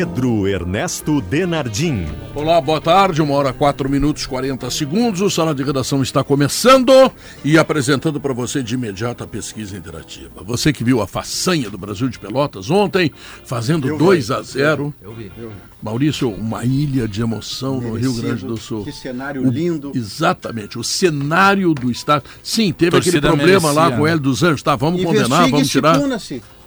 Pedro Ernesto Denardim. Olá, boa tarde, uma hora quatro minutos 40 segundos. O Sala de Redação está começando e apresentando para você de imediato a pesquisa interativa. Você que viu a façanha do Brasil de Pelotas ontem, fazendo eu 2 vi. a 0. Eu, eu vi. Eu vi. Maurício, uma ilha de emoção Merecido, no Rio Grande do Sul. Que cenário o, lindo. Exatamente, o cenário do estado. Sim, teve Torcida aquele problema merecia, lá com o Hélio dos Anjos, tá? Vamos condenar, vamos tirar.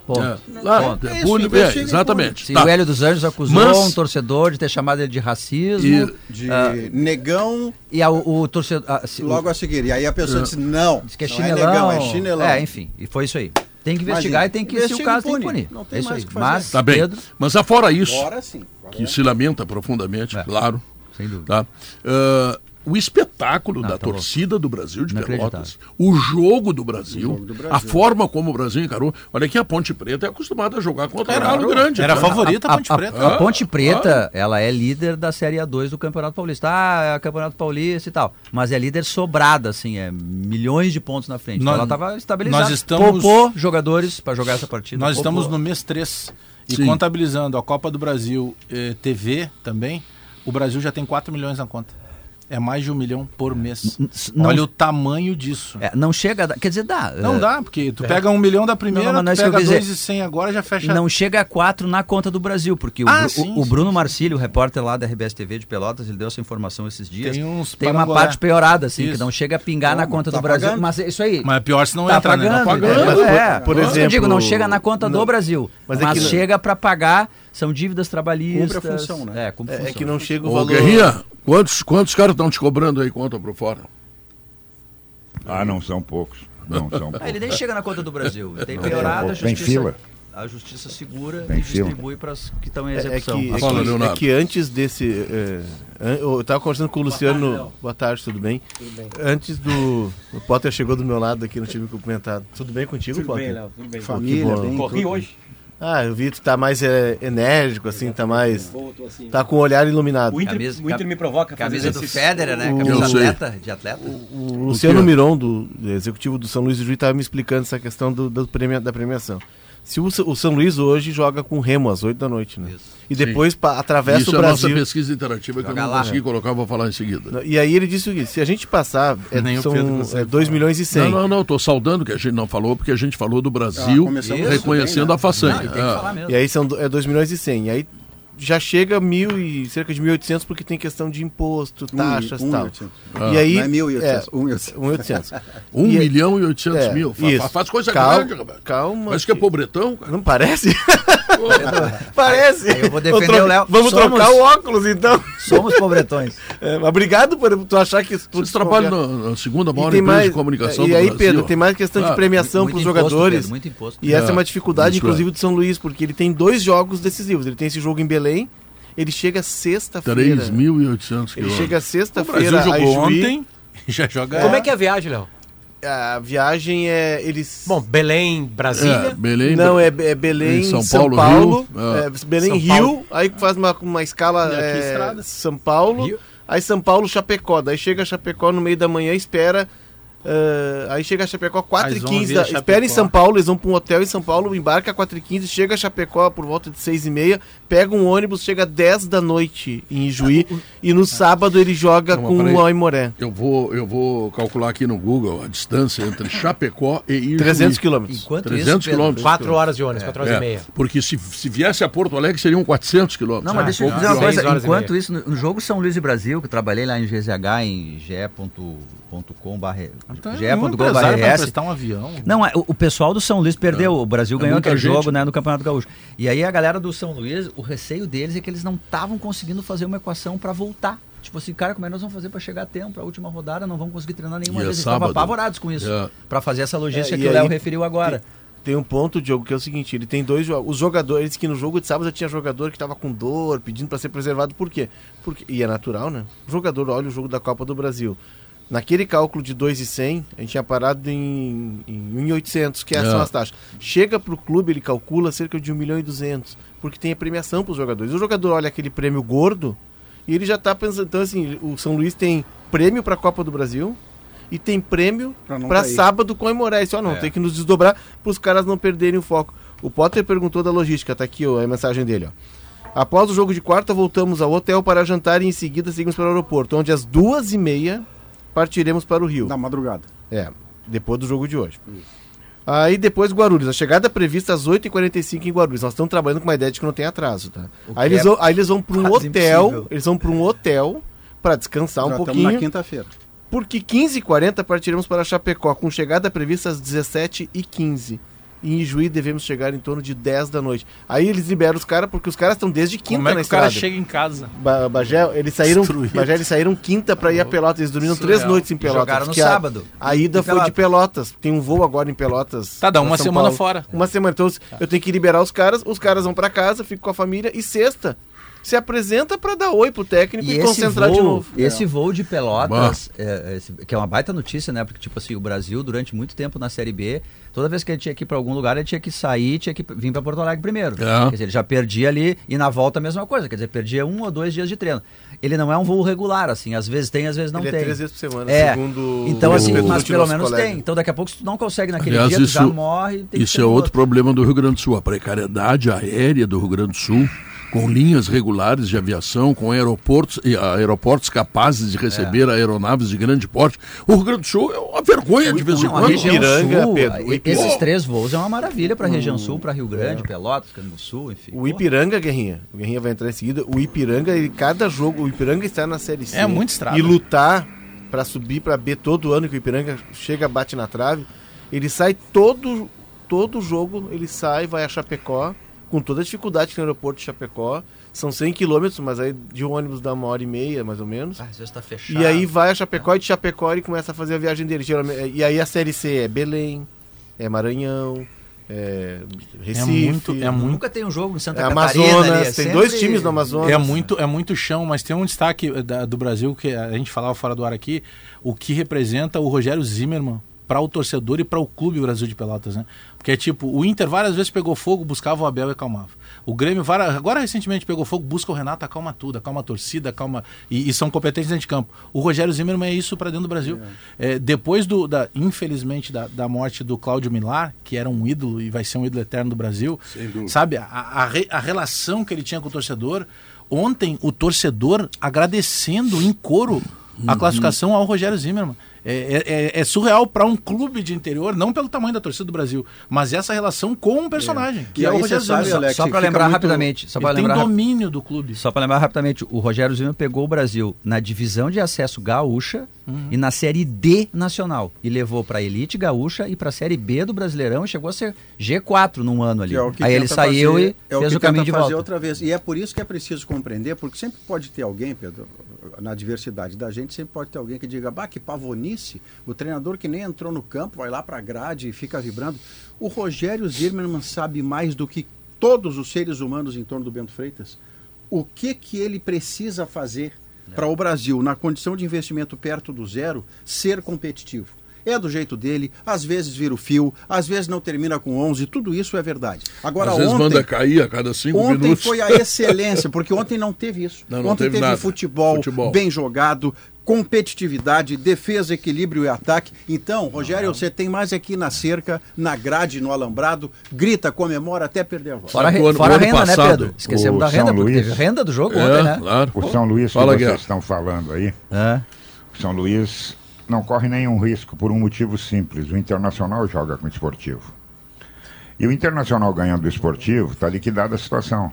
Ponto. É. Lá, é, isso, é, exatamente. Sim, tá. O Hélio dos Anjos acusou Mas... um torcedor de ter chamado ele de racismo. E... De uh, negão. E a, o, o torcedor. A, se, Logo a seguir. E aí a pessoa é. disse: não. Diz que é chinelão. É, negão, é chinelão. É, enfim. E foi isso aí. Tem que investigar Imagina, e tem que, se o caso, tem que punir. Não tem é isso aí. Mas, tá bem. Pedro... Mas afora isso, Agora, sim. Agora que se lamenta profundamente, é. claro. Sem dúvida. Tá? Uh, o espetáculo Não, da tá torcida do Brasil de Pelotas, o jogo, do Brasil, jogo do Brasil, a forma como o Brasil encarou. Olha que a Ponte Preta é acostumada a jogar contra o Galo Grande. Era a favorita a, a, Ponte Preta. A, a Ponte Preta, ah, ela é líder da Série A2 do Campeonato Paulista. Ah, é o Campeonato Paulista e tal. Mas é líder sobrada, assim, é milhões de pontos na frente. Nós, então ela estava estabilizada. Nós estamos... Poupou jogadores para jogar essa partida. Nós Poupou. estamos no mês 3 e Sim. contabilizando a Copa do Brasil eh, TV também, o Brasil já tem 4 milhões na conta. É mais de um milhão por mês. Não, Olha o tamanho disso. É, não chega, a, quer dizer, dá. Não é, dá, porque tu é. pega um milhão da primeira, não, não, tu pega dois e cem agora já fecha. Não chega a quatro na conta do Brasil, porque ah, o, sim, o, o, Bruno sim. Marcílio, o repórter lá da RBS TV de Pelotas, ele deu essa informação esses dias. Tem, uns tem uma parte piorada, assim, isso. que não chega a pingar na conta tá do Brasil. Pagando. Mas isso aí. Mas é pior se não tá entra, pagando, né? Tá pagando. É, por, por exemplo. Eu digo, não chega na conta do Brasil, mas, mas chega para pagar são dívidas trabalhistas. Cumpre a função, né? É, cumpre é, função. é que não chega o Ô, valor... Guerrinha, quantos, quantos caras estão te cobrando aí conta pro fora? Ah, não são poucos. Não são poucos. Ah, ele nem chega na conta do Brasil. Tem piorado a justiça. fila. A justiça segura Bem e distribui para os que estão em execução. É, é, que, é, que, é que antes desse. É, eu estava conversando com o Luciano. Boa tarde, Boa tarde tudo, bem? tudo bem? Antes do. O Potter chegou do meu lado aqui, não tive cumprimentado. Tudo bem contigo, tudo Potter? Bem, Léo, tudo bem, Família, bem. Corri hoje. Ah, eu vi que tu tá mais é, enérgico, assim, tá mais. Assim, tá com o olhar iluminado. O Inter, camisa, o Inter me provoca. Camisa do Federer, né? Camisa atleta, de atleta. O, o Luciano Miron, do, do, executivo do São Luís do Juiz, estava me explicando essa questão do, do premia, da premiação. Se o, o, São Luís hoje joga com Remo às 8 da noite, né? Isso. E depois pa, atravessa Isso o Brasil. Isso é a nossa pesquisa interativa que Joga eu não lá, consegui né? colocar, vou falar em seguida. E aí ele disse o seguinte, se a gente passar, é, Nem são é, 2 milhões e 100. Não, não, não, estou saudando que a gente não falou, porque a gente falou do Brasil ah, reconhecendo bem, né? a façanha. Não, e aí são é 2 milhões e 100. E aí já chega mil e cerca de 1.800 porque tem questão de imposto, taxas e um, tal. Ah. E aí, Não é 1.800, 1.800. 1 milhão e 800 é, mil. Isso. Faz coisa calma, grande, rapaz. Calma. Mas que é pobretão, cara. Não parece? parece. Aí eu vou defender o Léo. Vamos somos, trocar o óculos, então. Somos pobretões. É, obrigado por tu achar que... Vocês trabalham na, segunda maior empresa mais, de comunicação E aí, Brasil. Pedro, tem mais questão ah, de premiação para os jogadores. Pedro, muito imposto. E essa é uma dificuldade, inclusive, do São Luís, porque ele tem dois jogos decisivos. Ele tem esse jogo em Belém ele chega sexta-feira. 3.800 quilômetros. Ele chega sexta-feira. O jogou ontem. Já joga. Como é que é a viagem, Léo? A viagem é. Eles... Bom, Belém, Brasília? É, Belém, Não, é, é Belém, São, São Paulo. Paulo Rio, é. É, Belém, São Rio. Paulo. Aí faz uma, uma escala. É, São Paulo. Rio. Aí São Paulo, Chapecó. Daí chega Chapecó no meio da manhã, espera Uh, aí chega a Chapecó 4h15. Da... Espera em São Paulo, eles vão para um hotel em São Paulo, embarca 4h15, chega a Chapecó por volta de 6h30, pega um ônibus, chega 10 da noite em Ijuí ah, e no sábado ele joga Não, com o Aimoré. Eu vou, eu vou calcular aqui no Google a distância entre Chapecó e Ijuí. 300 quilômetros. Enquanto 300 quilômetros. 4 horas de ônibus, 4 horas é, e meia. Porque se, se viesse a Porto Alegre seriam 400 quilômetros. Não, mas deixa eu dizer uma coisa. Enquanto isso, no, jogo São Luís e Brasil, que eu trabalhei lá em GZH, em ge.com.br ge.com.br. um avião. Não, é, o, o, pessoal do São Luís perdeu. O Brasil é ganhou aquele gente. jogo né, no Campeonato Gaúcho. E aí a galera do São Luís, o receio deles é que eles não estavam conseguindo fazer uma equação para voltar. Tipo assim, cara, como é que nós vamos fazer para chegar a tempo, para a última rodada? Não vamos conseguir treinar nenhuma e vez. É Eles estavam apavorados com isso. É. Para fazer essa logística é, que o Léo referiu agora. Tem, tem um ponto, Diogo, que é o seguinte: ele tem dois Os jogadores, que no jogo de sábado já tinha jogador que estava com dor, pedindo para ser preservado. Por quê? Porque, e é natural, né? O jogador olha o jogo da Copa do Brasil Naquele cálculo de 2,100, a gente tinha parado em, em 1.800, que é. são as taxas. Chega para o clube, ele calcula cerca de 1 milhão e 200, porque tem a premiação para os jogadores. O jogador olha aquele prêmio gordo e ele já está pensando. Então, assim, o São Luís tem prêmio para a Copa do Brasil e tem prêmio para sábado com o Imoré. Ó, não, é. tem que nos desdobrar para os caras não perderem o foco. O Potter perguntou da logística, tá aqui ó, a mensagem dele, ó. Após o jogo de quarta, voltamos ao hotel para jantar e em seguida seguimos para o aeroporto, onde às duas e meia partiremos para o Rio. Na madrugada. É, depois do jogo de hoje. Isso. Aí depois Guarulhos. A chegada é prevista às 8h45 em Guarulhos. Nós estamos trabalhando com uma ideia de que não tem atraso, tá? Aí eles, é vão, aí eles vão para um hotel. Impossível. Eles vão para um hotel para descansar Já um pouquinho. na quinta-feira. Porque 15h40 partiremos para Chapecó, com chegada prevista às 17h15 e em Juí devemos chegar em torno de 10 da noite. Aí eles liberam os caras, porque os caras estão desde quinta Como é que na estrada. o cara chega em casa? Ba Bagé, eles saíram, Bagé, eles saíram quinta para ir a Pelotas, eles dormiram Surreal. três noites em Pelotas. E jogaram no sábado. A, a ida foi de Pelotas, tem um voo agora em Pelotas. Tá, dá uma São semana Paulo. fora. Uma semana, então tá. eu tenho que liberar os caras, os caras vão para casa, fico com a família, e sexta se apresenta para dar oi pro técnico e, e concentrar voo, de novo. Esse é. voo de Pelotas, é, esse, que é uma baita notícia, né? Porque, tipo assim, o Brasil, durante muito tempo na Série B, toda vez que ele tinha que ir para algum lugar, ele tinha que sair, tinha que vir para Porto Alegre primeiro. É. Quer dizer, ele já perdia ali e na volta a mesma coisa. Quer dizer, perdia um ou dois dias de treino. Ele não é um voo regular, assim, às vezes tem, às vezes não ele é tem. É três vezes por semana, é. segundo Então, assim, mas pelo menos colega. tem. Então, daqui a pouco, se tu não consegue naquele Aliás, dia, isso, tu já morre. isso é outro, outro problema do Rio Grande do Sul, a precariedade aérea do Rio Grande do Sul com linhas regulares de aviação, com aeroportos, aeroportos capazes de receber é. aeronaves de grande porte. O Rio Grande do Sul é uma vergonha de vez em quando. Ipiranga, Sul, Pedro, esses três voos é uma maravilha para a região sul, para Rio Grande, é. Pelotas, Sul, enfim. O Ipiranga, Guerrinha, o Guerrinha vai entrar em seguida, o Ipiranga, ele, cada jogo, o Ipiranga está na Série C. É muito estrada. E lutar para subir para B todo ano, que o Ipiranga chega, bate na trave, ele sai todo, todo jogo, ele sai, vai a Chapecó, com toda a dificuldade que tem no aeroporto de Chapecó. São 100 quilômetros, mas aí de um ônibus dá uma hora e meia, mais ou menos. Ah, às vezes tá fechado. E aí vai a Chapecó e de Chapecó ele começa a fazer a viagem dele. E aí a série C é Belém, é Maranhão, é Recife. É muito, é muito... Nunca tem um jogo em Santa é Catarina. Amazonas, ali, é tem sempre... dois times no Amazonas. É muito, é muito chão, mas tem um destaque da, do Brasil que a gente falava fora do ar aqui, o que representa o Rogério Zimmermann para o torcedor e para o clube Brasil de Pelotas, né? Porque é tipo, o Inter várias vezes pegou fogo, buscava o Abel e acalmava. O Grêmio agora recentemente pegou fogo, busca o Renato, acalma tudo, acalma a torcida, acalma e, e são competentes dentro de campo. O Rogério Zimmermann é isso para dentro do Brasil. É. É, depois do, da, infelizmente, da, da morte do Cláudio Milar, que era um ídolo e vai ser um ídolo eterno do Brasil, sabe a, a, a relação que ele tinha com o torcedor. Ontem o torcedor agradecendo em coro a uhum. classificação ao Rogério Zimmermann. É, é, é, é surreal para um clube de interior, não pelo tamanho da torcida do Brasil, mas essa relação com um personagem, é. que e é o Rogério sabe, Zimmer. Alex, só para lembrar muito... rapidamente, só para lembrar tem domínio do clube. Só para lembrar rapidamente, o Rogério Zimmer pegou o Brasil na divisão de acesso gaúcha uhum. e na série D nacional e levou para a elite gaúcha e para a série B do Brasileirão e chegou a ser G4 num ano ali. É Aí ele saiu fazer, e é fez o, o caminho de volta. outra vez. E é por isso que é preciso compreender, porque sempre pode ter alguém, Pedro, na diversidade da gente, sempre pode ter alguém que diga, bah, que pavonice, o treinador que nem entrou no campo, vai lá para a grade e fica vibrando. O Rogério Zimmermann sabe mais do que todos os seres humanos em torno do Bento Freitas? O que, que ele precisa fazer para o Brasil, na condição de investimento perto do zero, ser competitivo é do jeito dele, às vezes vira o fio, às vezes não termina com 11, tudo isso é verdade. Agora às ontem, vezes manda cair a cada cinco ontem minutos. Ontem foi a excelência, porque ontem não teve isso. Não, não ontem teve, teve futebol, futebol, bem jogado, competitividade, defesa, equilíbrio e ataque. Então, Rogério, você tem mais aqui na cerca, na grade, no alambrado, grita, comemora até perder a voz. Fora, fora a renda, né, passado, né, Pedro? Esquecemos da renda, São porque Luís, teve renda do jogo é, ontem, né? Claro. O São Luís Fala, que vocês estão falando aí, é. o São Luís não corre nenhum risco por um motivo simples. O Internacional joga com o esportivo. E o Internacional ganhando o esportivo, está liquidada a situação.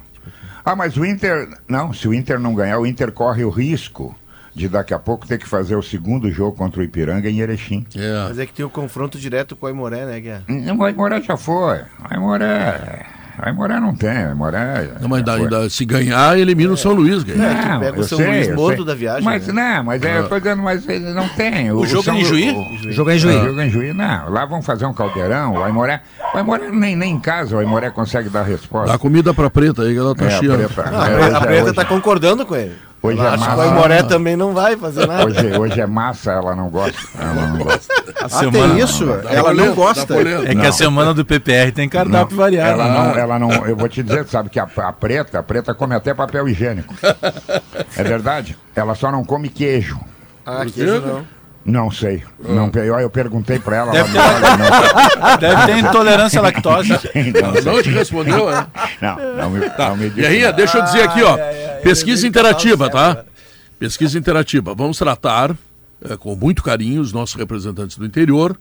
Ah, mas o Inter. Não, se o Inter não ganhar, o Inter corre o risco de daqui a pouco ter que fazer o segundo jogo contra o Ipiranga em Erechim. Yeah. Mas é que tem o confronto direto com o Aimoré, né, Guerra? O Aimoré já foi. O Aimoré Aí Moré não tem, aí Moré. Não, mas ainda, se ganhar, elimina é. o São Luís. Ganha. É, que pega o São sei, Luís morto da viagem. Mas né? não, mas é, eu tô dizendo, mas ele não tem. O, o jogo é em Juí? O, jogo é em Juí. O jogo é em Juí, não. Lá vão fazer um caldeirão, o Aimoré. O Aimoré nem, nem em casa, o Aimoré consegue dar resposta. Dá comida pra preta aí, que ela tá é, cheia. A preta, a, a preta tá concordando com ele. Hoje é massa. O Moré também não vai fazer nada. Hoje, hoje é massa, ela não gosta. Ela não gosta. A ah, semana, tem isso? Não, ela não gosta. É que a semana do PPR tem cardápio não, variado. Ela não, ela não, eu vou te dizer, sabe que a, a preta, a preta come até papel higiênico. É verdade? Ela só não come queijo. Ah, queijo não. Não sei. Ah. Não, eu, eu perguntei para ela. Deve, ter, deve ter intolerância à lactose. não, não, não te respondeu, é? Não, não me, tá. não me disse. Guerrinha, deixa eu dizer aqui, ó. Pesquisa interativa, tá? Pesquisa interativa. Vamos tratar é, com muito carinho os nossos representantes do interior.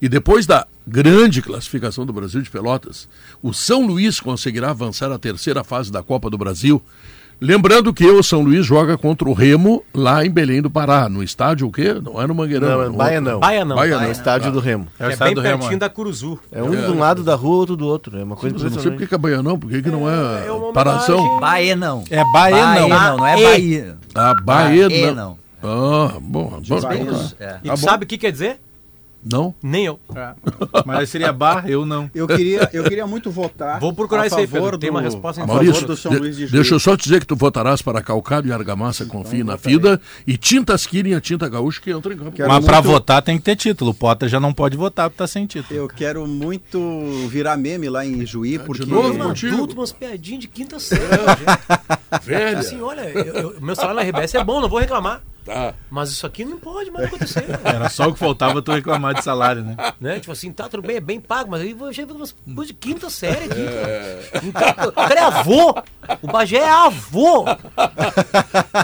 E depois da grande classificação do Brasil de Pelotas, o São Luís conseguirá avançar à terceira fase da Copa do Brasil Lembrando que o São Luís joga contra o Remo lá em Belém do Pará, no estádio o quê? Não é no Mangueirão. Não, é Baianão. Baianão. Baianão. É o estádio ah. do Remo. É, o é bem do pertinho Remo. da Curuzu. É um é. de um lado da rua, outro do outro. É uma coisa Sim, Não sei por que é Baianão, por que, que não é, é paração? Baenão. É Baenão. Baenão, não é Bahia. Ah, Baenão. Ah, bom. bom, bom. É. E tu sabe o que quer dizer? Não? Nem eu. É. Mas seria bar, eu não. Eu queria, eu queria muito votar. Vou procurar isso aí, Pedro. Do, Tem uma resposta em Maurício, favor do São Luís de Juiz. Deixa eu só dizer que tu votarás para calcário e argamassa, confie então, na vida. E tintas Kirin, a tinta gaúcha que entra em campo. Quero Mas muito... para votar tem que ter título. O Potter já não pode votar porque tá sem título. Eu quero muito virar meme lá em Juí, porque... De novo, adulto, umas piadinhas de quinta série. Velho. Assim, olha, eu, eu, meu salário na RBS é bom, não vou reclamar. Tá. Mas isso aqui não pode mais acontecer. Era só o que faltava tu reclamar de salário, né? né? Tipo assim, tá tudo bem, é bem pago, mas aí eu chego umas coisas de quinta série aqui. É. Então, o cara é avô. O Bagé é avô.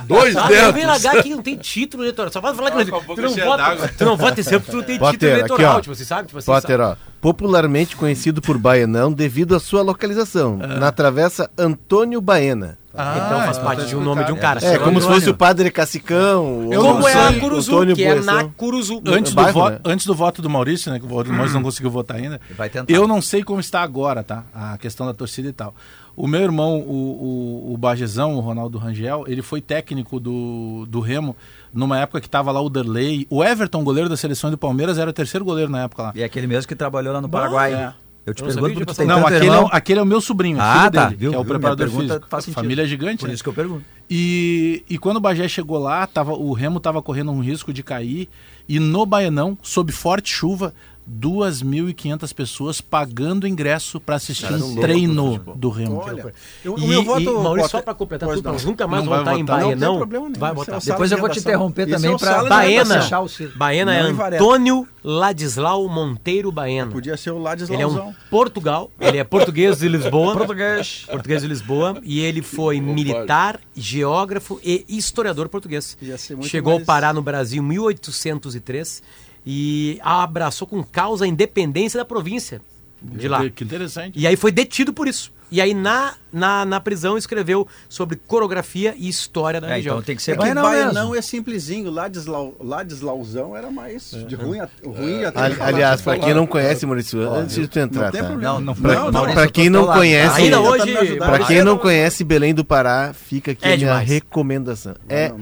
Dois Sabe? dedos. O VNH aqui não tem título eleitoral. Só vai falar que não, tu, não vota, tu não vota sempre porque tu não tem Potter, título eleitoral. Aqui, tipo assim, sabe? Tipo assim, Potter, ó popularmente conhecido por Baianão devido à sua localização, ah. na travessa Antônio Baena. Ah, então faz parte de um nome de um cara. É, como se fosse o Padre Cacicão. Eu como é a Curuzu, Antônio que é na Curuzu. Antes, do voto, né? antes do voto do Maurício, né, que o Maurício não conseguiu votar ainda, eu não sei como está agora, tá? A questão da torcida e tal. O meu irmão, o, o, o Bajezão, o Ronaldo Rangel, ele foi técnico do, do Remo numa época que estava lá o Derlei. O Everton, goleiro da seleção do Palmeiras, era o terceiro goleiro na época lá. E é aquele mesmo que trabalhou lá no Paraguai. É. Eu te eu pergunto porque tem Não, aquele é, aquele é, o meu sobrinho, ah, tá, dele, viu, que é o viu, preparador físico. Faz Família é gigante. Por né? isso que eu pergunto. E, e quando o Bagé chegou lá, tava, o Remo estava correndo um risco de cair. E no Baianão, sob forte chuva, 2.500 pessoas pagando ingresso para assistir um treino do Remo. Olha, eu, e, meu voto, e, Maurício, só para completar tudo, nós nunca mais não votar em Bahia, não. não vai votar. Depois eu vou te interromper também é para Baena. Baena é Antônio Ladislau Monteiro Baena. Podia ser o Ladislau. Ele é um Portugal, ele é português de Lisboa. português. Português de Lisboa e ele foi militar, geógrafo e historiador português. Chegou mais... a parar no Brasil em 1803 e abraçou com causa a independência da província de lá. Que interessante. E aí foi detido por isso. E aí na, na, na prisão escreveu sobre coreografia e história da é, região. Então tem que ser é Baianão, Baianão é simplesinho, Ladislau, Ladislauzão era mais de ruim, a, ruim é. Ali, Aliás, para quem não conhece, Maurício, antes de tu entrar, tá? Não, não, não, não para quem não conhece, ainda hoje, para quem não conhece Belém do Pará, fica aqui é a minha recomendação. É,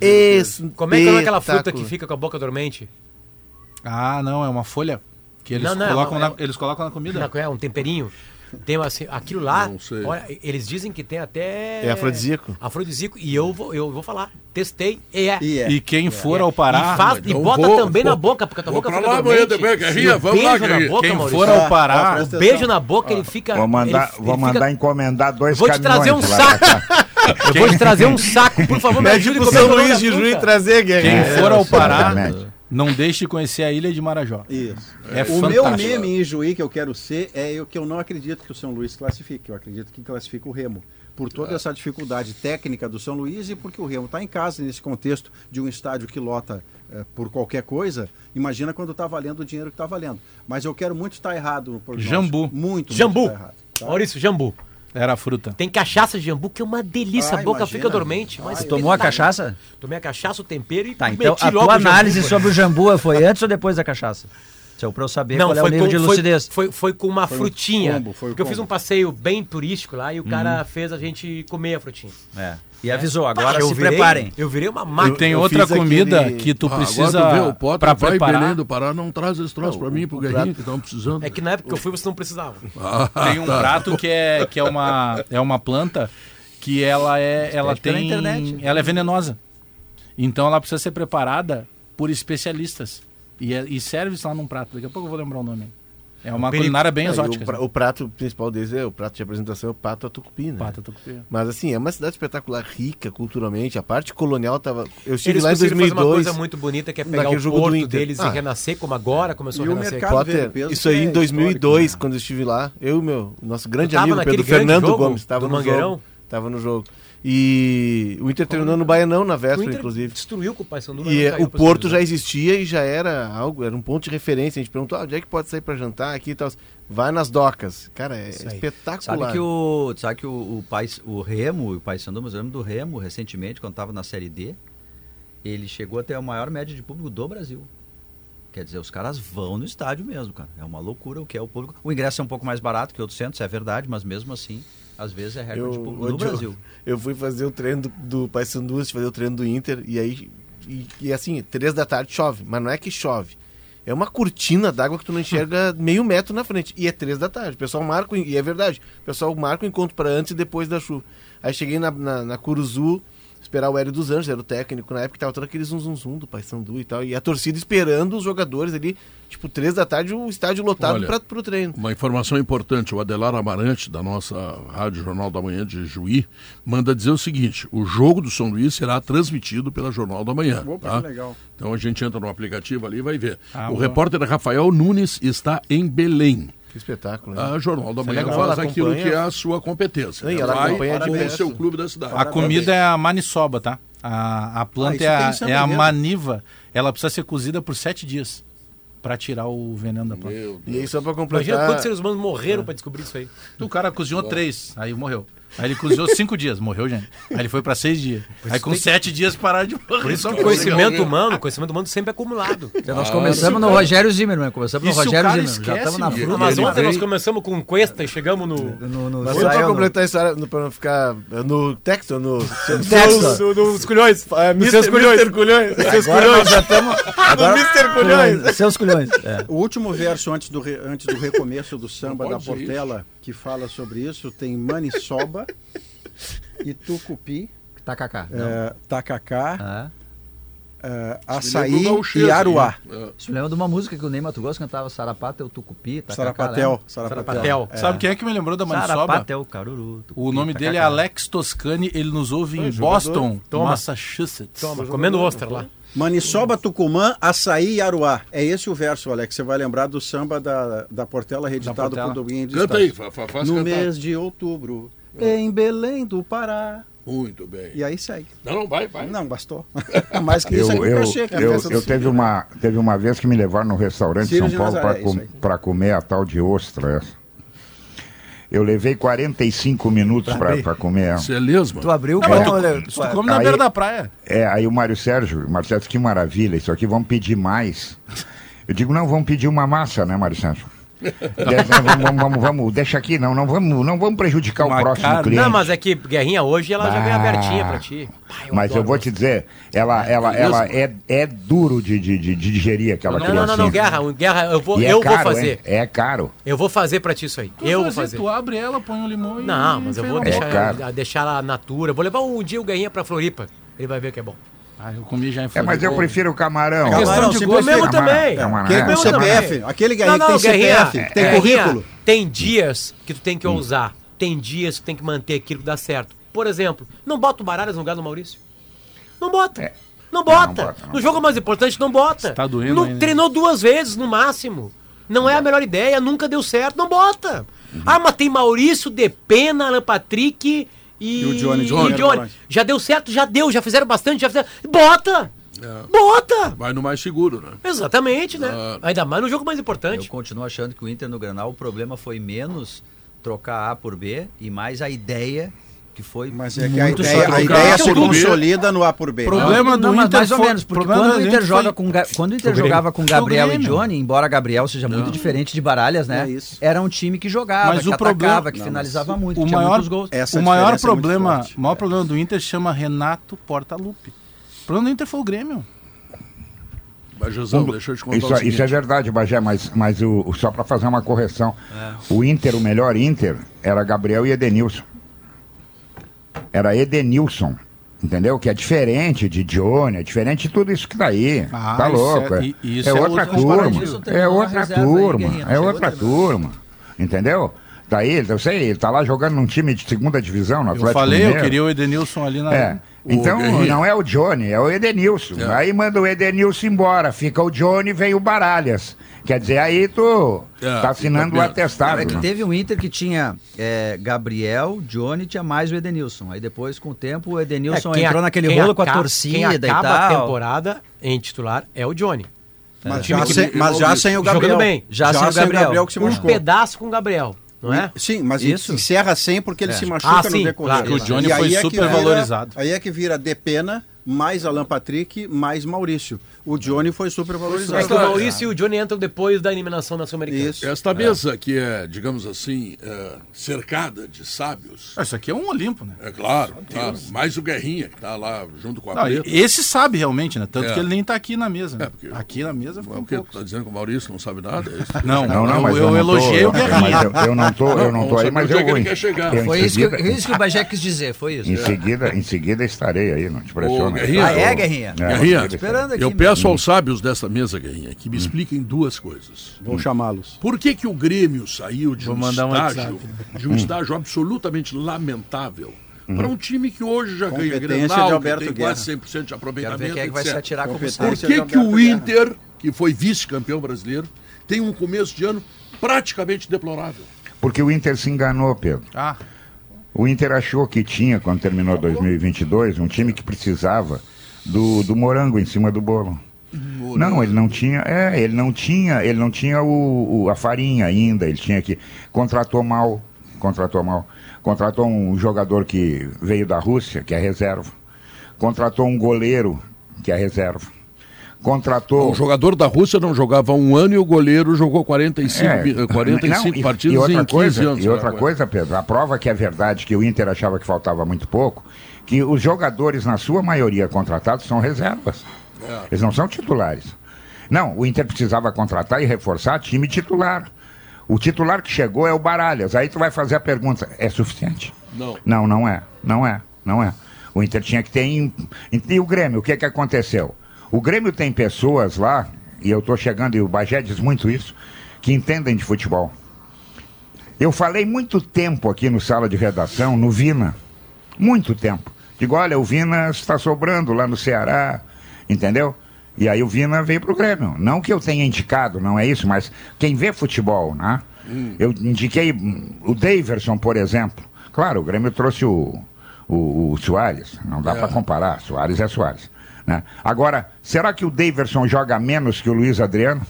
esse Como é que é aquela fruta que fica com a boca dormente? Ah, não, é uma folha que eles, não, não, colocam, na, é, eles colocam na comida. É um temperinho. Tem assim, aquilo lá, olha, eles dizem que tem até. É afrodisíaco. Afrodisíaco. E eu vou, eu vou falar. Testei e é. E, é. e quem for é. ao Pará. E, faz, e bota vou, também vou, na boca, porque a tua boca fica lá, amanhã também, Guerrinha, vamos lá, Guerrinha. Boca, quem Maurício, for ao Pará. O beijo na boca, ele fica. Vou mandar, ele, vou ele mandar fica... encomendar dois Vou te trazer um saco. Eu vou te trazer um saco, por favor, me ajude com o São Luís de Juiz trazer, Guerrinha. Quem for ao Pará. Não deixe de conhecer a ilha de Marajó. Isso. É o fantástico. meu meme em Juí que eu quero ser é o que eu não acredito que o São Luís classifique. Eu acredito que classifica o Remo. Por toda essa dificuldade técnica do São Luís e porque o Remo está em casa nesse contexto de um estádio que lota é, por qualquer coisa. Imagina quando está valendo o dinheiro que está valendo. Mas eu quero muito estar errado no programa. Jambu. Muito, Jambu. muito errado. Tá? Maurício, Jambu. Era a fruta. Tem cachaça de jambu, que é uma delícia. a boca imagina. fica dormente. Mas Você tomou a cachaça? Tomei a cachaça, o tempero e Tá, então a tua análise jambu, sobre o jambu foi antes ou depois da cachaça? Seu para eu saber não, qual é o nível com, de lucidez. Foi, foi, foi com uma foi frutinha. Combo, porque eu fiz um passeio bem turístico lá e o cara uhum. fez a gente comer a frutinha. É. E avisou, agora se virei, preparem. Eu virei uma máquina. E tem outra comida aquele... que tu ah, precisa agora tu vê, o Potter para preparar. Belém do Pará, não traz esse troço para mim, pro Guerrinho, que estavam precisando. É que na época que eu fui você não precisava. Ah, tem um tá. prato que é, que é, uma, é uma planta que ela é, ela tem, internet. ela é venenosa. Então ela precisa ser preparada por especialistas e, é, e serve isso lá num prato. Daqui a pouco eu vou lembrar o nome. É uma culinária bem é, exótica. O, assim. o, prato principal deles é o prato de apresentação, é o pato a tucupi, né? Pato a tucupi. Mas assim, é uma cidade espetacular, rica culturalmente. A parte colonial tava. Eu estive lá em 2002. fazer uma coisa muito bonita que é pegar o porto deles ah. e renascer como agora começou a renascer. Potter, isso aí em 2002, né? quando eu estive lá, eu e meu nosso grande amigo Pedro Fernando Gomes estava no Mangueirão? jogo. Tava no jogo. E o Inter terminou no Baianão na véspera, inclusive. Destruiu com o Paysandu. E o Porto já existia e já era algo, era um ponto de referência. A gente perguntou, ah, onde é que pode sair para jantar aqui e tal. Vai nas docas. Cara, é espetacular. Sabe que o, sabe que o, o, Pais, o Remo, o Paysandu, mas eu lembro do Remo, recentemente, quando estava na Série D, ele chegou a ter a maior média de público do Brasil. Quer dizer, os caras vão no estádio mesmo, cara. É uma loucura o que é o público. O ingresso é um pouco mais barato que outros centros, é verdade, mas mesmo assim às vezes é recorde eu, no Brasil. Eu, eu, fui fazer o treino do, do Paysandu, fazer o treino do Inter, e aí, e, e, assim, três da tarde chove, mas não é que chove. É uma cortina d'água que tu não enxerga meio metro na frente. E é três da tarde. O pessoal marca, e é verdade, o pessoal marca o encontro para antes e depois da chuva. Aí cheguei na, na, na Curuzu, esperar o Hélio dos Anjos, era o técnico na época, tava todo aquele zum, zum, zum do Paysandu e tal. E a torcida esperando os jogadores ali, tipo, três da tarde, o estádio lotado para o treino. Uma informação importante, o Adelar Amarante, da nossa Rádio Jornal da Manhã de Juí, manda dizer o seguinte: o jogo do São Luís será transmitido pela Jornal da Manhã. Opa, tá? legal. Então a gente entra no aplicativo ali e vai ver. Ah, o repórter Rafael Nunes está em Belém. Que espetáculo. Né? A Jornal da Manhã faz aquilo que é a sua competência. Sim, ela vai acompanha com o seu clube da cidade. A comida é a maniçoba, tá? A, a planta ah, é, a, é a maniva. Ela precisa ser cozida por sete dias para tirar o veneno da planta. E aí só para completar... Imagina quantos seres humanos morreram é. para descobrir isso aí. O cara cozinhou três, aí morreu. Aí ele cozinhou cinco dias, morreu, gente. Aí ele foi para seis dias. Aí com sete dias pararam de morrer. Por isso que o conhecimento humano, conhecimento humano sempre é acumulado. Então, nós começamos no Rogério Zimmermann, começamos no Rogério Zimmermann. Já estamos na fruta. Mas ontem nós começamos com Cuesta e chegamos no. no, no Mas só para completar a história, para não ficar no texto, no. Texto, nos culhões. Nos seus culhões. Mr. Culhões. Seus culhões. Já estamos. No Mr. Culhões. Seus culhões. O último verso antes do, antes do recomeço do samba da Portela, que fala sobre isso, tem Maniçoba e tucupi. Tacacá. É, tacacá. Ah. Uh, açaí e aruá. É. Isso me lembra de uma música que o Ney Mato Grosso cantava Sarapata, o tucupi, tacacá, Sarapatel. Sarapatel. É. Sabe quem é que me lembrou da Maniçoba? Sarapatel, caruru. Tucupi, o nome tacacá. dele é Alex Toscani, ele nos ouve em Boston, Toma. Massachusetts. Toma, comendo Oster lá. Maniçoba, Tucumã, Açaí e Aruá. É esse o verso, Alex. Você vai lembrar do samba da, da Portela, reeditado por Doguinho de Canta aí, fa, fa, No cantar. mês de outubro, em Belém do Pará. Muito bem. E aí segue. Não, não, vai, vai. Não, bastou. Mais que isso eu, é eu, cachê, eu, eu, eu teve, uma, teve uma vez que me levaram no restaurante de São Paulo para com, comer a tal de ostra essa. Eu levei 45 minutos para comer. Você é mesmo? Tu abriu o pão, tu, tu, tu come na beira da praia. É, aí o Mário Sérgio, Marcelo, que maravilha, isso aqui vamos pedir mais. Eu digo, não, vamos pedir uma massa, né, Mário Sérgio? Vamos, vamos, vamos, vamos, deixa aqui, não, não vamos, não vamos prejudicar o próximo cara, cliente. Não, mas é que Guerrinha hoje ela bah, já vem abertinha pra ti. Pai, eu mas eu vou te dizer, ela, ela, ela é, é duro de, de, de digerir aquela não, Não, não, não, Guerra, Guerra, eu vou, é eu caro, vou fazer. É, é, caro. Eu vou fazer pra ti isso aí. eu vou fazer. Tu abre ela, põe o limão e. Não, mas eu vou deixar, é deixar ela natura. Vou levar um dia o Guerrinha pra Floripa. Ele vai ver que é bom. Ah, eu comi já em É, mas eu prefiro o camarão. É camarão, de gosto, mesmo também. É uma, Quem com CPF, aquele não, não, que tem CPF, tem é, currículo. Tem dias que tu tem que ousar. Tem dias que tu tem que manter aquilo que dá certo. Por exemplo, não bota o Baralhas no lugar do Maurício. Não bota. É. Não bota. Não, não bota não no jogo mais importante, não bota. Tá doendo não, ainda. Treinou duas vezes, no máximo. Não, é a melhor ideia, nunca deu certo, não bota. Uhum. Ah, mas tem Maurício, Depena, Alan Patrick e, e o Johnny, Johnny, e Johnny. Já deu certo, já deu, já fizeram bastante, já fizeram. Bota! É. Bota! Vai no mais seguro, né? Exatamente, né? Ah. Ainda mais no jogo mais importante. Eu continuo achando que o Inter no Granal, o problema foi menos trocar A por B e mais a ideia que foi mas é que a ideia, a ideia se consolida no A por B. Problema do não, Inter mais ou menos, porque quando o Inter joga com quando o Inter jogava com Gabriel e Johnny, embora Gabriel seja muito diferente de Baralhas, né? É era um time que jogava, mas que o atacava, problema, que não, finalizava muito, o maior, gols. o maior problema, é o maior problema do Inter chama Renato Portaluppi. O problema do Inter foi o Grêmio. Bajezão, um, deixa eu te contar isso, isso, é verdade, Bajé, mas, mas o, só para fazer uma correção. É. O Inter, o melhor Inter, era Gabriel e Edenilson. Era Edenilson. Entendeu? Que é diferente de Johnny, é diferente de tudo isso que tá aí. Ah, tá louco. É, é, é, outra turma. É outra turma. É outra turma. Entendeu? Daí, eu sei, ele tá lá jogando num time de segunda divisão no Atlético Eu falei, Mineiro. eu queria o Edenilson ali na. É. Então, não é o Johnny, é o Edenilson. É. Aí manda o Edenilson embora, fica o Johnny vem o Baralhas. Quer dizer, aí tu é, tá assinando o atestado. É que teve um Inter que tinha é, Gabriel, Johnny, tinha mais o Edenilson. Aí depois, com o tempo, o Edenilson é, entrou a, naquele rolo com a torcida e tal. a temporada em titular é o Johnny. Mas, já, sem, mas já sem o Gabriel. Jogando bem. Já, já sem, o Gabriel. Gabriel que se machucou. Um pedaço com o Gabriel. Não é? Sim, mas isso encerra sem porque ele é. se machuca ah, no decorrer. Claro, o Johnny foi super é valorizado. Aí é que vira de pena mais Alan Patrick, mais Maurício. O Johnny foi super valorizado. É que o Maurício e o Johnny entram depois da eliminação da Sul-Americana. Esta mesa é. que é, digamos assim, é, cercada de sábios. Ah, isso aqui é um Olimpo, né? É claro, claro. Mais o Guerrinha, que está lá junto com a Não, Preta. Esse sabe realmente, né? Tanto é. que ele nem está aqui na mesa. Né? É, aqui na mesa foi um o quê? Está dizendo que o Maurício não sabe nada? É não, não, não, mas eu, eu elogiei o Guerrinha. Eu, eu não tô, eu não tô aí, mas eu vou. Foi isso que o Bagé quis dizer, foi isso. Em seguida, em seguida estarei aí, não te pressiona. Ah, é, Guerrinha? Guerrinha. É, Guerrinha, esperando aqui, eu peço aos sábios dessa mesa, Guerrinha, que me hum. expliquem duas coisas. Vou chamá-los. Por que, que o Grêmio saiu de um estágio, um de um estágio absolutamente lamentável uhum. para um time que hoje já ganha Grenal, que tem Guerra. quase 100% de aproveitamento, quem é que vai se atirar como Por que, que o Inter, que foi vice-campeão brasileiro, tem um começo de ano praticamente deplorável? Porque o Inter se enganou, Pedro. Ah. O Inter achou que tinha, quando terminou 2022, um time que precisava do, do morango em cima do bolo. Morango. Não, ele não tinha, é, ele não tinha, ele não tinha o, o, a farinha ainda, ele tinha que contratou mal, contratou mal, contratou um jogador que veio da Rússia, que é reserva, contratou um goleiro que é reserva, contratou. O jogador da Rússia não jogava um ano e o goleiro jogou 45, é, 45 não, partidas e, outra em coisa, anos. E outra coisa, Pedro, a prova que é verdade que o Inter achava que faltava muito pouco, que os jogadores, na sua maioria contratados, são reservas. É. Eles não são titulares. Não, o Inter precisava contratar e reforçar time titular. O titular que chegou é o Baralhas. Aí tu vai fazer a pergunta: é suficiente? Não. Não, não é. Não é. Não é. O Inter tinha que ter. E o Grêmio, o que, é que aconteceu? O Grêmio tem pessoas lá, e eu estou chegando, e o Bagé diz muito isso, que entendem de futebol. Eu falei muito tempo aqui no sala de redação, no Vina. Muito tempo. Digo, olha, o Vina está sobrando lá no Ceará, entendeu? E aí o Vina veio pro Grêmio. Não que eu tenha indicado, não é isso, mas quem vê futebol, né? Hum. Eu indiquei o Daverson, por exemplo. Claro, o Grêmio trouxe o, o, o Soares. Não dá é. para comparar. Soares é Soares. Né? Agora, será que o Daverson joga menos que o Luiz Adriano?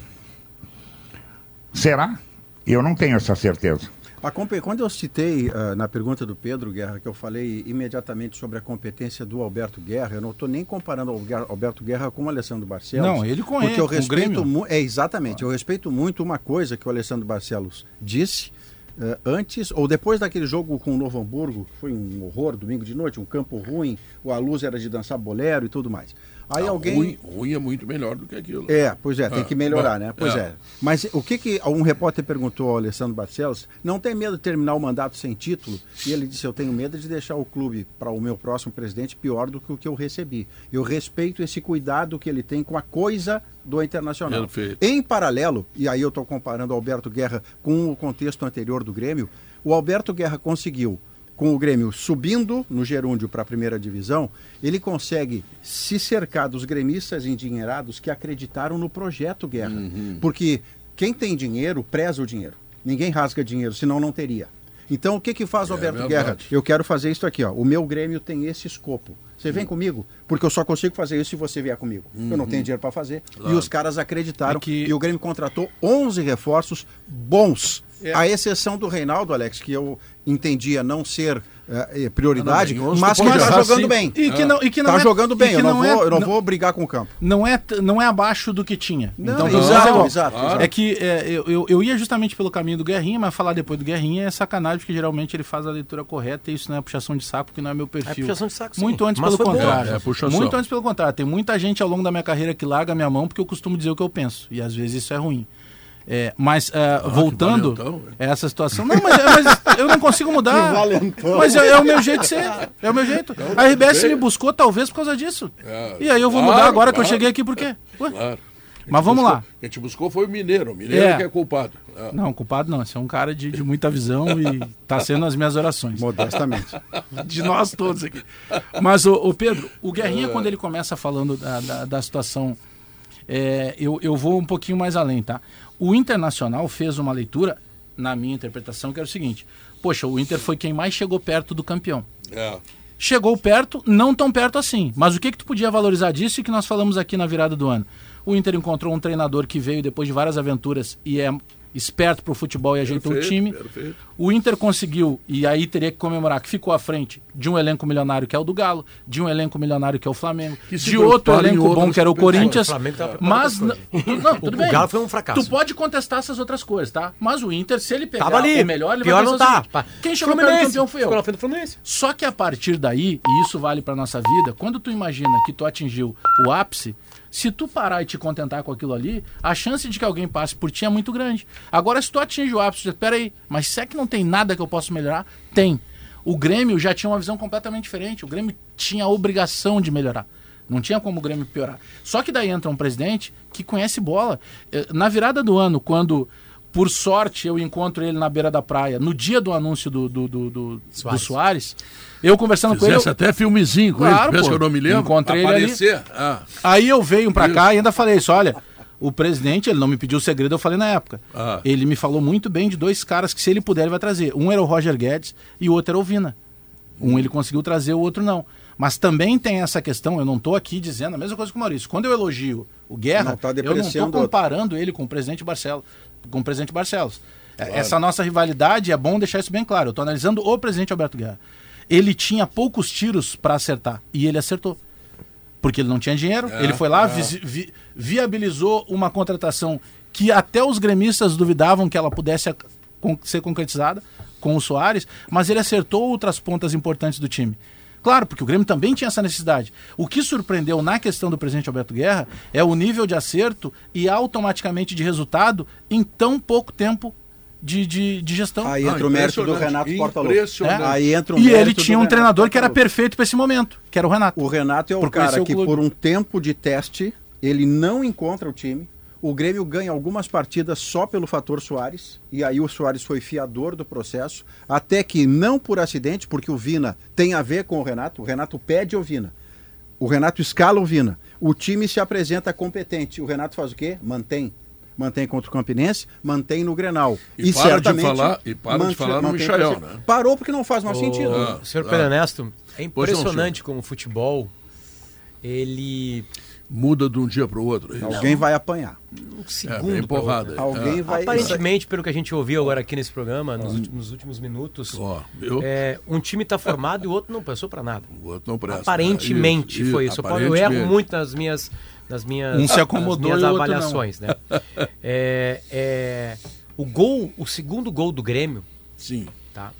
Será? Eu não tenho essa certeza. Quando eu citei uh, na pergunta do Pedro Guerra, que eu falei imediatamente sobre a competência do Alberto Guerra, eu não estou nem comparando o Alberto Guerra com o Alessandro Barcelos. Não, ele com Porque ele, eu respeito muito. É, exatamente. Eu respeito muito uma coisa que o Alessandro Barcelos disse uh, antes ou depois daquele jogo com o Novo Hamburgo, que foi um horror, domingo de noite, um campo ruim, a luz era de dançar bolero e tudo mais. Aí não, alguém. Ruim, ruim, é muito melhor do que aquilo. É, pois é, tem ah, que melhorar, né? Pois é. é. Mas o que que um repórter perguntou ao Alessandro Barcelos? Não tem medo de terminar o mandato sem título? E ele disse: Eu tenho medo de deixar o clube para o meu próximo presidente pior do que o que eu recebi. Eu respeito esse cuidado que ele tem com a coisa do Internacional. Perfeito. Em paralelo, e aí eu estou comparando o Alberto Guerra com o contexto anterior do Grêmio, o Alberto Guerra conseguiu com o Grêmio subindo no gerúndio para a primeira divisão, ele consegue se cercar dos gremistas endinheirados que acreditaram no projeto Guerra. Uhum. Porque quem tem dinheiro preza o dinheiro. Ninguém rasga dinheiro, senão não teria. Então o que, que faz o é Alberto é Guerra? Eu quero fazer isso aqui, ó. O meu Grêmio tem esse escopo. Você vem uhum. comigo? Porque eu só consigo fazer isso se você vier comigo. Uhum. Eu não tenho uhum. dinheiro para fazer. Claro. E os caras acreditaram. É que... E o Grêmio contratou 11 reforços bons. É. A exceção do Reinaldo, Alex, que eu entendia não ser é, prioridade, não, não, mas que está jogando sim. bem. E que não, e que não tá é, jogando bem, eu não, é, vou, eu não, vou brigar com o campo. Não é, não é abaixo do que tinha. então, exato, exato, exato, É que é, eu, eu ia justamente pelo caminho do Guerrinha, mas falar depois do Guerrinha é sacanagem, porque geralmente ele faz a leitura correta e isso não é puxação de saco, porque não é meu perfil. É puxação de saco, sim. Muito antes mas pelo contrário. É, muito antes pelo contrário. Tem muita gente ao longo da minha carreira que larga a minha mão porque eu costumo dizer o que eu penso. E às vezes isso é ruim. É, mas uh, ah, voltando valentão, a essa situação. Não, mas, mas, eu não consigo mudar. Mas é, é, o meu jeito de ser. É o meu jeito. A RBS me buscou talvez por causa disso. É, e aí eu vou claro, mudar agora claro, que eu cheguei aqui por quê? Ué? Claro. Mas vamos buscou, lá. Quem te buscou foi o Mineiro. O Mineiro é. que é culpado. É. Não, culpado não. Você é um cara de, de muita visão e está sendo as minhas orações. Modestamente. de nós todos aqui. Mas, o, o Pedro, o Guerrinha, é. quando ele começa falando da, da, da situação, é, eu, eu vou um pouquinho mais além, tá? O Internacional fez uma leitura, na minha interpretação, que era o seguinte: poxa, o Inter foi quem mais chegou perto do campeão. É. Chegou perto, não tão perto assim. Mas o que, que tu podia valorizar disso e que nós falamos aqui na virada do ano? O Inter encontrou um treinador que veio depois de várias aventuras e é esperto para o futebol e ajeitou o time. Perfeito. O Inter conseguiu, e aí teria que comemorar, que ficou à frente de um elenco milionário que é o do Galo, de um elenco milionário que é o Flamengo, de outro elenco bom que era o Corinthians. O tá mas, não, tudo bem. O Galo foi um fracasso. Tu pode contestar essas outras coisas, tá? Mas o Inter, se ele pegar ali. o melhor, ele Pior vai não tá. Quem chegou do campeão foi eu. Só que a partir daí, e isso vale para nossa vida, quando tu imagina que tu atingiu o ápice, se tu parar e te contentar com aquilo ali, a chance de que alguém passe por ti é muito grande. Agora, se tu atinge o ápice, espera aí, mas se é que não tem nada que eu possa melhorar? Tem. O Grêmio já tinha uma visão completamente diferente. O Grêmio tinha a obrigação de melhorar. Não tinha como o Grêmio piorar. Só que daí entra um presidente que conhece bola. Eh, na virada do ano, quando por sorte, eu encontro ele na beira da praia, no dia do anúncio do, do, do, do Soares. do Soares. Eu conversando Fizesse com ele. Eu... até filmezinho com claro, ele, pô, que eu não me lembro. Encontrei Aparecer. ele ali. Ah. Aí eu venho pra cá e ainda falei isso: olha, o presidente, ele não me pediu o segredo, eu falei na época. Ah. Ele me falou muito bem de dois caras que, se ele puder, ele vai trazer. Um era o Roger Guedes e o outro era o Vina. Um ele conseguiu trazer, o outro não. Mas também tem essa questão, eu não estou aqui dizendo a mesma coisa que o Maurício. Quando eu elogio o Guerra, não tá eu não estou comparando ele com o presidente Barcelos com o presidente Barcelos. É, claro. Essa nossa rivalidade, é bom deixar isso bem claro. Eu estou analisando o presidente Alberto Guerra. Ele tinha poucos tiros para acertar e ele acertou. Porque ele não tinha dinheiro, é, ele foi lá, é. vi, vi, viabilizou uma contratação que até os gremistas duvidavam que ela pudesse ser concretizada com o Soares, mas ele acertou outras pontas importantes do time. Claro, porque o Grêmio também tinha essa necessidade. O que surpreendeu na questão do presidente Alberto Guerra é o nível de acerto e automaticamente de resultado em tão pouco tempo de, de, de, gestão. Aí entra ah, o mérito do Renato Portaluppi. É? Aí entra o e ele tinha um treinador que era perfeito para esse momento, que era o Renato. O Renato é o cara que, por um tempo de teste, ele não encontra o time, o Grêmio ganha algumas partidas só pelo fator Soares, e aí o Soares foi fiador do processo, até que não por acidente, porque o Vina tem a ver com o Renato, o Renato pede o Vina. O Renato escala o Vina. O time se apresenta competente. O Renato faz o quê? Mantém. Mantém contra o Campinense, mantém no Grenal. E, e para de falar, e para mantém, de falar no Michael, né? Parou porque não faz mais sentido. Ah, senhor ah. Pedro Ernesto, é impressionante como o futebol ele muda de um dia para o outro. É Alguém vai apanhar. Um segundo. É, porrada. Né? Alguém é. vai. Aparentemente, pelo que a gente ouviu agora aqui nesse programa, nos, últimos, nos últimos minutos, oh, é, um time está formado e o outro não passou para nada. O outro não presta. Aparentemente isso, foi isso. isso. Eu erro muito nas minhas, nas minhas, um se acomodou nas minhas avaliações, né? É, é, o gol, o segundo gol do Grêmio. Sim. Tá?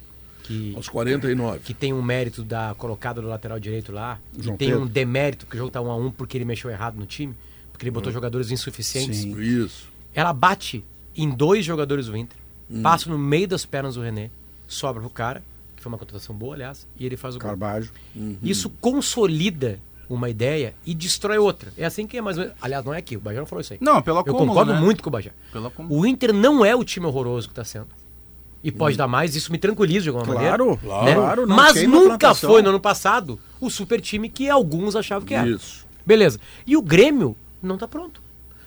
Que aos 49. Que tem um mérito da colocada do lateral direito lá, João que tem Pedro. um demérito que o jogo tá 1 a 1 porque ele mexeu errado no time, porque ele botou hum. jogadores insuficientes. Sim. Isso. Ela bate em dois jogadores do Inter, hum. passa no meio das pernas do René, sobra pro cara, que foi uma contratação boa, aliás, e ele faz o Carbajo. Uhum. Isso consolida uma ideia e destrói outra. É assim que é mais Aliás, não é aqui, o Bajé não falou isso aí. Não, pela Eu concordo né? muito com o Bajé. O Inter não é o time horroroso que está sendo e pode hum. dar mais, isso me tranquiliza de alguma claro, maneira. Claro, né? claro. Mas nunca foi no ano passado o super time que alguns achavam que era. Isso. Beleza. E o Grêmio não está pronto.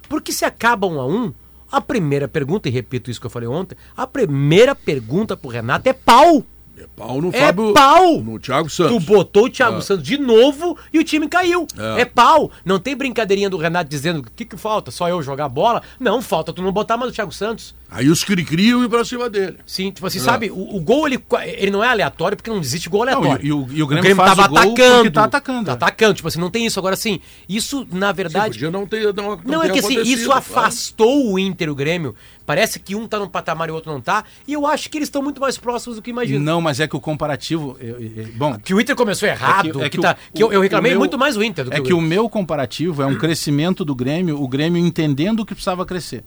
Porque se acaba um a um, a primeira pergunta, e repito isso que eu falei ontem, a primeira pergunta pro Renato é pau. É pau no é Fábio. pau! No Thiago Santos. Tu botou o Thiago é. Santos de novo e o time caiu. É. é. pau. Não tem brincadeirinha do Renato dizendo o que, que falta? Só eu jogar bola? Não, falta tu não botar mais o Thiago Santos. Aí os cri-criam ir pra cima dele. Sim, tipo assim, é. sabe, o, o, gol ele, ele não é aleatório porque não existe gol aleatório. Não, e, e, o, e, o, Grêmio, o Grêmio tava atacando. Tá atacando. Tá atacando, tipo assim, não tem isso. Agora assim, isso na verdade. Sim, podia não ter. Não, não, não é que assim, isso afastou o Inter, o Grêmio. Parece que um tá num patamar e o outro não tá. E eu acho que eles estão muito mais próximos do que imagino. Não, mas é que o comparativo. Eu, eu, bom. Que o Inter começou errado. É que, é que, que, tá, que eu, eu, reclamei meu, muito mais o Inter do é que, que o meu comparativo é um crescimento do Grêmio, o Grêmio entendendo que precisava crescer.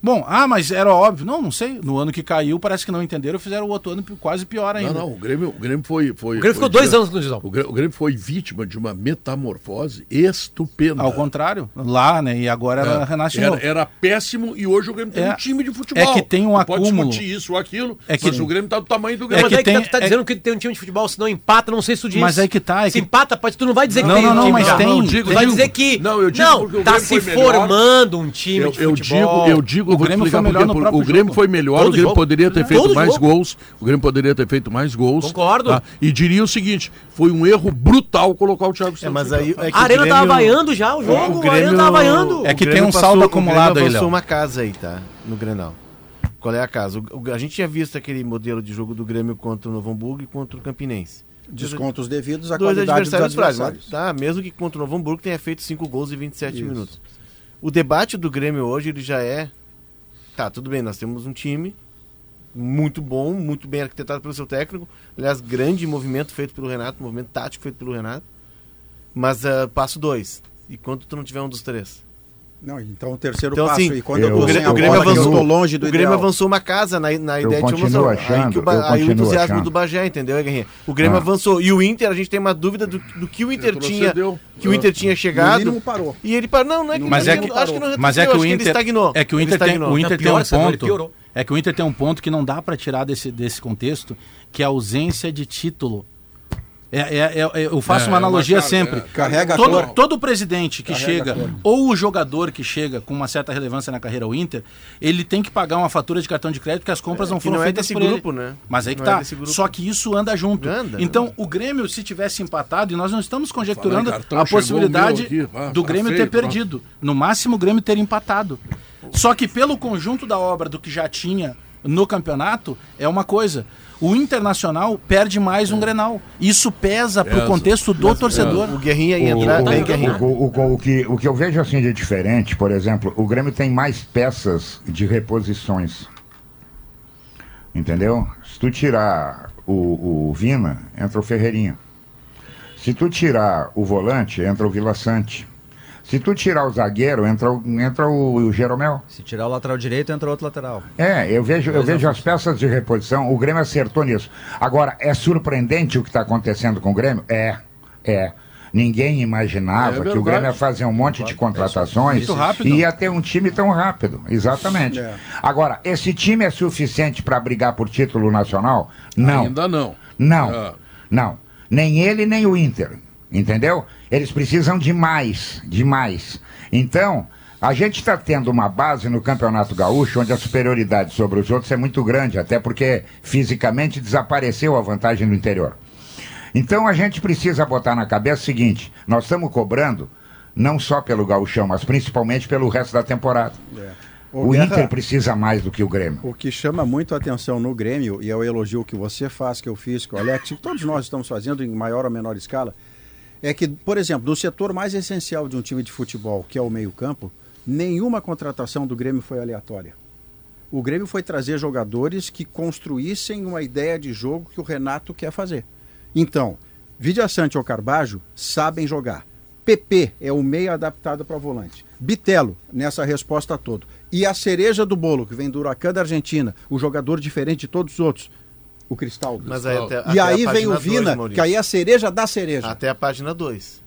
Bom, ah, mas era óbvio. Não, não sei. No ano que caiu, parece que não entenderam, fizeram o outro ano quase pior ainda. Não, não, o Grêmio, o Grêmio foi, foi. O Grêmio foi ficou dois anos no divisão. O Grêmio, o Grêmio foi vítima de uma metamorfose estupenda. Ao contrário, lá, né? E agora é, renasce era, era péssimo e hoje o Grêmio tem é, um time de futebol. É que tem um acúmulo. Pode discutir isso ou aquilo, é que, mas o Grêmio tá do tamanho do Grêmio. É que mas tem, é que tá, tá dizendo que tem um time de futebol, se não empata, não sei se tu diz. Mas é que tá. É se que... empata, pode, tu não vai dizer não, que tem não, não, um time mas já. tem. Não, digo, tu vai dizer que. Não, eu digo não tá se formando um time de futebol. Eu digo, eu digo, o Grêmio foi melhor no próprio O Grêmio foi melhor, Todo o Grêmio jogo. poderia ter feito Todo mais jogo. gols. O Grêmio poderia ter feito mais gols. Concordo. tá? E diria o seguinte: foi um erro brutal colocar o Thiago Santos. É, mas em aí, é A Arena Grêmio- tava vaiando já o jogo, o a Arena Grêmio- tava vaiando. É que tem Grêmio um saldo acumulado o Grêmio aí, Léo. uma casa aí, tá? No Grenal. Qual é a casa? O- a gente tinha visto aquele modelo de jogo do Grêmio contra o Novo Hamburgo e contra o Campinense. Descontos devidos à Dois qualidade dos adversários fracos, adversários. mas tá? Mesmo que contra o Novo Hamburgo tenha feito 5 gols em 27 Isso. minutos. O debate do Grêmio hoje, ele já é... Tá, tudo bem, nós temos um time muito bom, muito bem arquitetado pelo seu técnico. Aliás, grande movimento feito pelo Renato, movimento tático feito pelo Renato. Mas ah, passo dois. E quando tu não tiver um dos três? Não, então o terceiro Então, passo. assim, e quando eu- eu o sem Grê- a o Grêmio eu avançou- tô longe do o Grêmio ideal. avançou uma casa na, na ideia de emoção. achando, aí, que o, ba- eu aí o entusiasmo achando. do Bagé, entendeu, Guerrinha? O Grêmio Ah. avançou. E o Inter, a gente tem uma dúvida do, do que o Inter tinha. Retrocedeu. Que o Inter tinha chegado. mínimo parou. E ele parou. Não, não é que Mas ele é não- que- acho que não Mas é retrocedeu, que o acho ele Inter estagnou. é que o Ele Inter tem, estagnou. o Inter tem um ele ponto. É que o Inter tem um ponto que não dá para tirar desse, desse contexto, que é a ausência de título. É, é- é- é- eu faço É, uma é uma analogia carga, sempre. é. Carrega todo, todo presidente que Carrega chega, ou o jogador que chega com uma certa relevância na carreira ao Inter, ele tem que pagar uma fatura de cartão de crédito que as compras É, não foram não é feitas desse por ele. grupo, né? Mas aí que Não é tá. Só que isso anda junto. Anda, então, anda. o Grêmio, se tivesse empatado, e nós não estamos conjecturando cartão, a possibilidade aqui. Ah, do tá Grêmio feio, ter perdido. No máximo, o Grêmio ter empatado. Só que pelo conjunto da obra do que já tinha no campeonato, é uma coisa. O Internacional perde mais um Grenal. Isso pesa pro Pesa. contexto do torcedor. O Guerrinha ia O, entrar o- Guerrinha. o- o- o que, o que eu vejo assim de diferente, por exemplo, o Grêmio tem mais peças de reposições. Entendeu? Se tu tirar o, o Vina, entra o Ferreirinha. Se tu tirar o volante, entra o Vila Sante. Se tu tirar o zagueiro, entra o, entra o, o Jeromel. Se tirar o lateral direito, entra outro lateral. É, eu vejo, eu vejo as peças de reposição, o Grêmio acertou nisso. Agora, é surpreendente o que está acontecendo com o Grêmio? É, é. Ninguém imaginava É que o. Grêmio ia fazer um monte de contratações Muito rápido. e ia ter um time tão rápido. Exatamente. É. Agora, esse time é suficiente para brigar por título nacional? Não. Ainda não. Não, Ah. não. Nem ele, nem o Inter. Entendeu? Eles precisam de mais, de mais. Então, a gente está tendo uma base no Campeonato Gaúcho onde a superioridade sobre os outros é muito grande, até porque fisicamente desapareceu a vantagem do interior. Então a gente precisa botar na cabeça o seguinte: nós estamos cobrando não só pelo gauchão, mas principalmente pelo resto da temporada. Ô, O Guerra, Inter precisa mais do que o Grêmio. O que chama muito a atenção no Grêmio, e é o elogio que você faz, que eu fiz, que o Alex, que todos nós estamos fazendo em maior ou menor escala, é que, por exemplo, no setor mais essencial de um time de futebol, que é o meio-campo, nenhuma contratação do Grêmio foi aleatória. O Grêmio foi trazer jogadores que construíssem uma ideia de jogo que o Renato quer fazer. Então, Vidia Sante ou Carbajo sabem jogar. PP é o meio adaptado para volante. Bitelo, nessa resposta toda. E a cereja do bolo, que vem do Huracan da Argentina, o jogador diferente de todos os outros, o Cristal. Mas aí até, e até a aí vem o Vina, dois, que aí é a cereja da cereja. Até a página 2.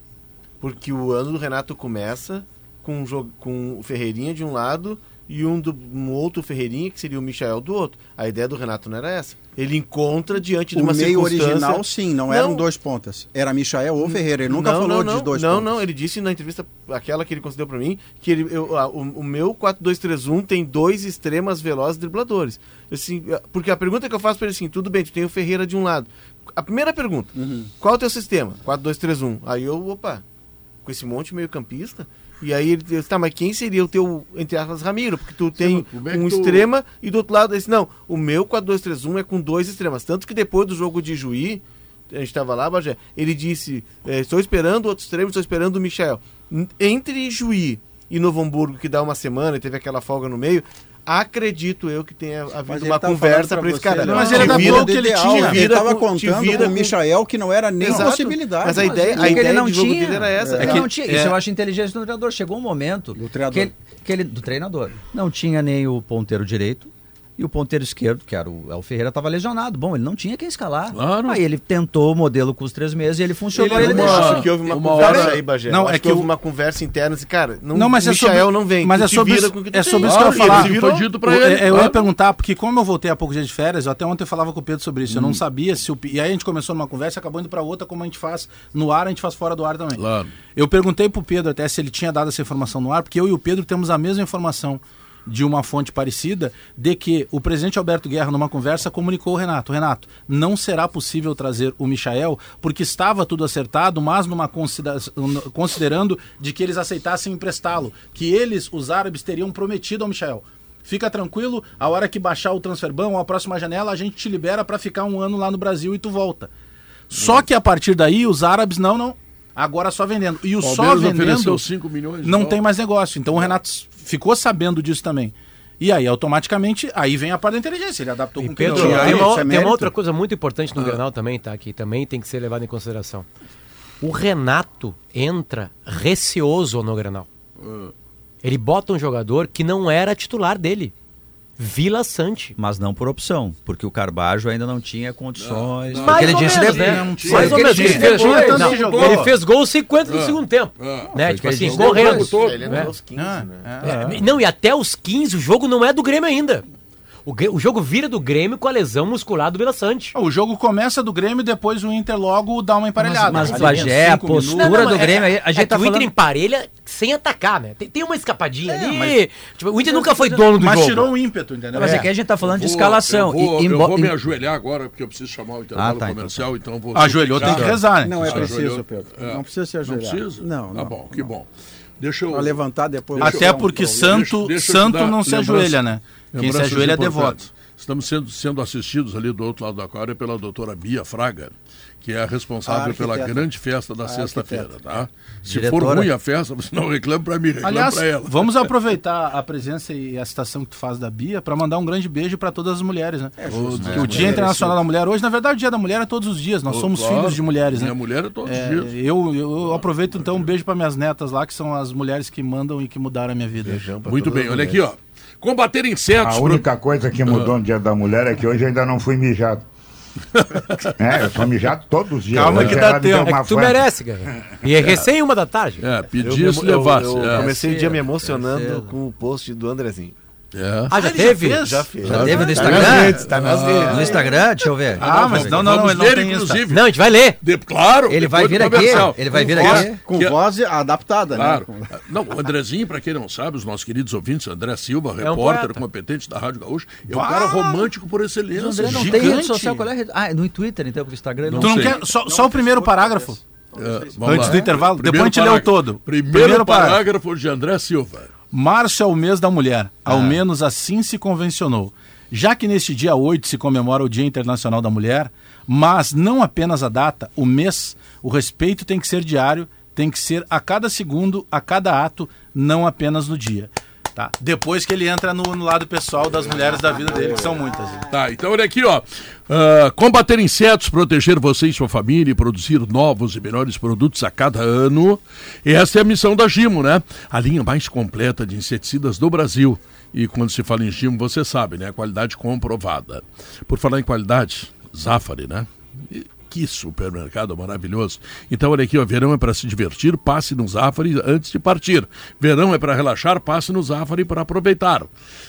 Porque o ano do Renato começa com, um jogo, com o Ferreirinha de um lado e um, do, um outro Ferreirinha, que seria o Michael, do outro. A ideia do Renato não era essa. Ele encontra diante de o uma meio circunstância... original, sim, não, eram dois pontas. Era Michael ou Ferreira. Ele nunca não, falou não, de dois Não, pontas. não, ele disse na entrevista, aquela que ele concedeu pra mim, que ele, eu, ah, o, o meu 4-2-3-1 tem dois extremas velozes dribladores. Assim, porque a pergunta que eu faço pra ele é assim, tudo bem, tu tem o Ferreira de um lado. A primeira pergunta, Uhum. qual é o teu sistema? 4-2-3-1. Aí eu, opa, com esse monte meio campista... E aí ele disse, tá, mas quem seria o teu, entre aspas, Ramiro? Porque tu tem como é um tu- extrema e do outro lado, ele disse, não, o meu 4-2-3-1 é com dois extremas. Tanto que depois do jogo de Juí, a gente estava lá, Bagé, ele disse, eh, estou esperando o outro extremo, estou esperando o Michel. Entre Juí e Novo Hamburgo, que dá uma semana e teve aquela folga no meio, Acredito eu que tenha havido uma conversa para esse cara. Não, mas ele adaptou o que ele tinha. Ele estava contando vira com o Michael que não era nem Exato. possibilidade. Mas a ideia, a ideia ele não tinha, dele era essa. É, é que, não tinha. Isso é. eu acho inteligente do treinador. Chegou um momento do treinador. Que ele, que ele, do treinador. Não tinha nem o ponteiro direito, e o ponteiro esquerdo, que era o El Ferreira, estava lesionado. Bom, ele não tinha quem escalar. Claro. Aí ele tentou o modelo com os três meses e ele funcionou. Ele, ele deixou. que houve uma, uma conversa hora... aí, Bagé. Não, é que, que houve uma conversa interna assim, cara, não, não mas o Michael é sobre, não vem. Mas é sobre, isso, é sobre isso que eu ia falar. Foi dito pra ele. Eu, eu ia perguntar, porque como eu voltei há pouco dia de férias, até ontem eu falava com o Pedro sobre isso. Hum. Eu não hum. sabia se o... E aí a gente começou numa conversa, acabou indo para outra, como a gente faz no ar, a gente faz fora do ar também. Claro. Eu perguntei pro Pedro até se ele tinha dado essa informação no ar, porque eu e o Pedro temos a mesma informação de uma fonte parecida de que o presidente Alberto Guerra, numa conversa, comunicou ao Renato: Renato, não será possível trazer o Michael porque estava tudo acertado, mas numa considera considerando de que eles aceitassem emprestá-lo, que eles, os árabes, teriam prometido ao Michael. Fica tranquilo, a hora que baixar o transferbão, a próxima janela, a gente te libera para ficar um ano lá no Brasil e tu volta. Só que a partir daí, os árabes, não, não, agora só vendendo. E o só vendendo. 5 milhões. Não tem mais negócio. Então o Renato ficou sabendo disso também. E aí, automaticamente, aí vem a parte da inteligência. Ele adaptou e com Pedro, tem, tem, uma, tem uma outra coisa muito importante no ah. Grenal também, tá? Que também tem que ser levado em consideração. O Renato entra receoso no Grenal. Ah. Ele bota um jogador que não era titular dele. Vila Sante. Mas não por opção, porque o Carbajo ainda não tinha condições. Não, porque ele disse menos, né? Mais ou menos. Ele, fez, não, ele fez gol 50 no é. segundo tempo. É. Né? Tipo assim, correndo. Ele entrou aos 15, né? É. Não, e até os 15 o jogo não é do Grêmio ainda. O, o, jogo vira do Grêmio com a lesão muscular do Vila Sante. O jogo começa do Grêmio e depois o Inter logo dá uma emparelhada. Mas, mas Bagé, a postura não, não, do Grêmio, é, a gente é tá o Inter emparelha sem atacar, né? Tem, tem uma escapadinha é, ali. Mas, tipo, o Inter nunca foi dono do mas jogo. Mas tirou o ímpeto, entendeu? Mas aqui a gente tá falando de escalação. Eu vou, e, eu vou me ajoelhar agora, porque eu preciso chamar o intervalo ah, tá, então comercial, então, então vou... Ajoelhou, tem que rezar, né? Não é preciso, Pedro. É. Não precisa se ajoelhar. Não precisa? Não, Tá bom, que bom. Deixa eu... Pra levantar depois... Até porque santo santo não se ajoelha, né? Quem se ajoelha é devoto. Estamos sendo, sendo assistidos ali do outro lado da aquário pela doutora Bia Fraga, que é a responsável a pela grande festa da sexta-feira, tá? Se Diretora. for ruim a festa, você não reclama para mim, reclama para ela. Vamos aproveitar a presença e a citação que tu faz da Bia para mandar um grande beijo para todas as mulheres, né? É, justo, o, é, o Dia Internacional da Mulher hoje, na verdade, o Dia da Mulher é todos os dias. Nós somos claro, filhos de mulheres, né? Minha mulher é todos é, os dias. Eu, eu aproveito então um beijo para minhas netas lá, que são as mulheres que mandam e que mudaram a minha vida. Muito bem, olha aqui, ó. Combater insetos. A única coisa que mudou no dia da mulher é que hoje ainda não fui mijado. É, eu sou mijado todos os dias. Calma que dá tempo. É que tu merece, cara. E é recém uma da tarde. É, pedi isso levasse. Eu, eu, é. comecei o dia me emocionando com o post do Andrezinho. É. Ah, já ah, teve? Já, já fez. Já, já teve no Instagram? Tá nas redes, tá nas redes. No Instagram, deixa eu ver. Ah, mas não, não, não, ele não tem inclusive. Não, a gente vai ler. De, claro. Ele vai vir aqui, ele vai vir aqui. Com voz adaptada, né? claro. né? Não, o Andrezinho, para quem não sabe, os nossos queridos ouvintes, André Silva, é repórter um competente da Rádio Gaúcho, é um cara romântico por excelência. O André não tem rede social, qual é Ah, no Twitter, então, porque o Instagram não Tu não quer só o primeiro parágrafo? É, Antes do intervalo? Depois a gente leu todo. Primeiro parágrafo de André Silva. Março é o mês da mulher, ao ah. menos assim se convencionou. Já que neste dia 8 se comemora o Dia Internacional da Mulher, mas não apenas a data, o mês, o respeito tem que ser diário, tem que ser a cada segundo, a cada ato, não apenas no dia. Tá. Depois que ele entra no, no, lado pessoal das mulheres da vida dele, que são muitas. Tá, então olha aqui, ó. Uh, combater insetos, proteger você e sua família e produzir novos e melhores produtos a cada ano. Essa é a missão da Gimo, né? A linha mais completa de inseticidas do Brasil. E quando se fala em Gimo, você sabe, né? A qualidade comprovada. Por falar em qualidade, Zafari, né? Que supermercado maravilhoso. Então, olha aqui, ó, verão é para se divertir, passe no Zafari antes de partir. Verão é para relaxar, passe no Zafari para aproveitar.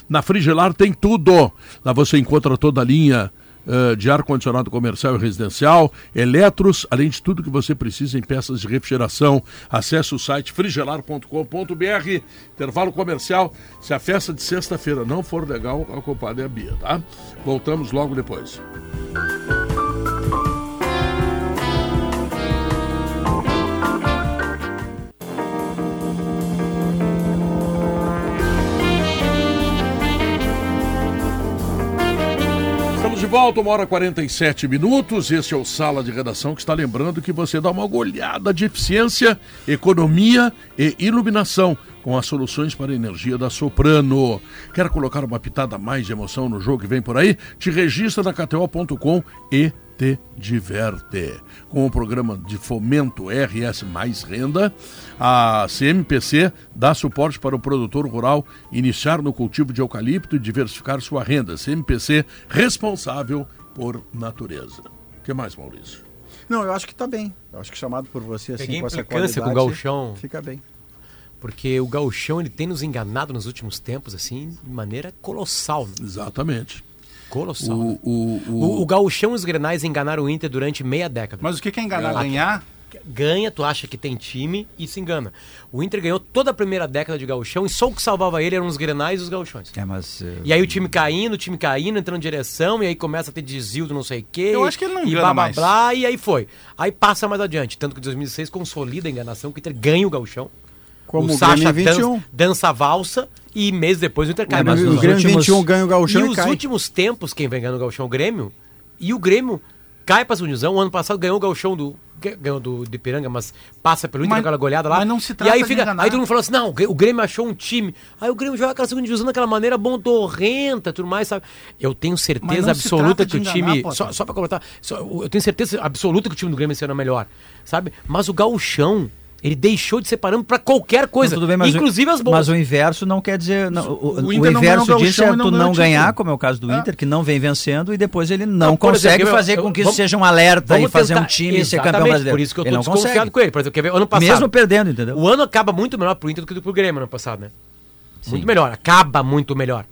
Na Frigelar tem tudo. Lá você encontra toda a linha Uh, de ar-condicionado comercial e residencial, eletros, além de tudo que você precisa em peças de refrigeração. Acesse o site frigelar.com.br, intervalo comercial. Se a festa de sexta-feira não for legal, a culpada é a Bia, tá? Voltamos logo depois. De volta, uma hora e 47 minutos. Este é o Sala de Redação que está lembrando que você dá uma olhada de eficiência, economia e iluminação com as soluções para a energia da Soprano. Quer colocar uma pitada mais de emoção no jogo que vem por aí? Te registra na KTO.com e te diverte. Com o programa de fomento RS Mais Renda, a CMPC dá suporte para o produtor rural iniciar no cultivo de eucalipto e diversificar sua renda. CMPC responsável por natureza. O que mais, Maurício? Não, eu acho que está bem. Eu acho que chamado por você assim Peguei com essa qualidade, com o gauchão. Fica bem. Porque o gauchão ele tem nos enganado nos últimos tempos assim de maneira colossal. Né? Exatamente. Colossal. O, né? o, o, o, o gauchão e os grenais enganaram o Inter durante meia década. Mas o que é enganar? Ganhar? Ganha, tu acha que tem time e se engana. O Inter ganhou toda a primeira década de gauchão e só o que salvava ele eram os grenais e os gauchões. É, mas, uh... E aí o time caindo, o time caindo, entrando em direção, e aí começa a ter desvio do não sei o quê. Eu acho que ele não e engana blá, blá, mais. blá, e aí foi. Aí passa mais adiante. Tanto que 2006 consolida a enganação, que o Inter ganha o gauchão. Como o o Sacha Grêmio em 21. dança, dança a valsa e meses depois o Inter cai. O Mas os o Grêmio últimos- 21 ganha o gauchão e e, os cai. últimos tempos, quem vem ganhando o gauchão é o Grêmio. E o Grêmio cai pra segunda divisão. O ano passado ganhou o gauchão do. Ganhou do de Piranga, mas passa pelo Inter Mas- aquela goleada lá. mas não se e trata aí de fica. enganar. Aí todo mundo falou assim: não, o Grêmio achou um time. Aí o Grêmio joga aquela segunda divisão daquela maneira bondorrenta, tudo mais, sabe? Eu tenho Mas certeza absoluta que o de time. enganar, só, só pra comentar, só- eu tenho certeza absoluta que o time do Grêmio ano é melhor, sabe? Mas o gauchão. Ele deixou de ser parâmetro pra qualquer coisa, Não, bem, inclusive o, as boas. Mas o inverso não quer dizer. não, o, O o inverso disso é tu não não ganhar, título. como é o caso do É. Inter, que não vem vencendo e depois ele não, consegue exemplo, fazer eu- com que isso seja um alerta e fazer um tentar- time e ser campeão brasileiro. Por isso que eu ele tô não desconfiado consegue. com ele. Por exemplo, quer ver? Ano passado. Mesmo perdendo, entendeu? O ano acaba muito melhor pro Inter do que pro Grêmio ano passado, né? Muito melhor, acaba muito melhor.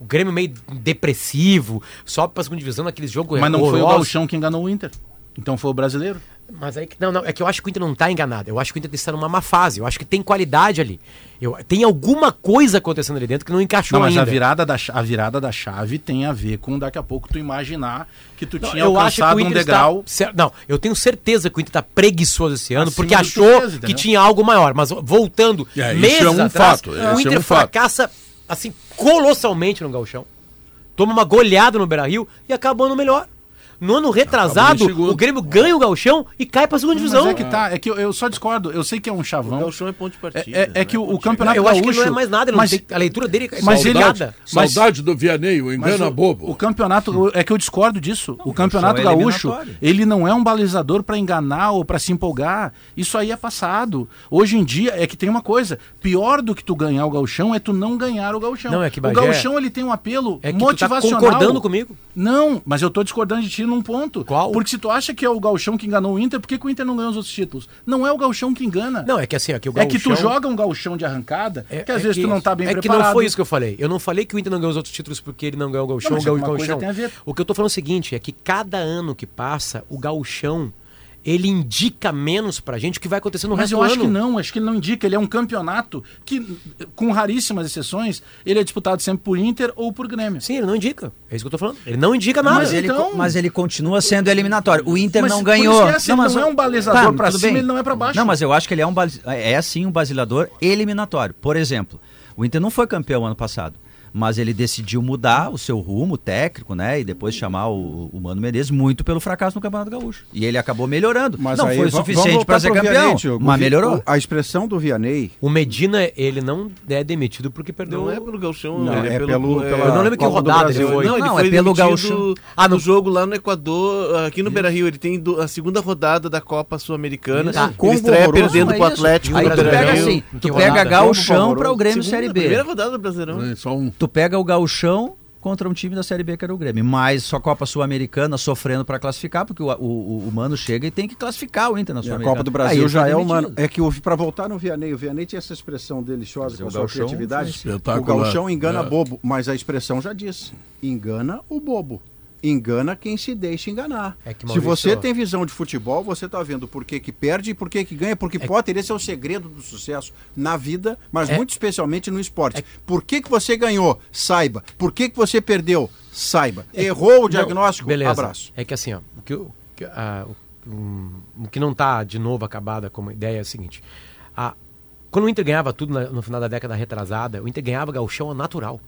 O Grêmio meio depressivo, sobe pra segunda divisão naqueles jogos Mas não foi o. Gauchão que enganou o Inter. Então foi o brasileiro. Mas aí que não, não, é que eu acho que o Inter não tá enganado. Eu acho que o Inter está numa má fase. Eu acho que tem qualidade ali. Eu, tem alguma coisa acontecendo ali dentro que não encaixou Não, mas ainda. a virada, da, a virada da chave tem a ver com daqui a pouco tu imaginar que tu Não, tinha eu acho que alcançado um degrau. está- não, eu tenho certeza que o Inter está preguiçoso esse ano, Acima porque achou que tinha algo maior. Mas voltando, É, isso meses é um atrás, fato, é o Inter um fato. fracassa assim colossalmente no Gauchão. Toma uma goleada no Beira-Rio e acabou no melhor. No ano retrasado, o Grêmio ganha o Gauchão e cai pra segunda Mas divisão. é que tá, é que eu, eu só discordo. Eu sei que é um O chavão. gauchão é ponto de É, partida. é- é que né? o, o de- campeonato eu acho que gaúcho. não é mais nada, ele não mas, tem- a leitura dele é mas ele- saudade. mas- Saudade do Vianney, o mas engana o, bobo. o campeonato é que eu discordo disso. o campeonato é gaúcho, ele não é um balizador pra enganar ou pra se empolgar. Isso aí é passado. Hoje em dia é que tem uma coisa, pior do que tu ganhar o gauchão é tu não ganhar o gauchão. Não, é que, o Bagé, gauchão ele tem um apelo É que tu tá motivacional. concordando comigo. Não, mas eu tô discordando de ti num ponto. Qual? Porque se tu acha que é o gauchão que enganou o Inter, por que, que o Inter não ganhou os outros títulos? Não é o gauchão que engana. Não, é que assim, ó, que o É que tu joga um gauchão de arrancada, É- que às é vezes tu não tá bem é preparado. que não foi isso que eu falei. Eu não falei que o Inter não ganhou os outros títulos porque ele não ganhou o Gauchão. Não, o ver. O que eu tô falando é o seguinte, é que cada ano que passa, o Gauchão, ele indica menos pra gente o que vai acontecer no Mas resto eu do acho ano. que não, acho que ele não indica. Ele é um campeonato que, com raríssimas exceções, ele é disputado sempre por Inter ou por Grêmio. Sim, ele não indica. É isso que eu tô falando. Ele não indica nada. Mas ele, então- mas ele continua sendo eliminatório. O Inter Mas não ganhou. é assim, ele mas não é um balizador pra tudo cima, ele não é pra baixo. Não, mas eu acho que ele é um baliz- é sim um basilador eliminatório. Por exemplo, o Inter não foi campeão ano passado. Mas ele decidiu mudar o seu rumo técnico, né? E depois chamar o, o Mano Menezes muito pelo fracasso no Campeonato Gaúcho. E ele acabou melhorando. Mas não aí, foi o suficiente para ser campeão, Vianney, Diogo. mas melhorou. A expressão do Vianney O Medina, ele não é demitido porque perdeu... Não é pelo gauchão, Não, ele é pelo- é, pela Eu não lembro que rodada ele foi. Não, ele Não, foi é pelo gauchão. Ah, no jogo lá no Equador, aqui no Beira-Rio, ele tem do- a segunda rodada da Copa Sul-Americana. Tá. Ele Combo estreia perdendo pro é. Atlético Aí no tu pega assim, Que tu pega gauchão para o Grêmio Série B. Primeira rodada do Brasileirão. É, só um. Tu pega o gauchão contra um time da Série B que era o Grêmio. Mas só Copa Sul-Americana sofrendo para classificar, porque o, o, o Mano chega e tem que classificar o Inter na E a Sul-Americana. Copa do Aí Brasil ele já é o mano. É que para voltar no Vianney, o Vianney tinha essa expressão deliciosa com a o sua criatividade. O espetacular. gauchão engana É. bobo, mas a expressão já disse: engana o bobo. Engana quem se deixa enganar. É que, se Maurício, você tem visão de futebol, você tá vendo por que, que perde e por que, que ganha, porque Potter, esse é o segredo do sucesso na vida, mas É- muito especialmente no esporte. Por que, que você ganhou? Saiba. Por que, que você perdeu? Saiba. Errou o diagnóstico? Beleza. Abraço. É que assim, ó, o que, o, o- o que não tá de novo acabada como ideia é o seguinte. A, quando o Inter ganhava tudo na- no final da década retrasada, o Inter ganhava gauchão natural.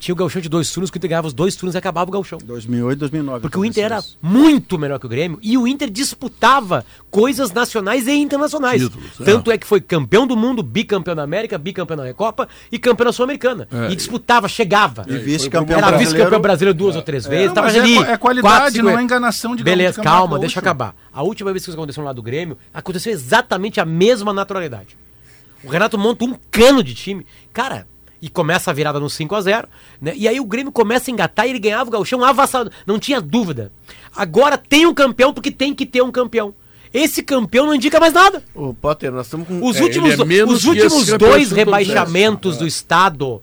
Tinha o gauchão de dois turnos, que o Inter ganhava os dois turnos e acabava o gauchão. 2008, 2009. Porque o Inter era muito melhor que o Grêmio e o Inter disputava coisas nacionais e internacionais. Títulos, é. Tanto é. que foi campeão do mundo, bicampeão da América, bicampeão da Recopa e campeão da Sul-Americana. É. E disputava, chegava. E vice-campeão Era vice-campeão brasileiro duas ou três é. vezes. tava ali, é, é qualidade, quatro, não é enganação de Beleza, calma, deixa eu acabar. A última vez que isso aconteceu lá do Grêmio, aconteceu exatamente a mesma naturalidade. O Renato monta um cano de time. Cara, e começa a virada no 5 a 0 né? E aí o Grêmio começa a engatar e ele ganhava o Gauchão avassalado. Não tinha dúvida. Agora tem um campeão porque tem que ter um campeão. Esse campeão não indica mais nada. O Potter, nós estamos com. Os é, últimos, é os últimos dois rebaixamentos do Estado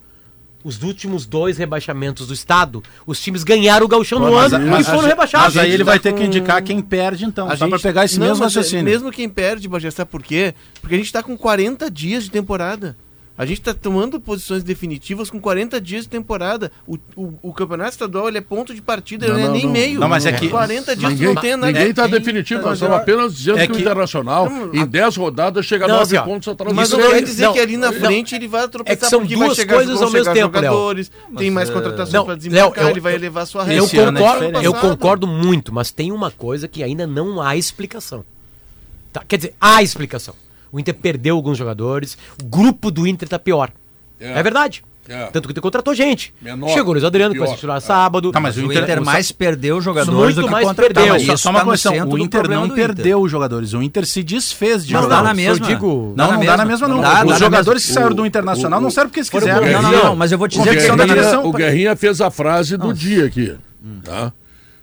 os últimos dois rebaixamentos do estado, os times ganharam o gauchão no ano e foram rebaixados. Mas aí ele vai ter que indicar quem perde, então. A só gente... pegar esse não, mesmo é raciocínio. Mesmo quem perde, Bagé, sabe por quê? Porque a gente está com 40 dias de temporada. A gente está tomando posições definitivas com 40 dias de temporada. O, o, o campeonato estadual ele é ponto de partida, não, ele não, é nem não, meio. Não, mas é que 40 dias ninguém, não tem nada. Ninguém está definitivo, nós estamos apenas dizendo é que, que, o Internacional, em 10 rodadas, chega a 9 assim, pontos atrás Mas não quer dizer que ali na frente ele vai tropeçar, é que são porque duas vai chegar, coisas ao mesmo tempo, jogadores, Léo. tem mais contratações para desembarcar, ele vai elevar sua renda. Eu concordo, eu concordo muito, mas tem uma coisa que ainda não há explicação. Tá, quer dizer, há explicação. O Inter perdeu alguns jogadores, o grupo do Inter está pior. É, é verdade. É. Tanto que ele contratou gente. Menor, Chegou o Luiz Adriano, pior, que vai se titular é. sábado. Tá, mas o Inter, o Inter mais perdeu jogadores muito do que mais contratou. Tá, só uma tá questão, o Inter não perdeu os jogadores, o Inter se desfez de não, jogadores. Não dá na mesma. Digo, não, não, dá na mesma não. Dá, os jogadores que saíram do Internacional não servem porque eles quiseram. Não, não, não, mas eu vou te dizer que o Guerrinha fez a frase do dia aqui, tá?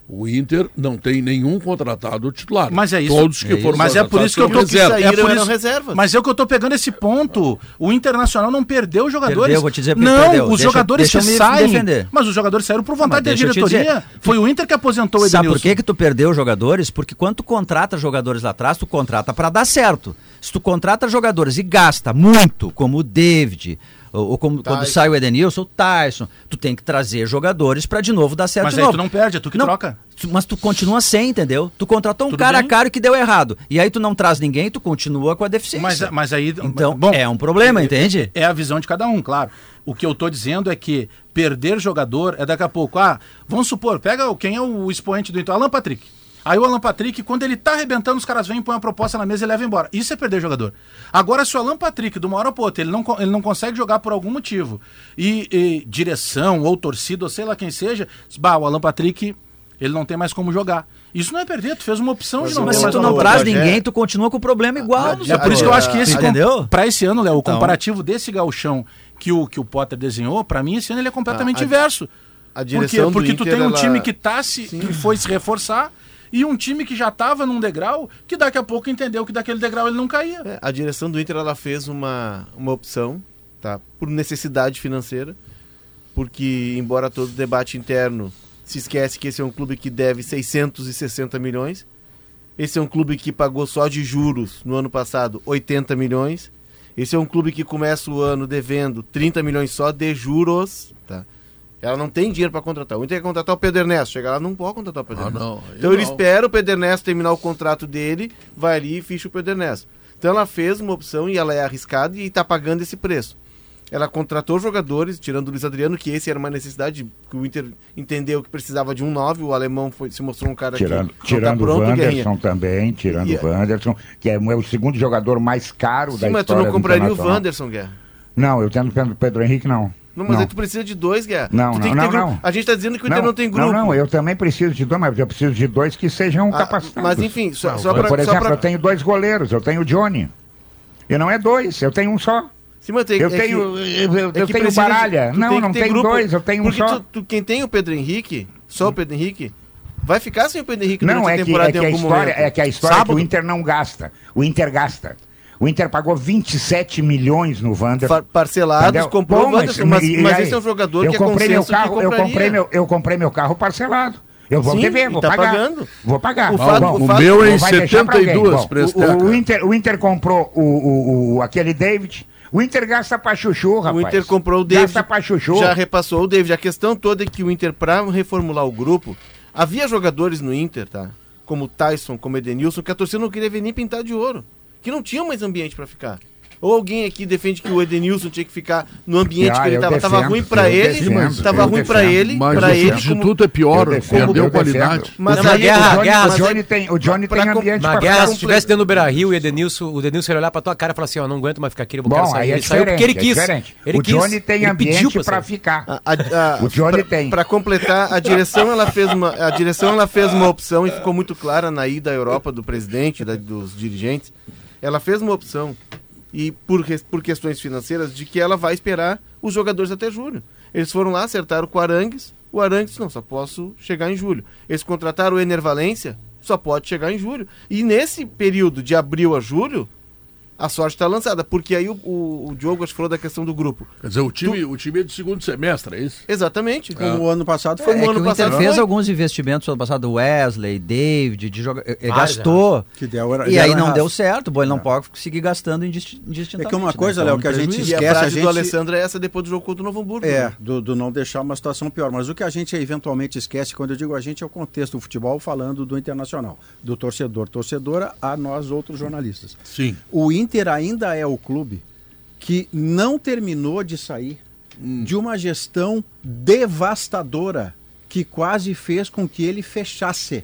O Inter não tem nenhum contratado titular. Mas é isso. Todos que é foram Mas é por isso que eu tô reserva. É por isso, reservas. Mas é o que eu tô pegando esse ponto. O Internacional não perdeu jogadores. Perdeu, vou te dizer não, perdeu. os deixa, jogadores deixa que saem. Defender. Mas os jogadores saíram por vontade da diretoria. Foi o Inter que aposentou o Edenilson. Sabe por que que tu perdeu jogadores? Porque quando tu contrata jogadores lá atrás, tu contrata para dar certo. Se tu contrata jogadores e gasta muito, como o David, ou, ou como, quando sai o Edenilson, o Tyson. Tu tem que trazer jogadores para de novo dar certo Mas de aí novo. tu não perde, é tu que não, troca. Mas tu continua sem, entendeu? Tu contratou um Tudo cara bem? caro que deu errado. E aí tu não traz ninguém, tu continua com a deficiência. Mas, mas aí. Então, bom, é um problema, é, entende? É a visão de cada um, claro. O que eu tô dizendo é que perder jogador é daqui a pouco. Ah, vamos supor, pega quem é o expoente do Inter, Alan Patrick. Aí o Alan Patrick, quando ele tá arrebentando, os caras vêm, põem a proposta na mesa e levam embora. Isso é perder jogador. Agora, se o Alan Patrick, de uma hora para outra, ele não, ele não consegue jogar por algum motivo, e, e direção, ou torcida, ou sei lá quem seja, bah, o Alan Patrick, ele não tem mais como jogar. Isso não é perder, tu fez uma opção mas, de não Mas se tu não traz ninguém, tu continua com o problema igual. É por isso que eu acho que esse, entendeu? Pra esse ano, Léo, o então, comparativo desse galchão que o, que o Potter desenhou, para mim, esse ano ele é completamente a, inverso. A direção Por quê? Porque tu Inter, tem um ela... time que tá se, que foi se reforçar e um time que já estava num degrau, que daqui a pouco entendeu que daquele degrau ele não caía. É, a direção do Inter ela fez uma, uma opção, tá? Por necessidade financeira, porque embora todo debate interno se esquece que esse é um clube que deve 660 milhões, esse é um clube que pagou só de juros no ano passado 80 milhões. Esse é um clube que começa o ano devendo 30 milhões só de juros? Ela não tem dinheiro para contratar. O Inter quer contratar o Pedro Ernesto. Chega lá, não pode contratar o Pedro ah, Ernesto. Não, então ele espera o Pedro Ernesto terminar o contrato dele, vai ali e ficha o Pedro Ernesto. Então ela fez uma opção e ela é arriscada e está pagando esse preço. Ela contratou jogadores, tirando o Luiz Adriano, que esse era uma necessidade, que o Inter entendeu que precisava de um 9, o alemão foi, se mostrou um cara tirando, que tirando tá pronto, o Wanderson também, tirando o Wanderson, que é, é, o segundo jogador mais caro Sim, da mas história mas tu não compraria o Wanderson, Guerra? Não, eu tenho o Pedro Henrique, não. Não, mas não. aí tu precisa de dois, Guerra. Não, não, não, não, A gente está dizendo que o Inter não, tem grupo. Não, não, eu também preciso de dois, mas eu preciso de dois que sejam ah, capacitados. Mas enfim, só, só para... Por exemplo, pra... eu tenho dois goleiros, eu tenho o Johnny. E não é dois, eu tenho um só. Sim, mas tem, eu é tenho, que, eu, é eu tenho baralha. De, não, tem não tenho grupo, dois, eu tenho um só. Tu, tu, quem tem o Pedro Henrique, só o Pedro Henrique, vai ficar sem o Pedro Henrique não, é que, é que a história, momento. É que a história é que o Inter não gasta. O Inter gasta. O Inter pagou 27 milhões no Wander. Parcelados, Entendeu? comprou Bom, mas, mas, mas esse é um jogador eu que é comprei meu carro, eu comprei meu, eu comprei meu carro parcelado. Eu vou Sim, dever, vou tá pagar. Pagando. Vou pagar. O, fato, bom, o, o meu é em 72 bom, o, o, Inter, o Inter comprou o, o, o, aquele David. O Inter gasta pra chuchu, rapaz. O Inter comprou o David. Gasta pra chuchu. Já repassou o David. A questão toda é que o Inter, pra reformular o grupo, havia jogadores no Inter, tá? Como Tyson, como Edenilson, que a torcida não queria ver nem pintar de ouro que não tinham mais ambiente para ficar. Ou alguém aqui defende que o Edenilson tinha que ficar no ambiente ah, que ele estava. Tava ruim para ele, estava ruim para ele, para ele. O substituto é pior, perdeu qualidade. Mas não, a guerra, guerra, o Johnny tem, o Johnny tem ambiente para guerra, se estivesse dentro do Beira-Rio, o Edenilson, o Edenilson ia olhar para tua cara e falar assim, ó, não aguento mais ficar aqui, eu quero sair. Ele saiu porque ele quis. O Johnny tem ambiente para ficar. O Johnny tem. Para completar, a direção ela fez uma a direção ela fez uma opção e ficou muito clara na ida à Europa do presidente, dos dirigentes. Ela fez uma opção e por, por questões financeiras, de que ela vai esperar os jogadores até julho. Eles foram lá, acertaram com o Arangues, o Arangues, não, só posso chegar em julho. Eles contrataram o Enervalência, só pode chegar em julho. E nesse período de abril a julho, a sorte está lançada, porque aí o, o, o, Diogo acho que falou da questão do grupo. Quer dizer, o time, tu... o time é de segundo semestre, é isso? Exatamente. Como é. o ano passado foi. É, o ano é passado. fez alguns investimentos no ano passado, Wesley, David, de joga... ele ah, gastou. Que deu, era, e aí não deu certo, bom, ele não é. pode seguir gastando indistintamente. É que uma coisa, né? Léo, que a gente esquece. E a, a gente... do Alessandro é essa depois do jogo contra o Novo Hamburgo. É, né? do, do, não deixar uma situação pior. Mas o que a gente eventualmente esquece, quando eu digo a gente, é o contexto do futebol falando do internacional. Do torcedor, torcedora, a nós outros jornalistas. Sim. O Inter ainda é o clube que não terminou de sair hum. de uma gestão devastadora que quase fez com que ele fechasse.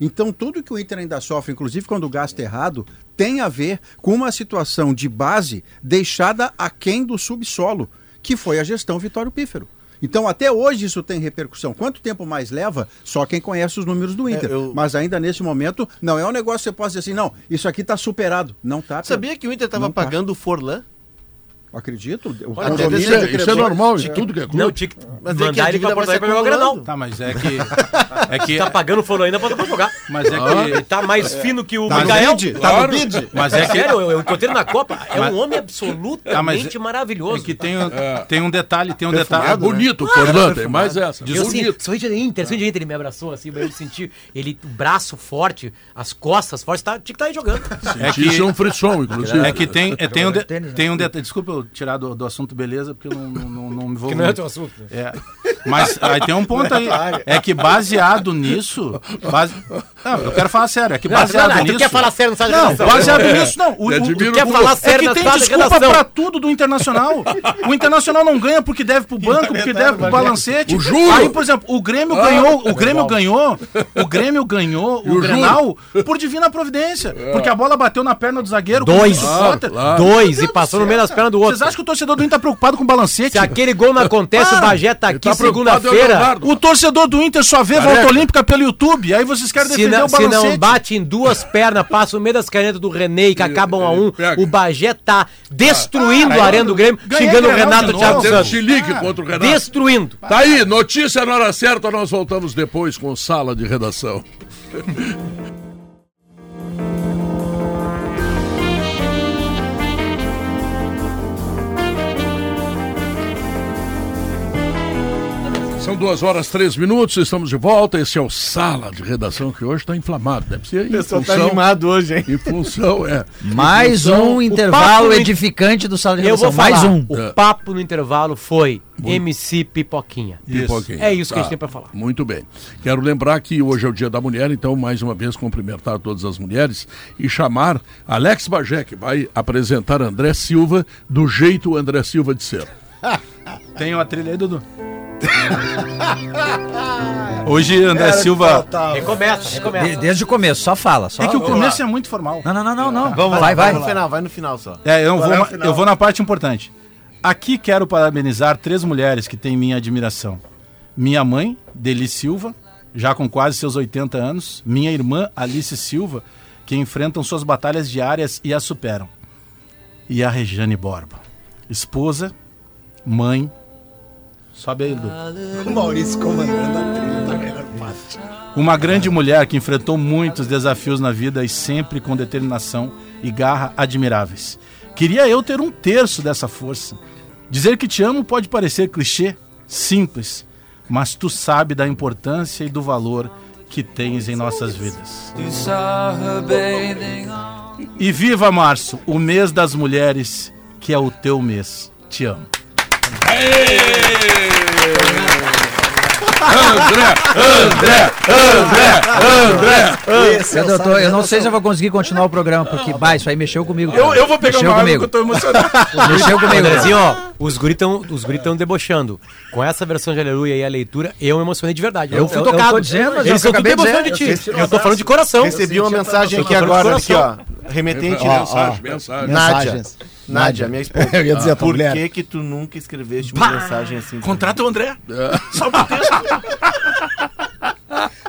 Então, tudo que o Inter ainda sofre, inclusive quando gasta errado, tem a ver com uma situação de base deixada aquém do subsolo, que foi a gestão Vitório Pífero. Então, até hoje isso tem repercussão. Quanto tempo mais leva? Só quem conhece os números do Inter. É, eu... Mas ainda nesse momento, não é um negócio que você possa dizer assim, não, isso aqui está superado. Não está. Sabia que o Inter estava tá. pagando o Forlan? Acredito. O Olha, isso, é, isso é normal de tudo que é clube. Não, tinha que mas é mandar é que ele pra Porto Alegre pra jogar Granal. Tá, mas é que... É que... tá pagando o foro ainda pra jogar. Mas é que... Ele tá mais fino que o tá Mikael. Bid, tá no bid. Mas é que... Sério, eu encontrei ele na Copa. É um homem absolutamente tá, mas maravilhoso. É que tem, tem um detalhe, tem um detalhe. É bonito, Fernando, tem mais essa. Eu bonito. Sou de Inter, sou de Inter, ele me abraçou assim, eu senti ele, o braço forte, as costas fortes, tinha que estar aí jogando. É que isso é um frisson, inclusive. É que tem, tem um, tem um detalhe, desculpa tirar do, do assunto beleza, porque eu não, não, não me vou. Que não é teu assunto. É. Mas aí tem um ponto aí. É que baseado nisso. Base... Não, eu quero falar sério. É que baseado não, não, nisso. Tu quer falar sério no sala Não, baseado nisso, não. O, o, tu quer falar sério é que tem desculpa pra tudo do Internacional. O Internacional não ganha porque deve pro banco, porque deve pro balancete. O juro. Aí, por exemplo, o Grêmio ah, ganhou. O Grêmio ganhou. O Grêmio ganhou o, o Grenal por divina providência. É. Porque a bola bateu na perna do zagueiro. Dois. Claro, claro. Dois. E passou no meio das pernas do outro. Vocês acham que o torcedor do Inter tá preocupado com o balancete? Se aquele gol não acontece, ah, o Bagé tá aqui tá segunda-feira. O torcedor do Inter só vê Careca. volta olímpica pelo YouTube. Aí vocês querem defender não, o balancete. Se não bate em duas pernas, passa no meio das canetas do René que acabam a um, o Bagé tá destruindo ah, a arena do Grêmio, xingando o Renato Thiago Santos. Chilique contra o Renato. Destruindo. Tá aí, notícia na hora certa, nós voltamos depois com sala de redação. São duas horas, três minutos, estamos de volta. Esse é o Sala de Redação que hoje está inflamado. Deve ser. O pessoal está animado hoje, hein? Em função, é. Mais função, um intervalo edificante do Sala de Redação. Eu vou falar, Mais um. O é. papo no intervalo foi muito. MC Pipoquinha. Isso. Pipoquinha. É isso que tá. a gente tem para falar. Muito bem. Quero lembrar que hoje é o Dia da Mulher, então, mais uma vez, cumprimentar todas as mulheres e chamar Alex Bagé, que vai apresentar André Silva do jeito André Silva de ser. Tem uma trilha aí, Dudu? Hoje André Era Silva. Recomeça, recomeça. desde o começo, só fala. Só... É que o começo é muito formal. Não, não, não, não. não. Vamos vai, lá, vai. Vai no final, vai no final só. É, eu vou, eu vou na parte importante. Aqui quero parabenizar três mulheres que têm minha admiração. Minha mãe, Deli Silva, já com quase seus 80 anos. Minha irmã, Alice Silva, que enfrentam suas batalhas diárias e as superam. E a Regiane Borba, esposa, mãe, Sobe aí, Edu. O Maurício comandando a trilha da melhor parte. Uma grande mulher que enfrentou muitos desafios na vida e sempre com determinação e garra admiráveis. Queria eu ter um terço dessa força. Dizer que te amo pode parecer clichê, simples, mas tu sabe da importância e do valor que tens em nossas vidas. E viva março, o mês das mulheres, que é o teu mês. Te amo. André! André! André! Eu, doutor, eu não sei se eu vou conseguir continuar o programa, porque, bah, isso aí mexeu comigo. Eu, eu vou pegar mexeu uma comigo. que eu tô emocionado. Mexeu comigo. Andrezinho, ó, os guris estão debochando. Com essa versão de Aleluia e a leitura, eu me emocionei de verdade. Eu, fui tocado. Eu tô dizendo, mas Eles eu estão tudo emocionando de ti. Eu tô falando de coração. Recebi uma mensagem aqui agora, aqui, ó. Remetente. Mensagem, mensagem. Nádia. Nádia, minha esposa. Eu ia dizer a tua Por mulher. que que tu nunca escreveste uma mensagem assim? Contrata o André. Só o texto.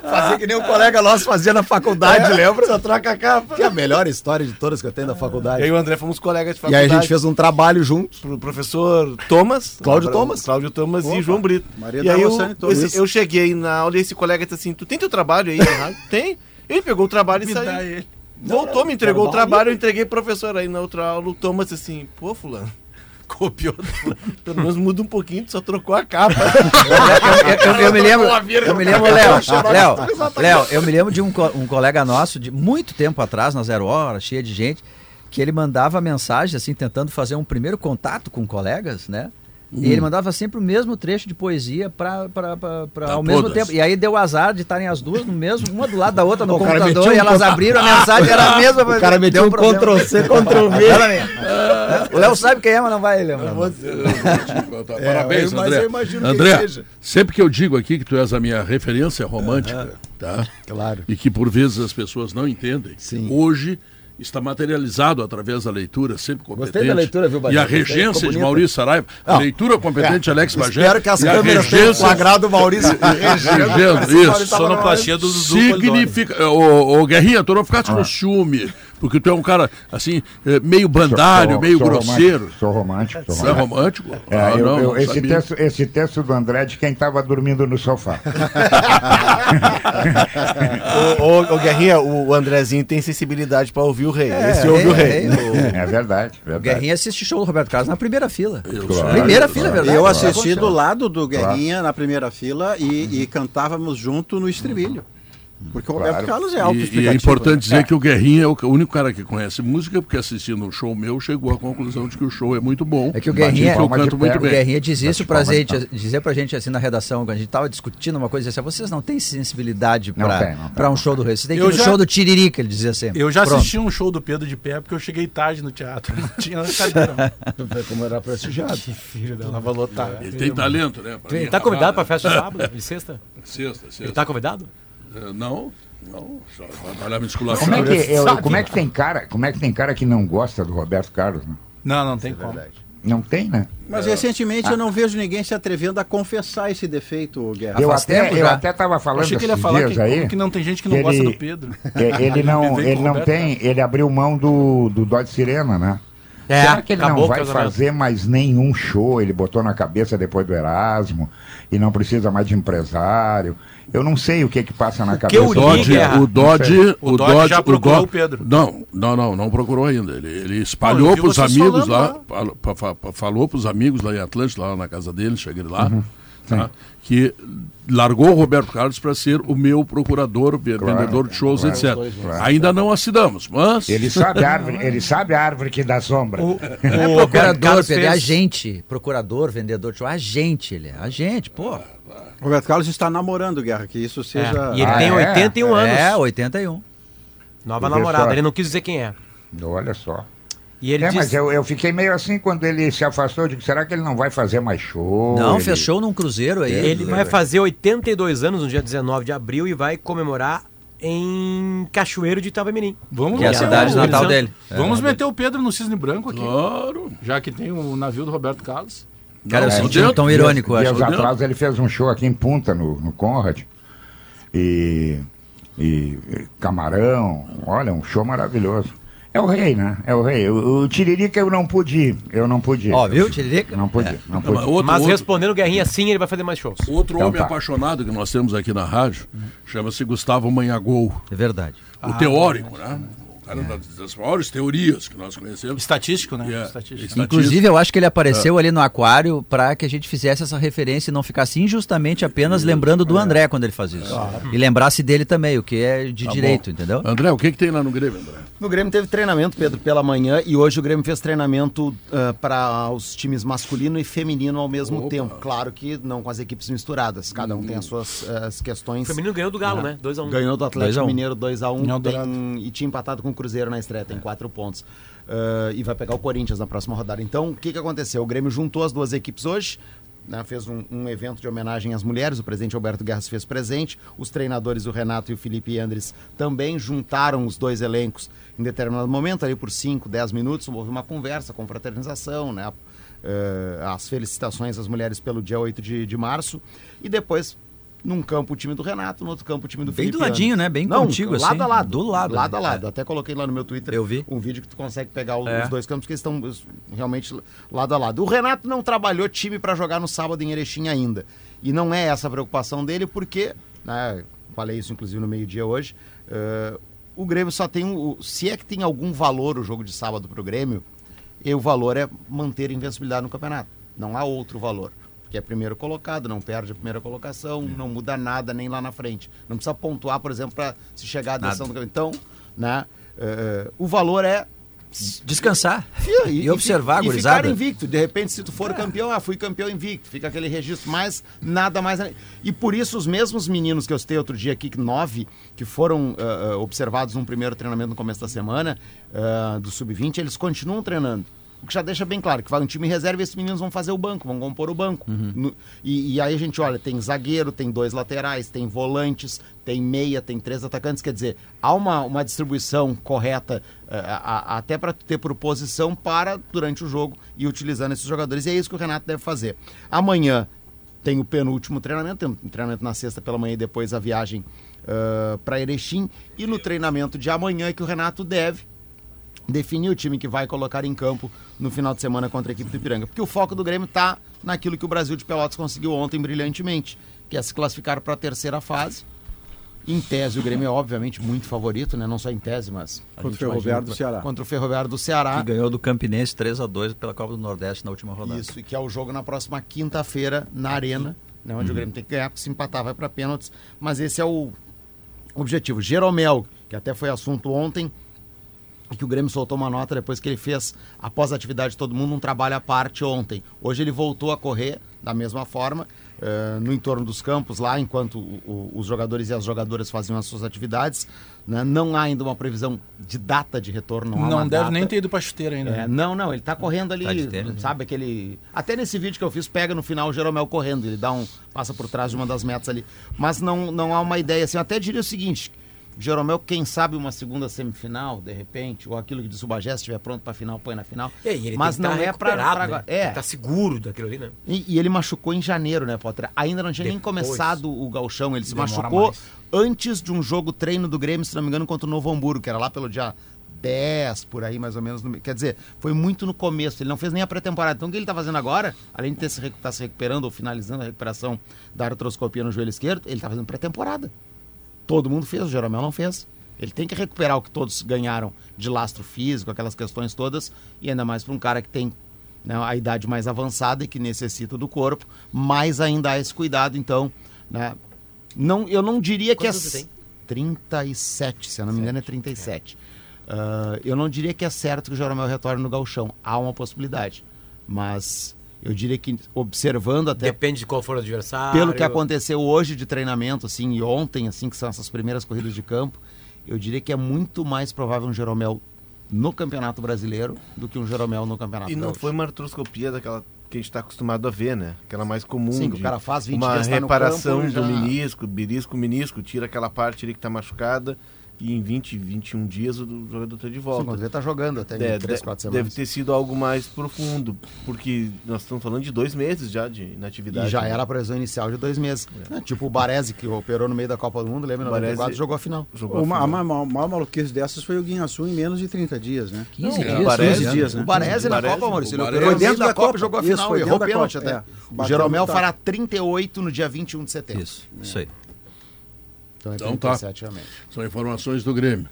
Fazer que nem um colega nosso fazia na faculdade, é, lembra? Só troca a capa. Que é a melhor história de todas que eu tenho da faculdade. Eu e o André fomos colegas de faculdade. E aí a gente fez um trabalho juntos pro professor Thomas, Cláudio Thomas, Cláudio Thomas Opa. e João Brito. Maria e aí eu, esse, eu cheguei na aula e esse colega disse assim: Tu tem teu trabalho aí? tem. Ele pegou o trabalho e me saiu. Voltou, me entregou o trabalho, eu entreguei pro professor. Aí na outra aula o Thomas assim: Pô, Fulano copiou. Pelo menos muda um pouquinho, só trocou a capa. eu, eu, eu, me lembro, eu me lembro, Léo, Léo, Léo, eu me lembro de um, um colega nosso de muito tempo atrás, na Zero Hora, cheia de gente, que ele mandava mensagem assim, tentando fazer um primeiro contato com colegas, né? E ele hum. mandava sempre o mesmo trecho de poesia para tá ao mesmo tempo. E aí deu azar de estarem as duas no mesmo, uma do lado da outra no o computador, e elas abriram a mensagem, era a mesma. O cara meteu um Ctrl C, Ctrl V. o Léo sabe quem é, mas não vai lembrar. Parabéns, é, André. André, sempre que eu digo aqui que tu és a minha referência romântica, tá? Claro. E que por vezes as pessoas não entendem. Sim. Hoje está materializado através da leitura, sempre competente. Gostei da leitura, viu, Bagé? E a regência de Maurício Saraiva, a leitura competente é. Alex Bagé. Espero que as câmeras regência... tenham flagrado o Maurício regendo. Isso. Sonoplastia do Dudu Significa... Ô, Guerrinha, tu não ficaste ah. com ciúme porque tu é um cara, assim, é, meio bandário, sou, meio sou grosseiro. Romântico, sou romântico. Sou Você é romântico? É, ah, eu, não, eu, esse, texto, esse texto do André é de quem estava dormindo no sofá. ô, ô, Guerrinha, o Andrezinho tem sensibilidade para ouvir o rei. É, esse ouve o rei. É, é verdade, verdade. O Guerrinha assiste show do Roberto Carlos na primeira fila. Claro, primeira fila, é verdade. Eu assisti do lado do Guerrinha claro. na primeira fila e, e cantávamos junto no estribilho. Porque o Roberto Carlos é alto E, e é importante dizer é. que o Guerrinha é o único cara que conhece música, porque assistindo um show meu chegou à conclusão de que o show é muito bom. É que o Guerrinha, eu canto muito bem. O Guerrinha diz isso pra gente, dizer pra gente assim na redação, quando a gente tava discutindo uma coisa assim, vocês não têm sensibilidade pra, um show do Rei, vocês têm que ir no já, show do Tiririca, ele dizia sempre. Eu já Pronto. assisti um show do Pedro de pé porque eu cheguei tarde no teatro, não tinha cadeira. Como era prestigiado. Que filho dela. Tava lotado. Ele tem talento, né? Ele tá convidado pra festa de sábado, de sexta? Sexta, sexta. Ele tá convidado? Uh, não. Não, só trabalhar musculação. Como é, que, eu, como é que tem cara? Como é que tem cara que não gosta do Roberto Carlos? Né? Não, não tem é como. Não tem, né? Mas é. recentemente ah. eu não vejo ninguém se atrevendo a confessar esse defeito, Guerra. Eu Faz até, eu até estava falando Achei que ele ia falar que, aí, que não tem gente que não gosta do Pedro. Ele não, ele não tem, ele abriu mão do, do Dodge Sirena, né? É, Será que ele não vai fazer mais nenhum show? Ele botou na cabeça depois do Erasmo e não precisa mais de empresário. Eu não sei o que que passa na cabeça. O Dodge, o Dodge, o Dodge já procurou o, o Pedro. Não, não, não, não procurou ainda. Ele, ele espalhou para os amigos lá, lá. falou para os amigos lá em Atlântico, lá na casa dele, cheguei lá. Uhum. Tá? que largou o Roberto Carlos para ser o meu procurador, claro, vendedor de shows, claro, etc. Claro, Ainda não assinamos, mas. Ele sabe a árvore, ele sabe a árvore que dá sombra. O, o, o procurador, Pedro, é agente. Procurador, vendedor de show, agente, ele é agente, pô. O Roberto Carlos está namorando, Guerra, que isso seja. É. E ele ah, tem é? 81 anos. É, 81. Nova namorada, ele não quis dizer quem é. Olha só. E ele é, disse... mas eu, eu fiquei meio assim quando ele se afastou. Eu digo, será que ele não vai fazer mais show? Não, ele... fechou num cruzeiro aí. Ele vai fazer 82 anos no dia 19 de abril e vai comemorar em Cachoeiro de Itabamirim. Vamos que é a cidade de natal dele. Vamos é. meter o Pedro no Cisne Branco aqui. Claro. Já que tem o navio do Roberto Carlos. Cara, não, eu senti um tão irônico, dias, acho. Dias atrás ele fez um show aqui em Punta, no, no Conrad. E, e, e Camarão. Olha, um show maravilhoso. É o rei, né? É o rei. O, o Tiririca eu não pude ir. Eu não pude ir. Ó, viu, Tiririca? Não pude, é. não pude. Mas, outro, mas outro... respondendo Guerrinha sim, ele vai fazer mais shows. Outro então, homem tá. apaixonado que nós temos aqui na rádio chama-se Gustavo Manhagol. É verdade. O ah, teórico, né? Cara, é. das maiores teorias que nós conhecemos. Estatístico, né? É. Estatístico. Inclusive, eu acho que ele apareceu é. ali no aquário para que a gente fizesse essa referência e não ficasse injustamente apenas lembrando do é. André quando ele faz isso. E lembrasse dele também, o que é de tá direito, bom. entendeu? André, o que, que tem lá no Grêmio, André? No Grêmio teve treinamento, Pedro, pela manhã, e hoje o Grêmio fez treinamento uh, para os times masculino e feminino ao mesmo Opa. tempo. Claro que não com as equipes misturadas, cada um hum. tem as suas uh, as questões. O feminino ganhou do Galo, né? 2x1. Um. Ganhou do Atlético um. Mineiro 2x1 um, e tinha empatado com o Cruzeiro na estreia, tem 4 pontos. Uh, e vai pegar o Corinthians na próxima rodada. Então, o que, que aconteceu? O Grêmio juntou as duas equipes hoje, né, fez um, um, evento de homenagem às mulheres, o presidente Alberto Guerra fez presente, os treinadores, o Renato e o Felipe Andres, também juntaram os dois elencos em determinado momento, ali por 5, 10 minutos, houve uma conversa, confraternização, né, uh, as felicitações às mulheres pelo dia 8 de, de março, e depois num campo o time do Renato, no outro campo o time do Bem Felipe do ladinho, né? Bem Não, contigo, lado assim. a lado. Do lado. Lado a lado. É. Até coloquei lá no meu Twitter Eu vi. um vídeo que tu consegue pegar os, é. os dois campos que estão realmente lado a lado. O Renato não trabalhou time para jogar no sábado em Erechim ainda. E não é essa a preocupação dele, porque, né, falei isso inclusive no meio-dia hoje, uh, o Grêmio só tem. O, se é que tem algum valor o jogo de sábado para o Grêmio, e o valor é manter a invencibilidade no campeonato. Não há outro valor que é primeiro colocado, não perde a primeira colocação, não muda nada nem lá na frente. Não precisa pontuar, por exemplo, para se chegar à decisão do Então, né, uh, o valor é descansar e, e observar, e, e ficar invicto. De repente, se tu for é. campeão, ah, fui campeão invicto. Fica aquele registro, mas nada mais. E por isso, os mesmos meninos que eu citei outro dia aqui, nove, que foram uh, observados no primeiro treinamento no começo da semana, uh, do Sub-20, eles continuam treinando. O que já deixa bem claro que vai um time reserva e esses meninos vão fazer o banco, vão compor o banco. Uhum. No, e, e, aí a gente olha, tem zagueiro, tem dois laterais, tem volantes, tem meia, tem três atacantes. Quer dizer, há uma, uma distribuição correta uh, a, a, até para ter proposição para, durante o jogo, e utilizando esses jogadores. E é isso que o Renato deve fazer. Amanhã tem o penúltimo treinamento, tem um treinamento na sexta pela manhã e depois a viagem uh, para Erechim. E no treinamento de amanhã é que o Renato deve definir o time que vai colocar em campo no final de semana contra a equipe do Ipiranga. Porque o foco do Grêmio está naquilo que o Brasil de Pelotas conseguiu ontem brilhantemente, que é se classificar para a terceira fase. Em tese, o Grêmio é obviamente muito favorito, né? não só em tese, mas. Contra o Ferroviário do Ceará. Contra o Ferroviário do Ceará. Que ganhou do Campinense 3 a 2 pela Copa do Nordeste na última rodada. Isso, e que é o jogo na próxima quinta-feira na Arena, né? onde uhum. o Grêmio tem que ganhar, porque se empatar vai para pênaltis. Mas esse é o objetivo. Jeromel, que até foi assunto ontem, que o Grêmio soltou uma nota depois que ele fez, após a atividade de todo mundo, um trabalho à parte ontem. Hoje ele voltou a correr da mesma forma, uh, no entorno dos campos, lá, enquanto o, o, os jogadores e as jogadoras faziam as suas atividades. Né? Não há ainda uma previsão de data de retorno. Não, não deve data. nem ter ido para chuteira ainda. É, né? não, não, ele está correndo ali, tá né? sabe aquele... Até nesse vídeo que eu fiz, pega no final o Jeromel correndo, ele dá um... passa por trás de uma das metas ali. Mas não, não há uma ideia assim, eu até diria o seguinte Jeromel, quem sabe uma segunda semifinal, de repente, ou aquilo que disse o Bagé, se estiver pronto para final, põe na final. É, mas não tá é para né? é. tá seguro daquilo ali, né? E, e, ele machucou em janeiro, né, Potter? Ainda não tinha Depois. nem começado o galchão, ele se machucou mais. antes de um jogo treino do Grêmio, se não me engano, contra o Novo Hamburgo, que era lá pelo dia 10, por aí mais ou menos. Quer dizer, foi muito no começo, ele não fez nem a pré-temporada. Então o que ele está fazendo agora, além de estar se, tá se recuperando ou finalizando a recuperação da artroscopia no joelho esquerdo, ele está fazendo pré-temporada. Todo mundo fez, o Jeromel não fez. Ele tem que recuperar o que todos ganharam de lastro físico, aquelas questões todas, e ainda mais para um cara que tem né, a idade mais avançada e que necessita do corpo, mais ainda há esse cuidado. Então, né, não, eu não diria que é. Você tem? 37, se eu não me engano, é 37. Uh, eu não diria que é certo que o Jeromel retorne no galchão. Há uma possibilidade. Mas eu diria que observando até. Depende de qual for o adversário. Pelo que aconteceu hoje de treinamento, assim, e ontem, assim, que são essas primeiras corridas de campo, eu diria que é muito mais provável um Jeromel no Campeonato Brasileiro do que um Jeromel no Campeonato E não Gaúcho. foi uma artroscopia daquela que a gente está acostumado a ver, né? Aquela mais comum. Sim, o cara faz 20 Uma reparação campo, do já... menisco, belisco, menisco, tira aquela parte ali que está machucada e em 20, 21 dias o jogador está de volta. Sim, ele está jogando até é, 3, 4 semanas. Deve ter sido algo mais profundo, porque nós estamos falando de dois meses já de inatividade. E já né? era a previsão inicial de dois meses. É. É, tipo o Baresi, que operou no meio da Copa do Mundo, lembra? Em 94, jogou a final. Jogou a, final. a maior maluquice dessas foi o Guinhaçu em menos de 30 dias, né? 15 Não, dias. O Baresi, dias, né? O Baresi na Copa, Maurício. Ele operou dentro da, Copa, jogou a final, errou pênalti até. É. O Jeromel fará 38 no dia 21 de setembro. Isso, isso aí. Então, é então tá. Realmente. São informações do Grêmio.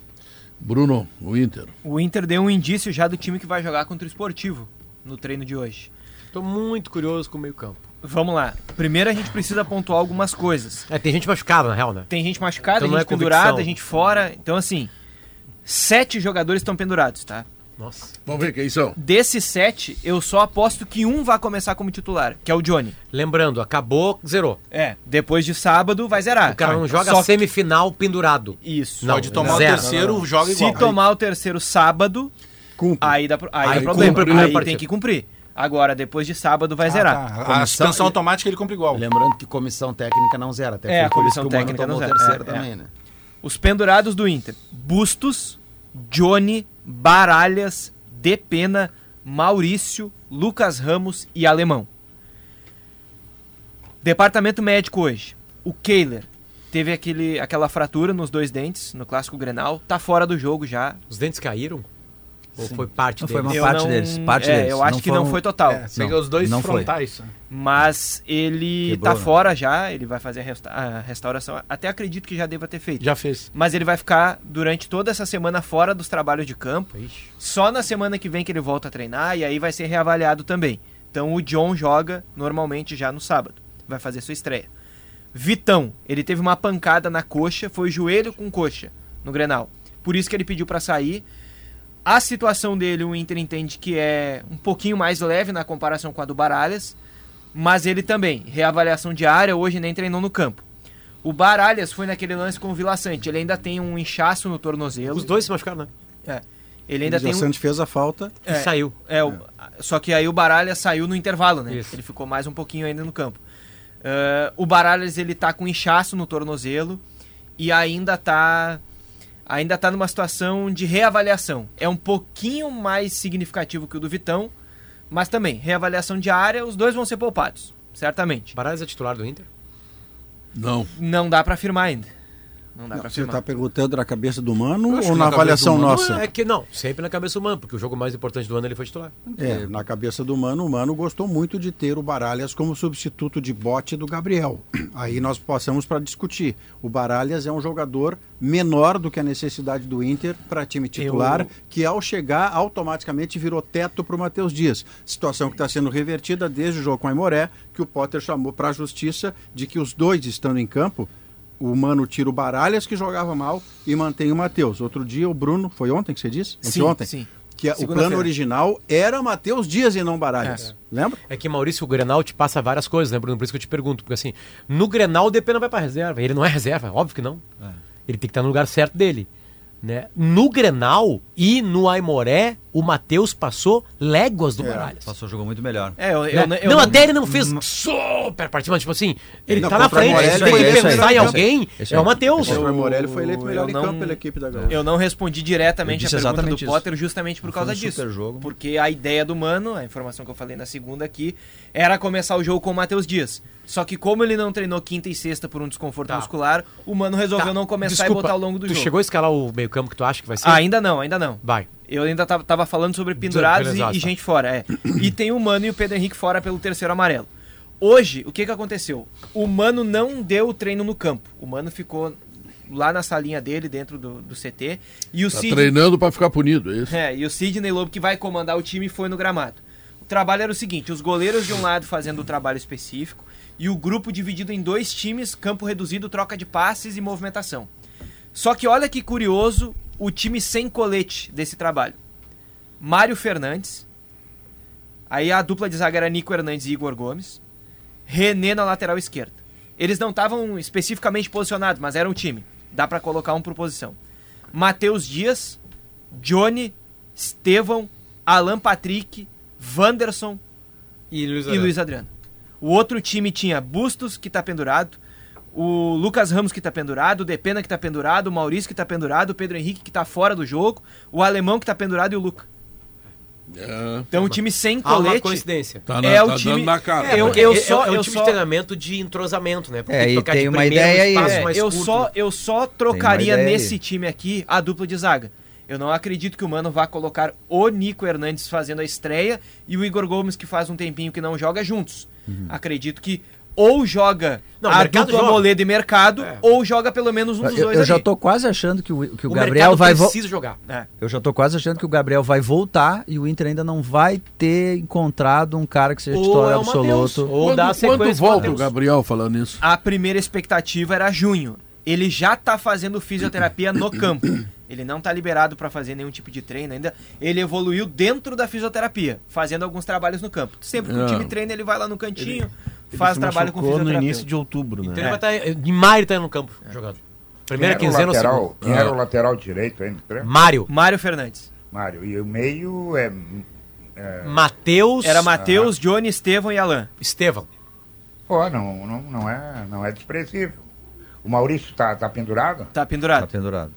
Bruno, o Inter. O Inter deu um indício já do time que vai jogar contra o Esportivo no treino de hoje. Estou muito curioso com o meio-campo. Vamos lá. Primeiro a gente precisa pontuar algumas coisas. É, tem gente machucada, na real, né? Tem gente machucada, então tem gente é pendurada, gente fora. Então, assim, sete jogadores estão pendurados, tá? Nossa. Vamos ver quem são. Desses sete, eu só aposto que um vai começar como titular, que é o Johnny. Lembrando, acabou, zerou. É, depois de sábado vai zerar. O cara não joga só semifinal pendurado. Isso. Não, Pode tomar zero. o terceiro, não, não. joga igual. Se tomar o terceiro sábado, cumpre. aí dá, aí, aí dá problema. Cumpre, aí tem que cumprir. Agora, depois de sábado, vai ah, zerar. Tá. A suspensão automática ele cumpre igual. Lembrando que comissão técnica não zera. Até é, a comissão técnica não zera. terceiro é, também, é. né? Os pendurados do Inter. Bustos, Johnny, Baralhas, Depena, Maurício, Lucas Ramos e Alemão. Departamento médico hoje. O Kehler teve aquele, aquela fratura nos dois dentes no clássico Grenal, tá fora do jogo já. Os dentes caíram? Ou Sim. foi parte não, deles? Foi uma parte não, deles. Parte é, deles. Eu acho não que foram... não foi total. É, não, os dois não frontais. Foi. Mas ele Quebrou, tá né? fora já, ele vai fazer a, resta a, restauração. Até acredito que já deva ter feito. Já fez. Mas ele vai ficar durante toda essa semana fora dos trabalhos de campo. Ixi. Só na semana que vem que ele volta a treinar e aí vai ser reavaliado também. Então o John joga normalmente já no sábado. Vai fazer sua estreia. Vitão, ele teve uma pancada na coxa, foi joelho com coxa no Grenal. Por isso que ele pediu para sair a situação dele, o Inter entende que é um pouquinho mais leve na comparação com a do Baralhas, mas ele também, reavaliação diária, hoje nem treinou no campo. O Baralhas foi naquele lance com o Vila Sante, ele ainda tem um inchaço no tornozelo. Os dois se machucaram, né? É. Ele ainda o tem. O Sante fez a falta é, e saiu. É, o... Só que aí o Baralhas saiu no intervalo, né? Isso. Ele ficou mais um pouquinho ainda no campo. Uh, o Baralhas ele tá com inchaço no tornozelo e ainda tá ainda está numa situação de reavaliação. É um pouquinho mais significativo que o do Vitão, mas também, reavaliação diária, os dois vão ser poupados, certamente. Baralhas é titular do Inter? Não. Não dá para afirmar ainda. Não dá não, Você está perguntando na cabeça do Mano ou na, na avaliação nossa? É que não, sempre na cabeça do Mano, porque o jogo mais importante do ano ele foi titular. É, na cabeça do Mano, o Mano gostou muito de ter o Baralhas como substituto de bote do Gabriel. Aí nós passamos para discutir. O Baralhas é um jogador menor do que a necessidade do Inter para time titular, Eu... que ao chegar automaticamente virou teto para o Matheus Dias. Situação que está sendo revertida desde o jogo com a Imoré, que o Potter chamou para a justiça de que os dois estando em campo o Mano tira o Baralhas, que jogava mal, e mantém o Matheus. Outro dia, o Bruno, foi ontem que você disse? Sim, ontem? sim. Que o plano original era Matheus Dias e não Baralhas. É. Lembra? É que Maurício, o Grenal te passa várias coisas, né, Bruno? Por isso que eu te pergunto. Porque assim, no Grenal o DP não vai pra reserva. Ele não é reserva, óbvio que não. É. Ele tem que estar no lugar certo dele. Né? No Grenal e no Aimoré, o Matheus passou léguas do é, Baralhas. Passou, jogou muito melhor. É, eu, eu, né? eu, não, até ele não fez super partida, mas tipo assim, ele não, tá na frente, Morelli, se ele é pensar em alguém, é o Matheus. O Morelli foi eleito melhor em campo pela equipe da Gaúcha. Eu não respondi diretamente a pergunta do Potter justamente por causa disso. Jogo. Porque a ideia do Mano, a informação que eu falei na segunda aqui, era começar o jogo com o Matheus Dias. Só que como ele não treinou quinta e sexta por um desconforto tá. muscular, o Mano resolveu tá. não começar Desculpa, e botar ao longo do tu jogo. Tu chegou a escalar o meio campo que tu acha que vai ser? Ah, ainda não, ainda não. Vai. Eu ainda tava, tava falando sobre pendurados e, e, gente fora, é. e tem o Mano e o Pedro Henrique fora pelo terceiro amarelo. Hoje, o que que aconteceu? O Mano não deu o treino no campo. O Mano ficou lá na salinha dele, dentro do, do CT. E o tá Cid... treinando para ficar punido, é isso? É, e o Sidney Lobo, que vai comandar o time, foi no gramado. O trabalho era o seguinte, os goleiros de um lado fazendo o trabalho específico, e o grupo dividido em dois times, campo reduzido, troca de passes e movimentação. Só que olha que curioso o time sem colete desse trabalho. Mário Fernandes, aí a dupla de zaga era Nico Hernandes e Igor Gomes, René na lateral esquerda. Eles não estavam especificamente posicionados, mas eram um time. Dá para colocar um por posição. Matheus Dias, Johnny, Estevão, Alan Patrick, Wanderson e Luiz Adriano. E Luiz Adriano. O outro time tinha Bustos, que está pendurado, o Lucas Ramos, que está pendurado, o Depena, que está pendurado, o Maurício, que está pendurado, o Pedro Henrique, que está fora do jogo, o Alemão, que está pendurado e o Luca. É. Então, um time sem colete. Ah, uma coincidência. Tá na, é tá o time. Na cara. É, eu, eu só, é, é um eu time só... de treinamento de entrosamento, né? Porque é, e tem uma ideia aí. É, eu, só, eu só trocaria nesse aí. time aqui a dupla de zaga. Eu não acredito que o Mano vá colocar o Nico Hernandes fazendo a estreia e o Igor Gomes, que faz um tempinho que não joga, juntos. Uhum. Acredito que ou joga não, a dupla joga. Moledo e Mercado, é. ou joga pelo menos um dos eu, dois Eu ali. já tô quase achando que o, que o, o Gabriel vai... precisa jogar. É. Eu já tô quase achando que o Gabriel vai voltar e o Inter ainda não vai ter encontrado um cara que seja ou titular é absoluto. Ou quando, dá quando volta o Gabriel falando isso? A primeira expectativa era junho. Ele já tá fazendo fisioterapia no campo. Ele não está liberado para fazer nenhum tipo de treino ainda. Ele evoluiu dentro da fisioterapia, fazendo alguns trabalhos no campo. Sempre que o time treina, ele vai lá no cantinho, ele, faz trabalho com no início de outubro, né? Então ele vai estar. Em maio ele tá no campo é. jogando. Primeira quinzena lateral, Quem era o lateral direito aí no Mário. Mário Fernandes. Mário. E o meio é. é... Matheus. Era Matheus, ah. Johnny, Estevão e Alain. Estevão. Pô, não, não, não, é, não é desprezível. O Maurício tá, tá pendurado? Tá pendurado. Tá pendurado.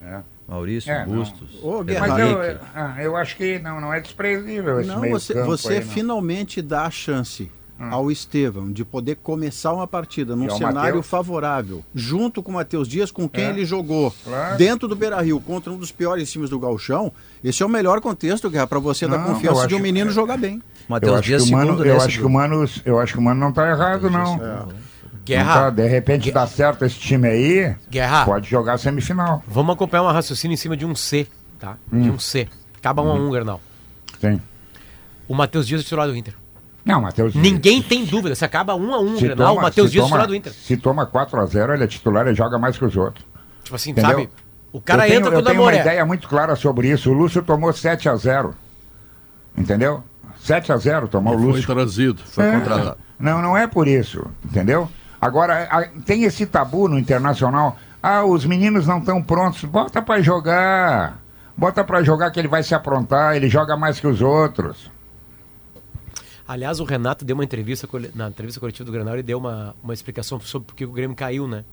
É. Maurício, é, Bustos. Ô, Mas eu, ah, eu, acho que não, não é desprezível esse Não, você, você aí, finalmente não. dá a chance hum. ao Estevão de poder começar uma partida num cenário Mateus. favorável, junto com o Matheus Dias, com quem é. ele jogou claro. dentro do Beira Rio, contra um dos piores times do Galchão. Esse é o melhor contexto, Guerra, para você não, dar confiança de um menino é. jogar bem. Matheus Dias, eu acho, que o Mano, eu acho que o Mano, eu acho que o Mano não está errado, não. É. Guerra. Tá, de repente Guerra. dá certo esse time aí. Guerra. Pode jogar semifinal. Vamos acompanhar um raciocínio em cima de um C, tá? Hum. De um C. Acaba um hum. a um, Gernal. Sim. O Matheus Dias é titular do Inter. Não, Matheus Ninguém tem dúvida. Se acaba um a um, se Grenal, o Matheus Dias é titular do Inter. Se toma 4x0, ele é titular e joga mais que os outros. Tipo assim, Entendeu? sabe? O cara eu entra tenho, Eu tenho uma ideia muito clara sobre isso. O Lúcio tomou 7x0. Entendeu? 7x0 tomou e o Lúcio. Foi trazido, foi é. contratado. Não, não é por isso. Entendeu? Agora, tem esse tabu no internacional. Ah, os meninos não estão prontos. Bota para jogar. Bota para jogar que ele vai se aprontar. Ele joga mais que os outros. Aliás, o Renato deu uma entrevista na entrevista coletiva do Granal e deu uma, uma explicação sobre por que o Grêmio caiu, né?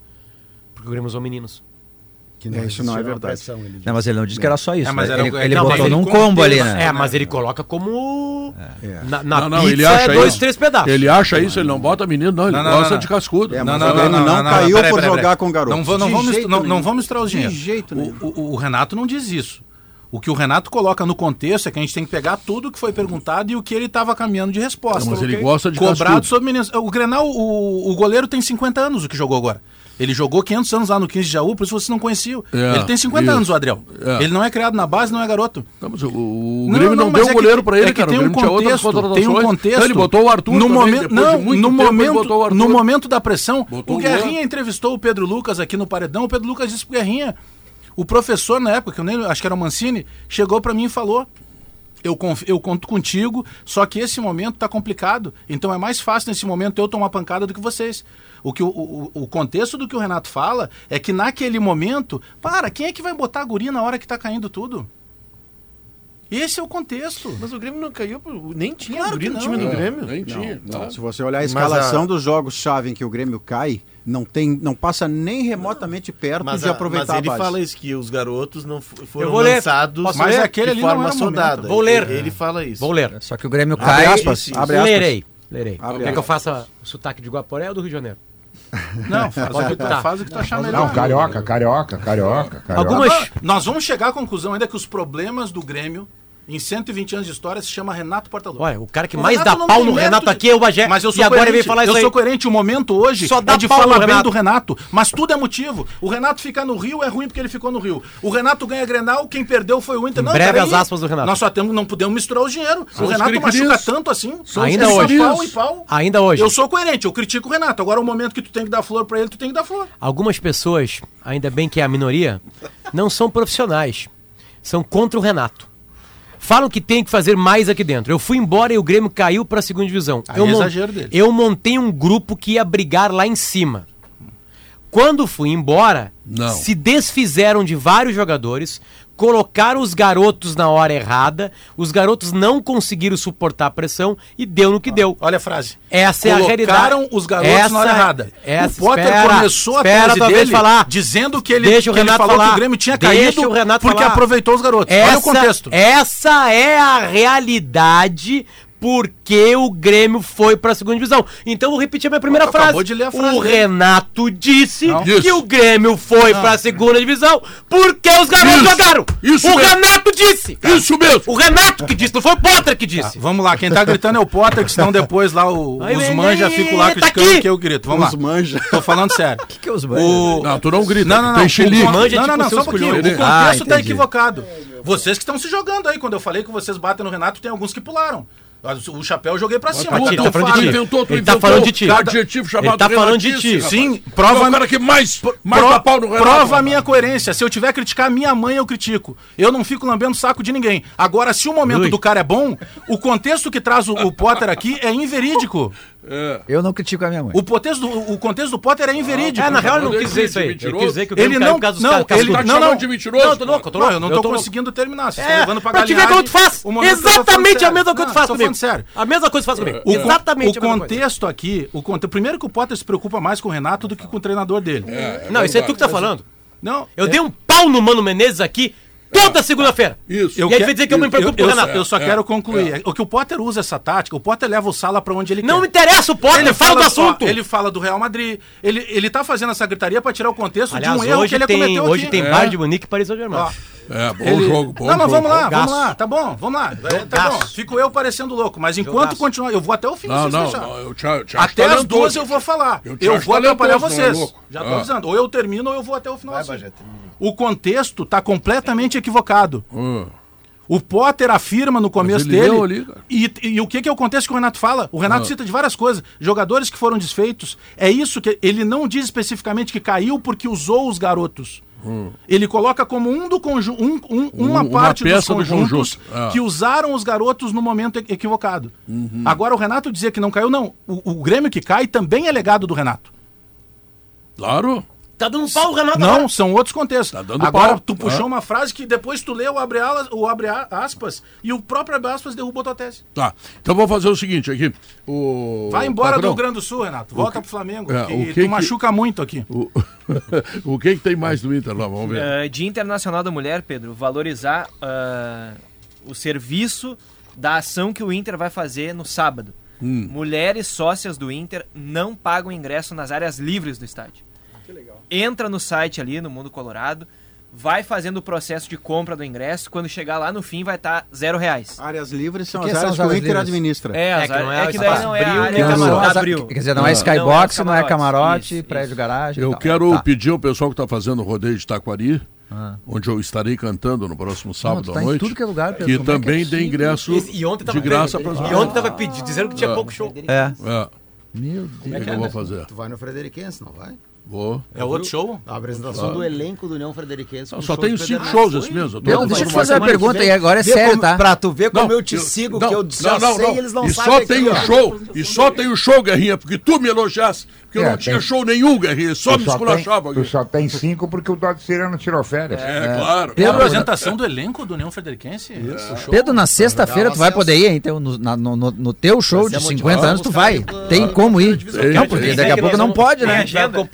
Porque o Grêmio usou meninos. Que não, é, isso não é verdade. Pressão, não, mas ele não disse que era só isso. É, mas né? ele, ele não, botou num combo ali, né? É, mas ele coloca como. É. Na, na não, não, ele acha é dois, isso. três pedaços. Ele acha isso, ele não bota menino, não. Ele não, gosta de cascudo. É, não, não, não, não, não, caiu por jogar com garoto. Não, não, vamos, não, não vamos misturar os dinheiros. De jeito nenhum. O, o, Renato não diz isso. O que o Renato coloca no contexto é que a gente tem que pegar tudo que foi perguntado e o que ele estava caminhando de resposta. Não, mas ele gosta de Cobrado sobre meninos. O Grenal, o, o goleiro tem 50 anos, o que jogou agora. Ele jogou 500 anos lá no 15 de Jaú, por isso você não conhecia. É, ele tem 50 isso. anos, o Adriel. É. Ele não é criado na base, não é garoto. Não, mas o, o não, Grêmio não, não deu é goleiro para ele, é cara. Tem um, contexto, tem um contexto. Então ele botou o Arthur no momento, não, no momento, no momento da pressão, botou o Guerrinha o entrevistou o Pedro Lucas aqui no paredão. O Pedro Lucas disse pro Guerrinha, o professor na época, que eu nem acho que era o Mancini, chegou para mim e falou: eu, eu conto contigo, só que esse momento tá complicado. Então é mais fácil nesse momento eu tomar pancada do que vocês. O, que o, o, o, contexto do que o Renato fala é que naquele momento, para, quem é que vai botar a guria na hora que está caindo tudo? Esse é o contexto. Mas o Grêmio não caiu, nem tinha claro no time do Grêmio. Nem tinha. Não. Não. Se você olhar a escalação a... dos jogos-chave em que o Grêmio cai, não tem, não passa nem remotamente perto mas de aproveitar mas ele a base. fala isso que os garotos não foram lançados Posso mas ler? aquele de forma soldada. Vou ler. Ele fala isso. Vou ler. Só que o Grêmio cai. Abre aspas. Abre aspas. Lerei. Lerei. Quer que eu faça o sotaque de Guaporé ou do Rio de Janeiro? Não, faz, o, que tu, tá. faz o que tu achar melhor. Não, carioca, carioca, carioca, carioca. Algumas... Nós vamos chegar à conclusão ainda que os problemas do Grêmio em 120 anos de história, se chama Renato Portaluppi. Olha, o cara que o mais Renato dá pau no Renato de... aqui é o Bagé. Mas eu sou e agora ele vem falar isso Eu aí. sou coerente. O momento hoje Só dá é de falar bem do Renato. Mas tudo é motivo. O Renato ficar no Rio é ruim porque ele ficou no Rio. O Renato ganha Grenal, quem perdeu foi o Inter. Não, breve as aspas do Renato. Nós só temos, não podemos misturar o dinheiro. São o Renato machuca tanto assim. Ainda hoje. Pau e pau. Ainda hoje. Eu sou coerente, eu critico o Renato. Agora o momento que tu tem que dar flor para ele, tu tem que dar flor. Algumas pessoas, ainda bem que é a minoria, não são profissionais. São contra o Renato. Falam que tem que fazer mais aqui dentro. Eu fui embora e o Grêmio caiu para a segunda divisão. Aí eu, é exagero dele. eu montei um grupo que ia brigar lá em cima. Quando fui embora, Não. se desfizeram de vários jogadores, colocaram os garotos na hora errada, os garotos não conseguiram suportar a pressão e deu no que deu. Olha a frase. Essa colocaram é a realidade. Colocaram os garotos essa, na hora errada. Essa, o Potter espera, começou a espera tese dele falar. dizendo que ele, Deixa o Renato falou falar. que o Grêmio tinha caído o Renato porque falar. aproveitou os garotos. Essa, Olha o contexto. Essa é a realidade porque o Grêmio foi para a segunda divisão. Então eu vou repetir a minha primeira frase. de ler a frase O dele. Renato disse Não. que Isso. o Grêmio foi para a segunda divisão porque os garotos Isso. jogaram. Isso o mesmo. Renato disse. Isso mesmo! O Renato que disse, não foi o Potter que disse. Vamos lá, quem tá gritando é o Potter, que senão depois lá o- Ai, os manja ficam lá tá criticando aqui. que eu grito. Vamos Os lá. manja. Tô falando sério. que, que é os O... Não, tu não grita. Não, não, não. Tem. O- Manja é não, não, tipo não, só um pouquinho. O colhões. contexto Ah, tá equivocado. Vocês que estão se jogando aí. Quando eu falei que vocês batem no Renato, tem alguns que pularam. O chapéu eu joguei pra cima. Cada ele tá falando de ti. inventou, tu Ele tá falando de ti. adjetivo chamado Ele tá falando de ti. Sim, Tu é prova, o cara que mais, mais Pro- pau no Renato. prova a minha coerência. Se eu tiver que criticar minha mãe, eu critico. Eu não fico lambendo saco de ninguém. Agora, se o momento Ui. do cara é bom, o contexto que traz o, o Potter aqui é inverídico. Eu não critico a minha mãe. O contexto do, o contexto do Potter é inverídico. É, na real, eu não Ele quis dizer isso aí. Mentiroso. quis dizer que o Ele Grêmio caiu não, por causa dos não, caras- ele Tá não, não. de mentiroso? Não, tô louco, tô Não, louco. eu não tô, conseguindo terminar. Vocês É, estão levando pra pra te ver como tu faz. Exatamente a mesma coisa que tu Não, faz comigo. falando sério. A mesma coisa que tu faz comigo. O, con- Exatamente o a mesma coisa. contexto aqui, o primeiro que o Potter se preocupa mais com o Renato do que com o treinador dele. Não, isso é tu que tá falando. Não, Eu é- dei um pau no Mano Menezes aqui toda segunda-feira. Isso. E aí vai dizer que eu me preocupo com eu, o eu só- Renato. Eu só É, quero é, concluir. O que o Potter usa essa tática, o Potter leva o Sala pra onde ele Não quer. me interessa o Potter, fala do assunto. ele fala do Real Madrid. Ele, ele tá fazendo essa gritaria pra tirar o contexto Aliás, de um erro hoje que ele tem, cometeu hoje aqui. tem É. Bayern de Munique e Paris Saint-Germain. É, bom ele- jogo, bom não, mas vamos lá, Jogaço. vamos lá, tá bom, vamos lá. É, Tá Jogaço. bom, fico eu parecendo louco, mas enquanto Jogaço. continuar, eu vou até o fim Não, vocês não, não, eu te, eu te Até as duas eu vou falar. Eu Eu, vou atrapalhar não é vocês. Já tô Ah. avisando. Ou eu termino ou eu vou até o final. assim. O contexto tá completamente equivocado. Hum. O Potter afirma no começo ele dele. ali, e, e o que, que é o contexto que o Renato fala? O Renato Ah. cita de várias coisas. Jogadores que foram desfeitos. É isso que ele não diz especificamente que caiu porque usou os garotos. Ele coloca como um do conjunto, um, um- uma Hum. uma parte dos peça do conjuntos conjunto. Ah. que usaram os garotos no momento equivocado. Uhum. Agora o Renato dizer que não caiu, não. O, o Grêmio que cai também é legado do Renato. Claro. Tá dando pau o Renato Não, agora. são outros contextos. Tá dando Agora, pau. tu puxou Ah. uma frase que depois tu leu o abre, alas, abre aspas e o próprio abre aspas derrubou tua tese. Tá. Então vamos fazer o seguinte aqui. O Vai embora patrão, do Rio Grande do Sul, Renato. Volta pro Flamengo. é, que o que tu que- machuca muito aqui. O, o que, que tem mais do Inter lá? Vamos ver. Eh, Dia Internacional da Mulher, Pedro, valorizar ah, o serviço da ação que o Inter vai fazer no sábado. Hum. Mulheres sócias do Inter não pagam ingresso nas áreas livres do estádio. Entra no site ali, no Mundo Colorado, vai fazendo o processo de compra do ingresso. Quando chegar lá no fim, vai estar zero reais. Áreas livres são as áreas as que o Inter administra. É, as É que não é é o que daí não é a Abril, área é Não, camarote. não, quer dizer, não é Não, skybox, não não é é, camarote. prédio isso. garagem. e Eu tal. quero Tá. pedir ao pessoal que está fazendo o rodeio de Taquari, Ah. onde eu estarei cantando no próximo sábado tu tá à noite, tudo que é lugar, Pedro, que como é que é também dê ingresso Esse- E ontem tava de graça para E ontem tava pedindo, dizendo que tinha pouco show. É. É, Meu o Deus. que, que eu vou fazer? Tu vai no Frederiquense, não vai? Vou. É outro show? A apresentação do elenco do União Frederiquense. Não, só tenho cinco shows esse mês. eu tô Pedro, fazendo deixa eu te fazer uma pergunta aí, agora é Vê sério, como- tá? Pra tu ver como Não, eu te sigo, não, que eu já não, não, sei não. e eles não e sabem. só tem eu- o show, e só tem o show, Guerrinha, porque tu me elogiasse, porque eu É, não tinha tem- show nenhum, Guerrinha, só Tu me esculachava. tu só tem cinco porque o Dodge Cirano tirou férias. É, claro. É a Pedro- apresentação do elenco do União Frederiquense? Isso. show. Pedro, na sexta-feira tu vai poder ir, então, no, teu show de 50 anos tu vai. Tem como ir. Não, porque daqui a pouco não pode, né?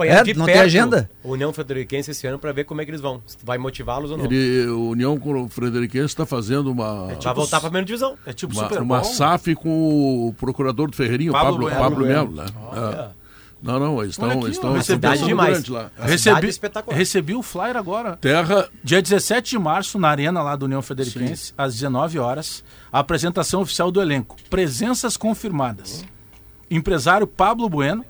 É, de não tem perto agenda. O União Frederiquense esse ano pra ver como é que eles vão. Se vai motivá-los ou não. Ele, União Frederiquense está fazendo uma, Vai voltar pra primeira divisão. É tipo uma, Super uma Bowl. SAF com o procurador do Ferreirinho, Pablo Pablo, Pablo, Melo. Né? É. Não, não, eles estão, aqui, estão cidade demais. grande lá. A cidade Recebi, é espetacular. recebi o flyer agora. Terra, Dia 17 de março, na arena lá do União Frederiquense, às 19 horas, a apresentação oficial do elenco. Presenças confirmadas. Empresário Pablo Bueno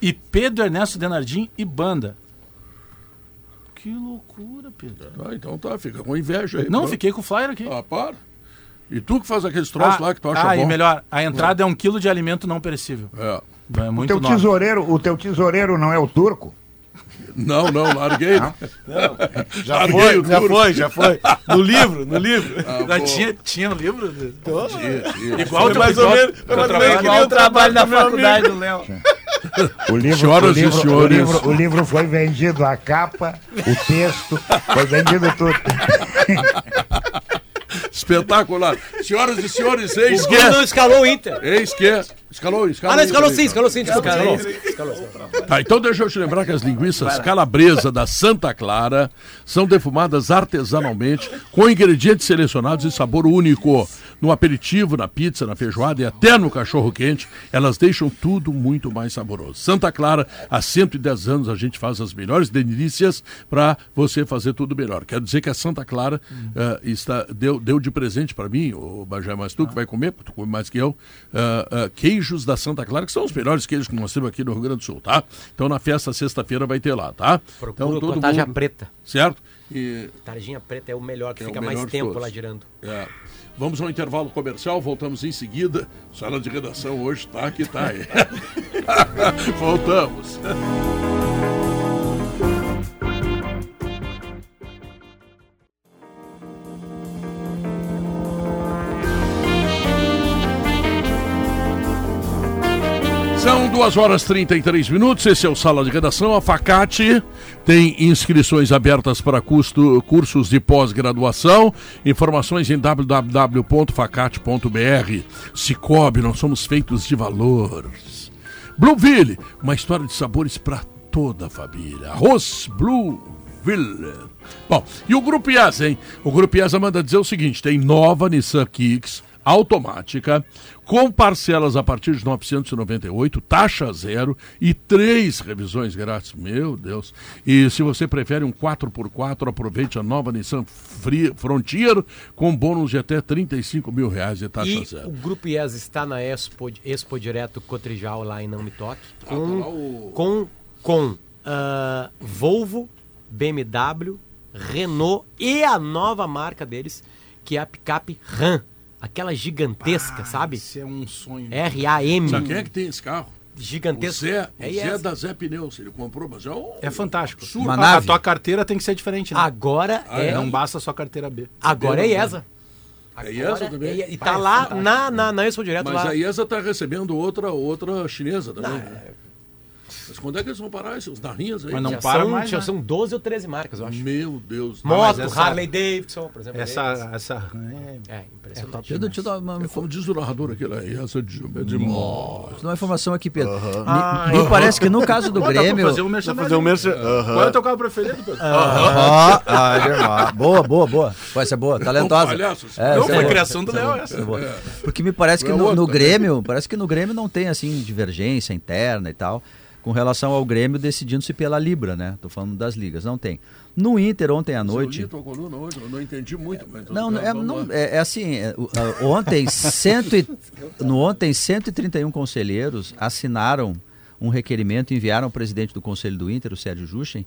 e Pedro Ernesto Denardim e banda. Que loucura, Pedro. ah, então tá, fica com inveja aí. Não, pronto. fiquei com o flyer aqui. Ah, para. E tu que faz aqueles troços lá que tu acha ah, bom. e melhor, a entrada é um quilo de alimento não perecível. É. É O muito teu nobre. tesoureiro, o teu tesoureiro não é o turco? Não, não, larguei. Já Larguei foi, já duro. foi, já foi. No livro, no livro. Já tinha, tinha no livro? Tinha, tinha. Igual Foi mais ou menos, foi mais ou menos que nem Igual o trabalho da faculdade do Léo. O livro, Senhoras o e livro, o livro, o livro foi vendido, a capa, o texto, foi vendido tudo. Espetacular. Senhoras e senhores, eis O que. Não escalou o Inter. Eis que. Escalou, escalou. Ah, não, escalou Inter, sim, escalou sim, desculpa. Escalou. Escalou. Escalou. Tá, então deixa eu te lembrar que as linguiças calabresa da Santa Clara são defumadas artesanalmente com ingredientes selecionados e sabor único. No aperitivo, na pizza, na feijoada e até no cachorro quente, elas deixam tudo muito mais saboroso. Santa Clara, há 110 anos a gente faz as melhores delícias para você fazer tudo melhor. Quero dizer que a Santa Clara eh, está, deu, deu de presente para mim, o Bajé, mas tu que vai comer, tu come mais que eu, eh, eh, queijos da Santa Clara, que são os melhores queijos que nós temos aqui no Rio Grande do Sul, tá? Então na festa sexta-feira vai ter lá, tá? Procura então, o cotagem preta. Certo? E Tarjinha preta é o melhor, que É fica melhor mais tempo todos. lá girando. É. Vamos ao intervalo comercial, voltamos em seguida. Sala de redação hoje tá que tá aí. voltamos. São 2 horas e 33 minutos, esse é o Sala de Redação. A Facate tem inscrições abertas para custo- cursos de pós-graduação. Informações em www.facate.br. Cicobi, nós somos feitos de valores. Blueville, uma história de sabores para toda a família. Arroz Blueville. Bom, e o Grupo IESA, hein? O Grupo IESA manda dizer o seguinte: tem nova Nissan Kicks automática, com parcelas a partir de 998, taxa zero e três revisões grátis. Meu Deus! E se você prefere um 4x4, aproveite a nova Nissan Fri- Frontier com bônus de até 35 mil reais de taxa E zero. o Grupo IES está na Expo, Expo Direto Cotrijal, lá em Não Me Toque, Ah, tá com, o- com, com ah, Volvo, BMW, Renault e a nova marca deles, que é a picape Ram. Aquela gigantesca, sabe? Isso é um sonho. R-A-M. Sabe quem é que tem esse carro? O Gigantesca. Zé, o É Zé IESA. da Zé Pneus. Ele comprou, mas é um É fantástico. absurdo. A- A, nave. tua carteira tem que ser diferente, né? Agora Ah, é, Não basta só carteira B. agora é IESA. É IESA Agora também? é- E tá lá na, na, na Expo Direto Mas lá. a IESA está recebendo outra, outra chinesa também. né? Mas quando é que eles vão parar esses narrinhas aí? Mas não já para são, mais, já né? são 12 ou 13 marcas, eu acho. Meu Deus. Moto, essa- Harley Davidson, por exemplo. Essa. essa é, É, impressionante. Deixa eu, deixa eu dar uma, É como diz o narrador aqui, lá, IESA de, é demais. dar uma informação aqui, Pedro. Me, me parece que no caso do Pô, dá pra Grêmio. fazer um merchandising. fazer um merchan. Qual é o teu carro preferido, Pedro? Ó, ah, ah, boa, boa, boa. Pô, essa é boa, talentosa. É, Não, essa é foi boa. criação do Léo essa. Essa é. Porque me parece que É no, também. Grêmio, parece que no Grêmio não tem assim divergência interna e tal, com relação ao Grêmio decidindo-se pela Libra, né? Tô falando das ligas, não tem. No Inter ontem à Eu noite, li tua coluna hoje, eu não entendi muito. Mas não, é, não- é, é assim, é, ontem, cento e, no ontem 131 conselheiros assinaram um requerimento, enviaram ao presidente do Conselho do Inter, o Sérgio Juchen,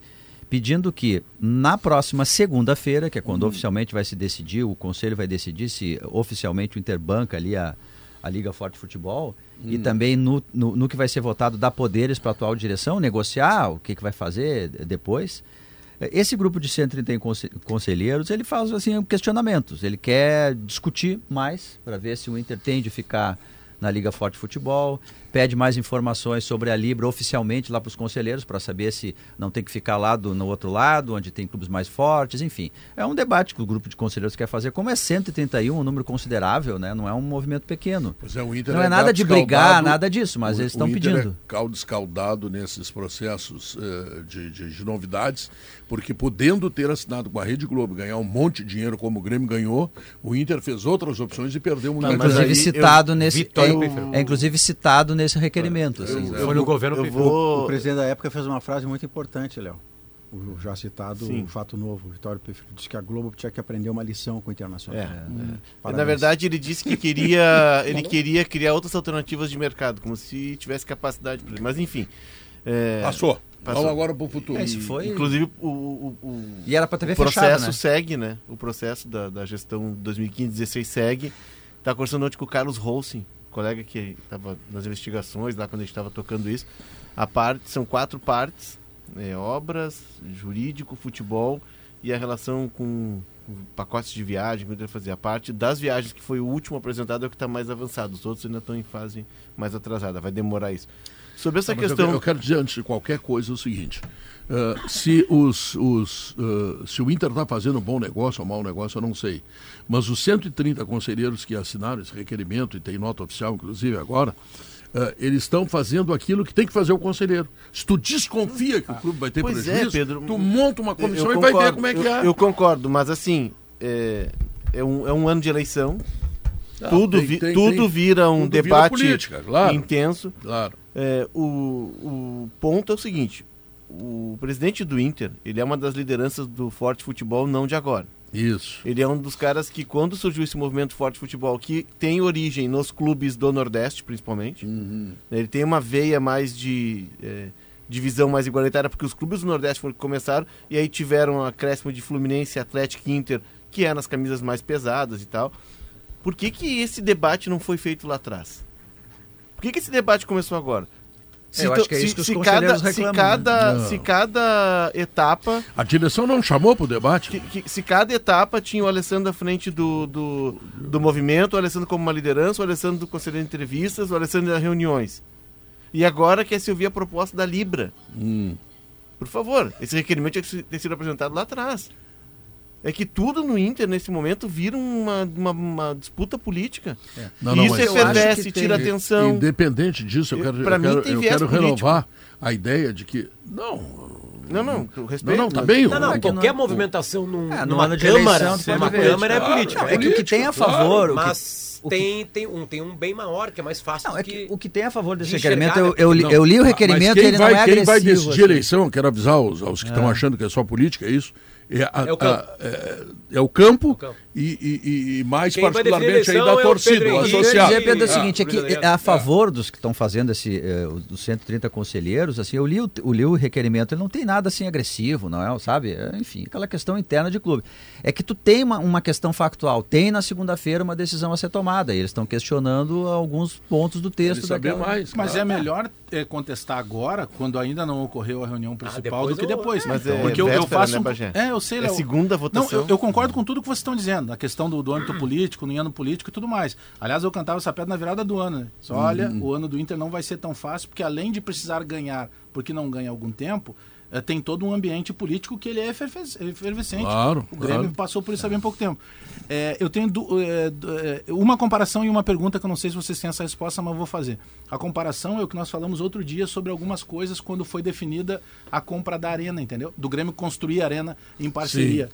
pedindo que na próxima segunda-feira, que é quando oficialmente vai se decidir, o Conselho vai decidir se oficialmente o Inter banca ali a, a Liga Forte Futebol, e também no, no, no que vai ser votado dar poderes para a atual direção, negociar o que, que vai fazer depois. Esse grupo de 131 conse- conselheiros, ele faz assim questionamentos. Ele quer discutir mais para ver se o Inter tem de ficar na Liga Forte Futebol, pede mais informações sobre a Libra oficialmente lá para os conselheiros para saber se não tem que ficar lá do, no outro lado, onde tem clubes mais fortes, enfim. É um debate que o grupo de conselheiros quer fazer. Como é 131, um número considerável, né? Não é um movimento pequeno. Pois é, Não é é nada de brigar, nada disso, mas O- eles estão Inter pedindo. É caldo escaldado nesses processos eh, de, de- de novidades, porque podendo ter assinado com a Rede Globo, ganhar um monte de dinheiro como o Grêmio ganhou, o Inter fez outras opções e perdeu É, mais. inclusive aí citado nesse Vitória é, Peixoto. é, inclusive citado nesse requerimento. assim. Foi no governo eu vou... O presidente da época fez uma frase muito importante, Léo. O já citado Sim. fato novo, o Vitório Peixoto, disse que a Globo tinha que aprender uma lição com o Internacional. É, Hum, Na verdade, ele disse que queria, ele queria criar outras alternativas de mercado, como se tivesse capacidade para Mas enfim. é, Passou. Passou. Vamos agora para o futuro. É, isso foi- Inclusive, o, o, o- E era para TV o processo fechada, né? segue, né? O processo da, da gestão 2015-16 segue. Tá conversando ontem com o Carlos Rolsin, colega que estava nas investigações lá quando a gente estava tocando isso. A parte, são quatro partes: é, obras, jurídico, futebol e a relação com pacotes de viagem que o Inter fazia. A parte das viagens, que foi o último apresentado, é o que está mais avançado. Os outros ainda estão em fase mais atrasada. Vai demorar isso. Sobre essa questão. Eu, eu, quero dizer, antes de qualquer coisa, o seguinte: uh, se, os, os, uh, se o Inter está fazendo um bom negócio ou mau negócio, eu não sei. Mas os 130 conselheiros que assinaram esse requerimento, e tem nota oficial, inclusive, agora. Uh, eles estão fazendo aquilo que tem que fazer o conselheiro. Se tu desconfia que o clube vai ter pois é, prejuízo, é, Pedro, tu monta uma comissão e vai ver como é que eu, é. Eu concordo, mas assim, é, é, um, é um ano de eleição. Não, tudo, tem, vi, tem, tudo tem, vira um tudo debate vira política, claro, intenso. Claro. É, o, o ponto é o seguinte: o presidente do Inter, ele é uma das lideranças do forte futebol, não de agora. Isso. Ele é um dos caras que, quando surgiu esse movimento forte futebol, que tem origem nos clubes do Nordeste, principalmente, uhum. ele tem uma veia mais de é, divisão mais igualitária, porque os clubes do Nordeste foram que começaram, e aí tiveram um acréscimo de Fluminense, Atlético Inter, que é nas camisas mais pesadas e tal. Por que, que esse debate não foi feito lá atrás? Por que, que esse debate começou agora? Se, eu acho que é isso que os se cada, reclamam, se cada, né? se cada etapa. A direção não chamou para o debate? Que, que, se cada etapa tinha o Alessandro à frente do, do, do movimento, o Alessandro como uma liderança, o Alessandro do conselho de entrevistas, o Alessandro das reuniões. E agora quer se ouvir a proposta da Libra. Hum. Por favor, esse requerimento tinha que ter sido apresentado lá atrás é que tudo no Inter, nesse momento, vira uma, uma, uma disputa política. É. Não, não, isso efervesce, tira tem... atenção. Independente disso, eu quero, eu quero, eu quero renovar a ideia de que. Não. Não, não, respeito. Não, não, tá bem. Não, não, é qualquer não, movimentação num, é, numa câmara, eleição, numa câmara é política. Não, é que o que tem a favor... Claro, mas tem, tem, um, tem um bem maior, que é mais fácil não, é que, O que tem a favor desse de requerimento, eu, eu, li, eu li o requerimento e ele vai, não é quem agressivo. Quem vai decidir assim. eleição, quero avisar os, aos que estão é. achando que é só política, é isso é, a, é, o campo. A, é, é, o campo, o campo. E, e, e, mais Quem particularmente aí da é torcida, o associado. Eu Pedro, é o seguinte, é que é a favor dos que estão fazendo esse, eh, dos 130 conselheiros, assim, eu li o, eu li o requerimento, ele não tem nada assim agressivo, não é, sabe? Enfim, aquela questão interna de clube. É que tu tem uma, uma questão factual, tem na segunda-feira uma decisão a ser tomada, e eles estão questionando alguns pontos do texto daquela... mais. Mas é melhor é, contestar agora, quando ainda não ocorreu a reunião ah, principal, ah, do que depois. Mas é, Porque eu, eu faço... Né, é, eu sei, É segunda votação. Não, eu, eu, concordo com tudo que vocês estão dizendo, a questão do, do âmbito político, no ano político e tudo mais. Aliás, eu cantava essa pedra na virada do ano. Né? Só, olha, o ano do Inter não vai ser tão fácil, porque além de precisar ganhar, porque não ganha há algum tempo, é, tem todo um ambiente político que ele é efervescente. Claro, o Grêmio claro. passou por isso há bem pouco tempo. É, eu tenho do, é, é, uma comparação e uma pergunta que eu não sei se vocês têm essa resposta, mas eu vou fazer. A comparação é o que nós falamos outro dia sobre algumas coisas quando foi definida a compra da arena, entendeu? Do Grêmio construir a arena em parceria. Sim.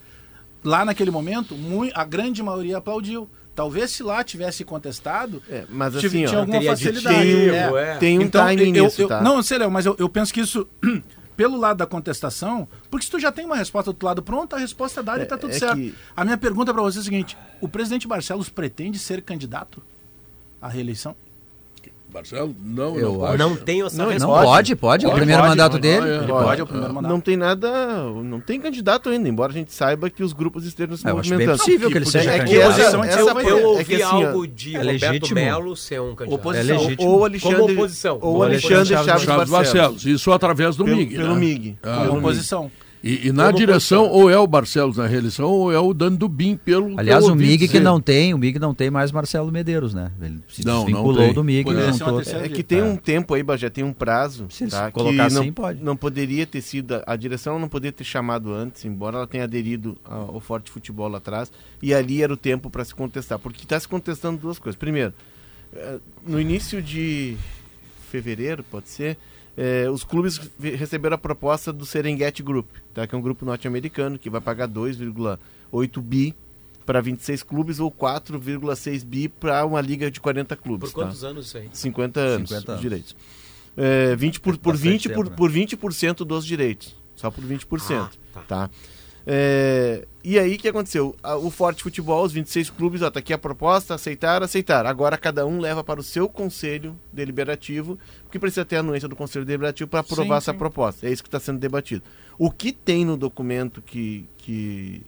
Lá naquele momento, a grande maioria aplaudiu. Talvez se lá tivesse contestado, é, mas assim, tinha, ó, alguma facilidade. é. Tem um então, timing eu, nisso, eu, tá? Não, sei, mas eu, eu penso que isso pelo lado da contestação, porque se tu já tem uma resposta do outro lado pronta, a resposta é dada é, e está tudo é certo. Que... A minha pergunta para você é a seguinte: o presidente Barcelos pretende ser candidato à reeleição? Marcelo? Não, eu não, não tenho essa não, resposta. Não, pode, pode, pode, o primeiro pode, mandato pode, dele. Pode, pode, é o primeiro mandato. Não tem nada, não tem candidato ainda, embora a gente saiba que os grupos estejam se é, movimentando. É possível que ele seja é que essa, essa, essa, eu ouvi é que, assim, algo de é Roberto Melo ser um candidato. Oposição. É legítimo. Ou Alexandre, Como oposição. Ou Alexandre Chaves, Chaves Barcelos. Isso através do MIG. Pelo né? MIG. Ah, oposição. E, e na direção, ou é o Barcelos na reeleição, ou é o Dando do BIM pelo. Aliás, o MIG dizer. que não tem, o MIG não tem mais Marcelo Medeiros, né? Ele se não, desvinculou do MIG. Juntou... É que tem um tempo aí, já tem um prazo. Se tá, colocar não, assim, pode. Não poderia ter sido. A direção não poderia ter chamado antes, embora ela tenha aderido ao Forte Futebol lá atrás. E ali era o tempo para se contestar. Porque está se contestando duas coisas. Primeiro, eh, no início de fevereiro, pode ser é, os clubes receberam a proposta do Serengeti Group, tá? que é um grupo norte-americano que vai pagar 2,8 bi para 26 clubes ou 4,6 bi para uma liga de 40 clubes. Por quantos tá? anos isso aí? 50 anos, 50 anos. direitos. É, 20 por, por, 20 por, por 20% dos direitos. Só por 20%. Ah, tá. tá? É, e aí o que aconteceu? O Forte Futebol, os 26 clubes, ó, tá aqui a proposta, aceitar, aceitar. Agora cada um leva para o seu conselho deliberativo, porque precisa ter a anuência do conselho deliberativo para aprovar sim, essa sim. proposta. É isso que está sendo debatido. O que tem no documento que, que,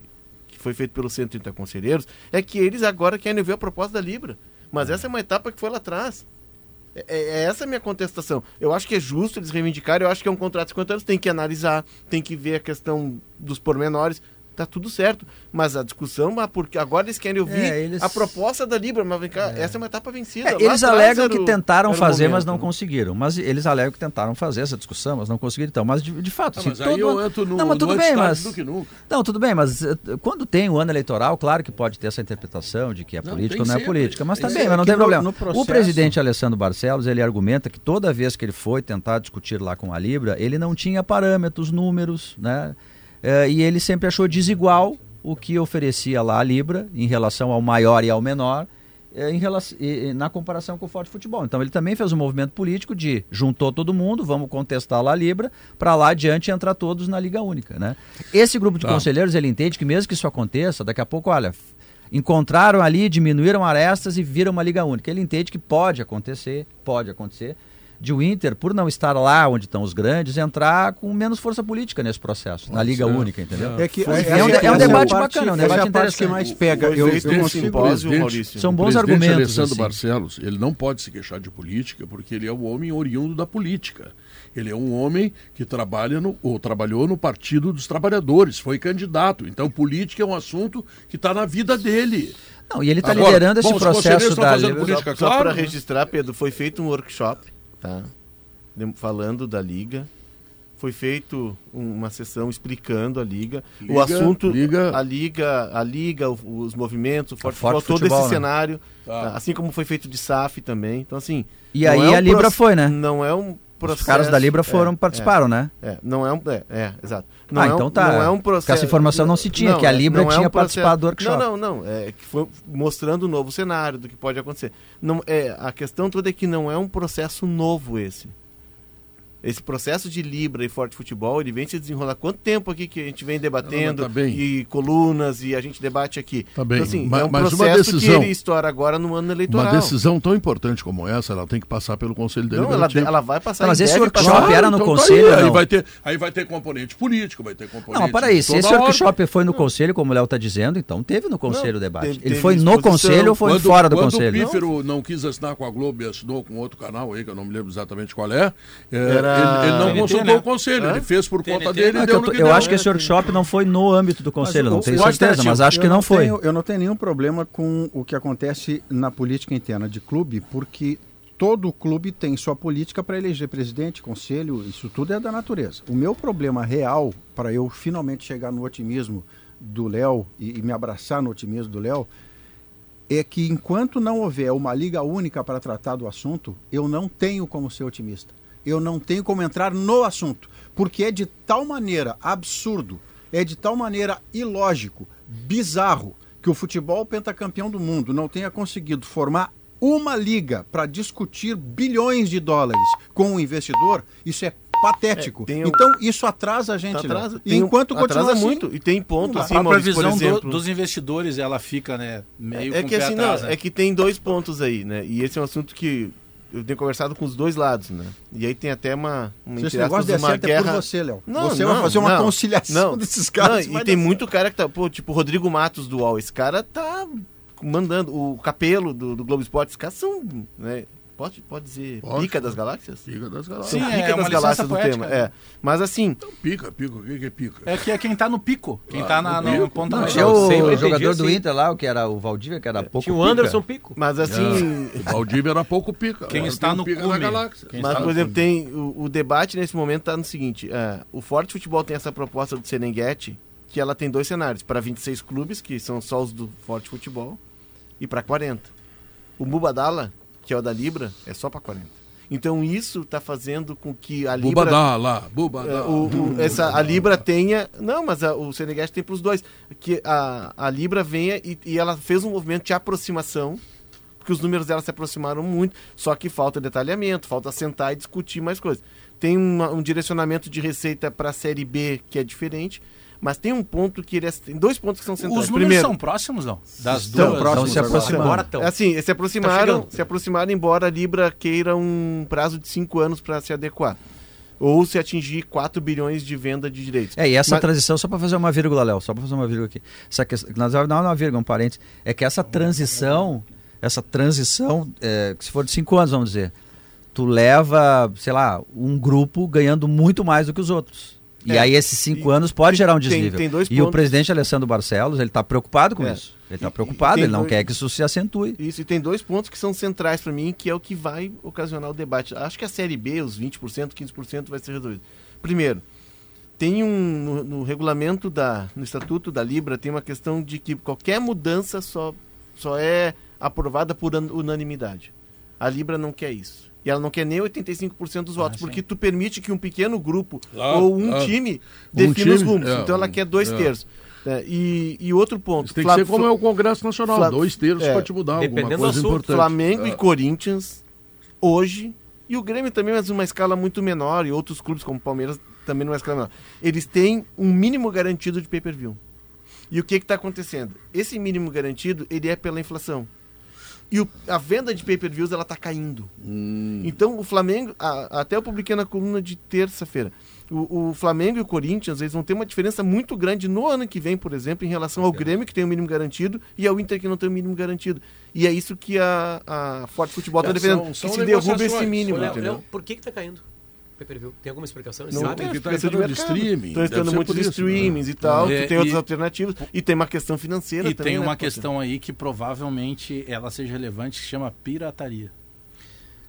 que foi feito pelos 130 conselheiros é que eles agora querem ver a proposta da Libra. Mas é. essa é uma etapa que foi lá atrás. É, é, é essa a minha contestação. Eu acho que é justo eles reivindicarem, eu acho que é um contrato de 50 anos, tem que analisar, tem que ver a questão dos pormenores. Tá tudo certo. Mas a discussão, mas porque agora eles querem ouvir é, eles... a proposta da Libra, mas vem cá, é. essa é uma etapa vencida. É, eles alegam que tentaram fazer, momento, mas não né? conseguiram. Mas eles alegam que tentaram fazer essa discussão, mas não conseguiram. Então, mas de, de fato, ah, assim, mas todo... eu entro no, não, mas tudo bem, mas não, tudo bem, mas eh, quando tem o ano eleitoral, claro que pode ter essa interpretação de que é política ou não é política, mas também, tá mas não tem problema. No, no processo... O presidente Alessandro Barcelos, ele argumenta que toda vez que ele foi tentar discutir lá com a Libra, ele não tinha parâmetros, números, né? É, e ele sempre achou desigual o que oferecia lá a Libra em relação ao maior e ao menor, é, em relação, na comparação com o Forte Futebol. Então ele também fez um movimento político de juntou todo mundo, vamos contestar lá a Libra, para lá adiante entrar todos na Liga Única. Né? Esse grupo de ah. conselheiros ele entende que mesmo que isso aconteça, daqui a pouco, olha, encontraram ali, diminuíram arestas e viram uma Liga Única. Ele entende que pode acontecer, pode acontecer, de o Inter, por não estar lá onde estão os grandes, entrar com menos força política nesse processo, na Liga. Única, entendeu? É, que, é, é, um, é um debate parte, bacana, é um debate é interessante. que mais pega. Eu, eu, eu simpósio, Maurício. São bons argumentos. Alessandro assim. Barcelos, ele não pode se queixar de política, porque ele é um homem oriundo da política. Ele é um homem que trabalha no, ou trabalhou no Partido dos Trabalhadores, foi candidato. Então, política é um assunto que está na vida dele. Não, e ele está liderando esse processo da... Política, só, só para registrar, Pedro, foi feito um workshop tá? falando da liga. Foi feito uma sessão explicando a liga, liga o assunto, liga. a liga, a liga, os movimentos, o forte, forte futebol, todo futebol, esse né? cenário, tá. Tá? assim como foi feito de SAF também. Então assim. E aí é um a Libra foi, né? Não é um processo. Os caras da Libra foram é, participaram, é, né? É, não é um, é, é exato. Não ah, é um, então tá. Não é um processo. Porque essa informação não se tinha, não, que a Libra tinha um participado do workshop. Não, não, não. É que foi mostrando o novo cenário do que pode acontecer. Não, é, a questão toda é que não é um processo novo esse. Esse processo de Libra e Forte Futebol, ele vem se desenrolar. Quanto tempo aqui que a gente vem debatendo não, tá e colunas e a gente debate aqui. Tá bem. Então, assim, mas, é um mas processo decisão, que ele estoura agora no ano eleitoral. Uma decisão tão importante como essa, ela tem que passar pelo Conselho Deliberativo. Não, ela, ela vai passar. Não, mas esse workshop passar. era no então, Conselho. Tá aí, aí, vai ter, aí vai ter componente político, vai ter componente. Não, para aí, se esse workshop foi no Conselho, como o Léo está dizendo, então teve no Conselho o debate. Teve, ele teve foi no Conselho ou foi quando, fora do quando Conselho? Quando o Pífero não. não quis assinar com a Globo e assinou com outro canal aí, que eu não me lembro exatamente qual é, é era... ele, ele não consultou né? o conselho, Hã? ele fez por conta dele. É eu, eu acho que esse workshop não foi no âmbito do conselho, não tenho certeza, mas acho que não, foi. Tenho, eu não tenho nenhum problema com o que acontece na política interna de clube, porque todo clube tem sua política para eleger presidente, conselho, isso tudo é da natureza. O meu problema real, para eu finalmente chegar no otimismo do Léo e, e, me abraçar no otimismo do Léo, é que enquanto não houver uma liga única para tratar do assunto, eu não tenho como ser otimista eu não tenho como entrar no assunto, porque é de tal maneira absurdo, é de tal maneira ilógico, bizarro, que o futebol pentacampeão do mundo não tenha conseguido formar uma liga para discutir bilhões de dólares com o investidor, isso é patético. É, um... Então isso atrasa a gente. Tá atrasa, e enquanto um, continua assim, muito e tem pontos assim, a previsão do, dos investidores ela fica né meio é, é que assim atrás, não, né? é que tem dois pontos aí, né? E esse é um assunto que eu tenho conversado com os dois lados, né? E aí tem até uma, uma Se esse negócio der certo guerra... é por você, Léo. Não, você não, vai fazer uma não, conciliação não, desses caras. E tem muito cara que tá, pô, tipo o Rodrigo Matos do UOL, esse cara tá mandando, o Capelo do, do Globo Esporte, esses caras são, né? Pode, pode dizer pode, pica das galáxias? Pica das galáxias. Sim, pica é das galáxias do tema. Né? É. Mas assim. Então, pica, pica, o que é pica? É que é quem tá no pico. Quem ah, tá na, no, no ponta Tinha o, jogador do Inter lá, o que era o Valdívia, que era é, pouco Tinha o Anderson Pico. Mas assim. É. O Valdívia era pouco pica. Quem está no pica da galáxia. Quem Mas, por exemplo, tem. O, o, debate nesse momento tá no seguinte: é, o Forte Futebol tem essa proposta do Serenguete, que ela tem dois cenários: para 26 clubes, que são só os do Forte Futebol, e para 40. O Mubadala que é o da Libra, é só para 40. Então isso está fazendo com que a Libra. Bubadá lá, Bubadá. É, o, o, essa, a Libra tenha. Não, mas a, o Senegal tem para os dois. Que a, a Libra venha e, e ela fez um movimento de aproximação porque os números dela se aproximaram muito, só que falta detalhamento, falta sentar e discutir mais coisas. Tem uma, um direcionamento de receita para a série B que é diferente, mas tem um ponto que ele é, tem dois pontos que são centrais. Os números Primeiro, são próximos, não? Das estão duas. Próximos, se aproximaram. Agora estão. Assim, se aproximaram, tá se aproximaram, embora a Libra queira um prazo de cinco anos para se adequar ou se atingir 4 bilhões de venda de direitos. É, e essa Mas... transição, só para fazer uma vírgula, Léo, só para fazer uma vírgula aqui. Essa questão, não é uma vírgula, um parênteses, é que essa transição, essa transição, é, se for de 5 anos, vamos dizer, tu leva, sei lá, um grupo ganhando muito mais do que os outros E é. aí esses cinco e, anos pode gerar um desnível. Tem, tem dois e o presidente Alessandro Barcelos, ele está preocupado com é. isso. Ele está preocupado, ele não dois... quer que isso se acentue. Isso, e tem dois pontos que são centrais para mim, que é o que vai ocasionar o debate. Acho que a Série B, os 20%, 15% vai ser resolvido. Primeiro, tem um no, no, regulamento da no estatuto da Libra tem uma questão de que qualquer mudança só só é aprovada por unanimidade. A Libra não quer isso. E ela não quer nem 85% dos votos, ah, porque tu permite que um pequeno grupo ou um ah, time defina um os rumos. É, então ela quer dois é. terços. É, e, e, outro ponto. Isso tem que ser como é o Congresso Nacional, Fla dois terços é, pode mudar alguma coisa importante. Flamengo e é. Corinthians, hoje, e o Grêmio também, mas uma escala muito menor, e outros clubes como Palmeiras também numa escala menor. Eles têm um mínimo garantido de pay-per-view. E o que está acontecendo? Esse mínimo garantido, ele é pela inflação. E o, a venda de pay-per-views, ela está caindo. Hum. Então, o Flamengo, a, até eu publiquei na coluna de terça-feira, o, o, Flamengo e o Corinthians, eles vão ter uma diferença muito grande no ano que vem, por exemplo, em relação ao Grêmio, que tem o mínimo garantido, e ao Inter, que não tem o mínimo garantido. E é isso que a, a Forte Futebol está é, defendendo, são, que se derruba esse mínimo, Léo, Léo, por que está caindo? Pay-per-view? Tem alguma explicação? Não, sabe? tem que estar entrando de streaming. Estão entrando muitos streamings né? e tal, é, tem e, outras alternativas. E tem uma questão financeira e também. E tem né, uma questão aí que provavelmente ela seja relevante, que se chama pirataria.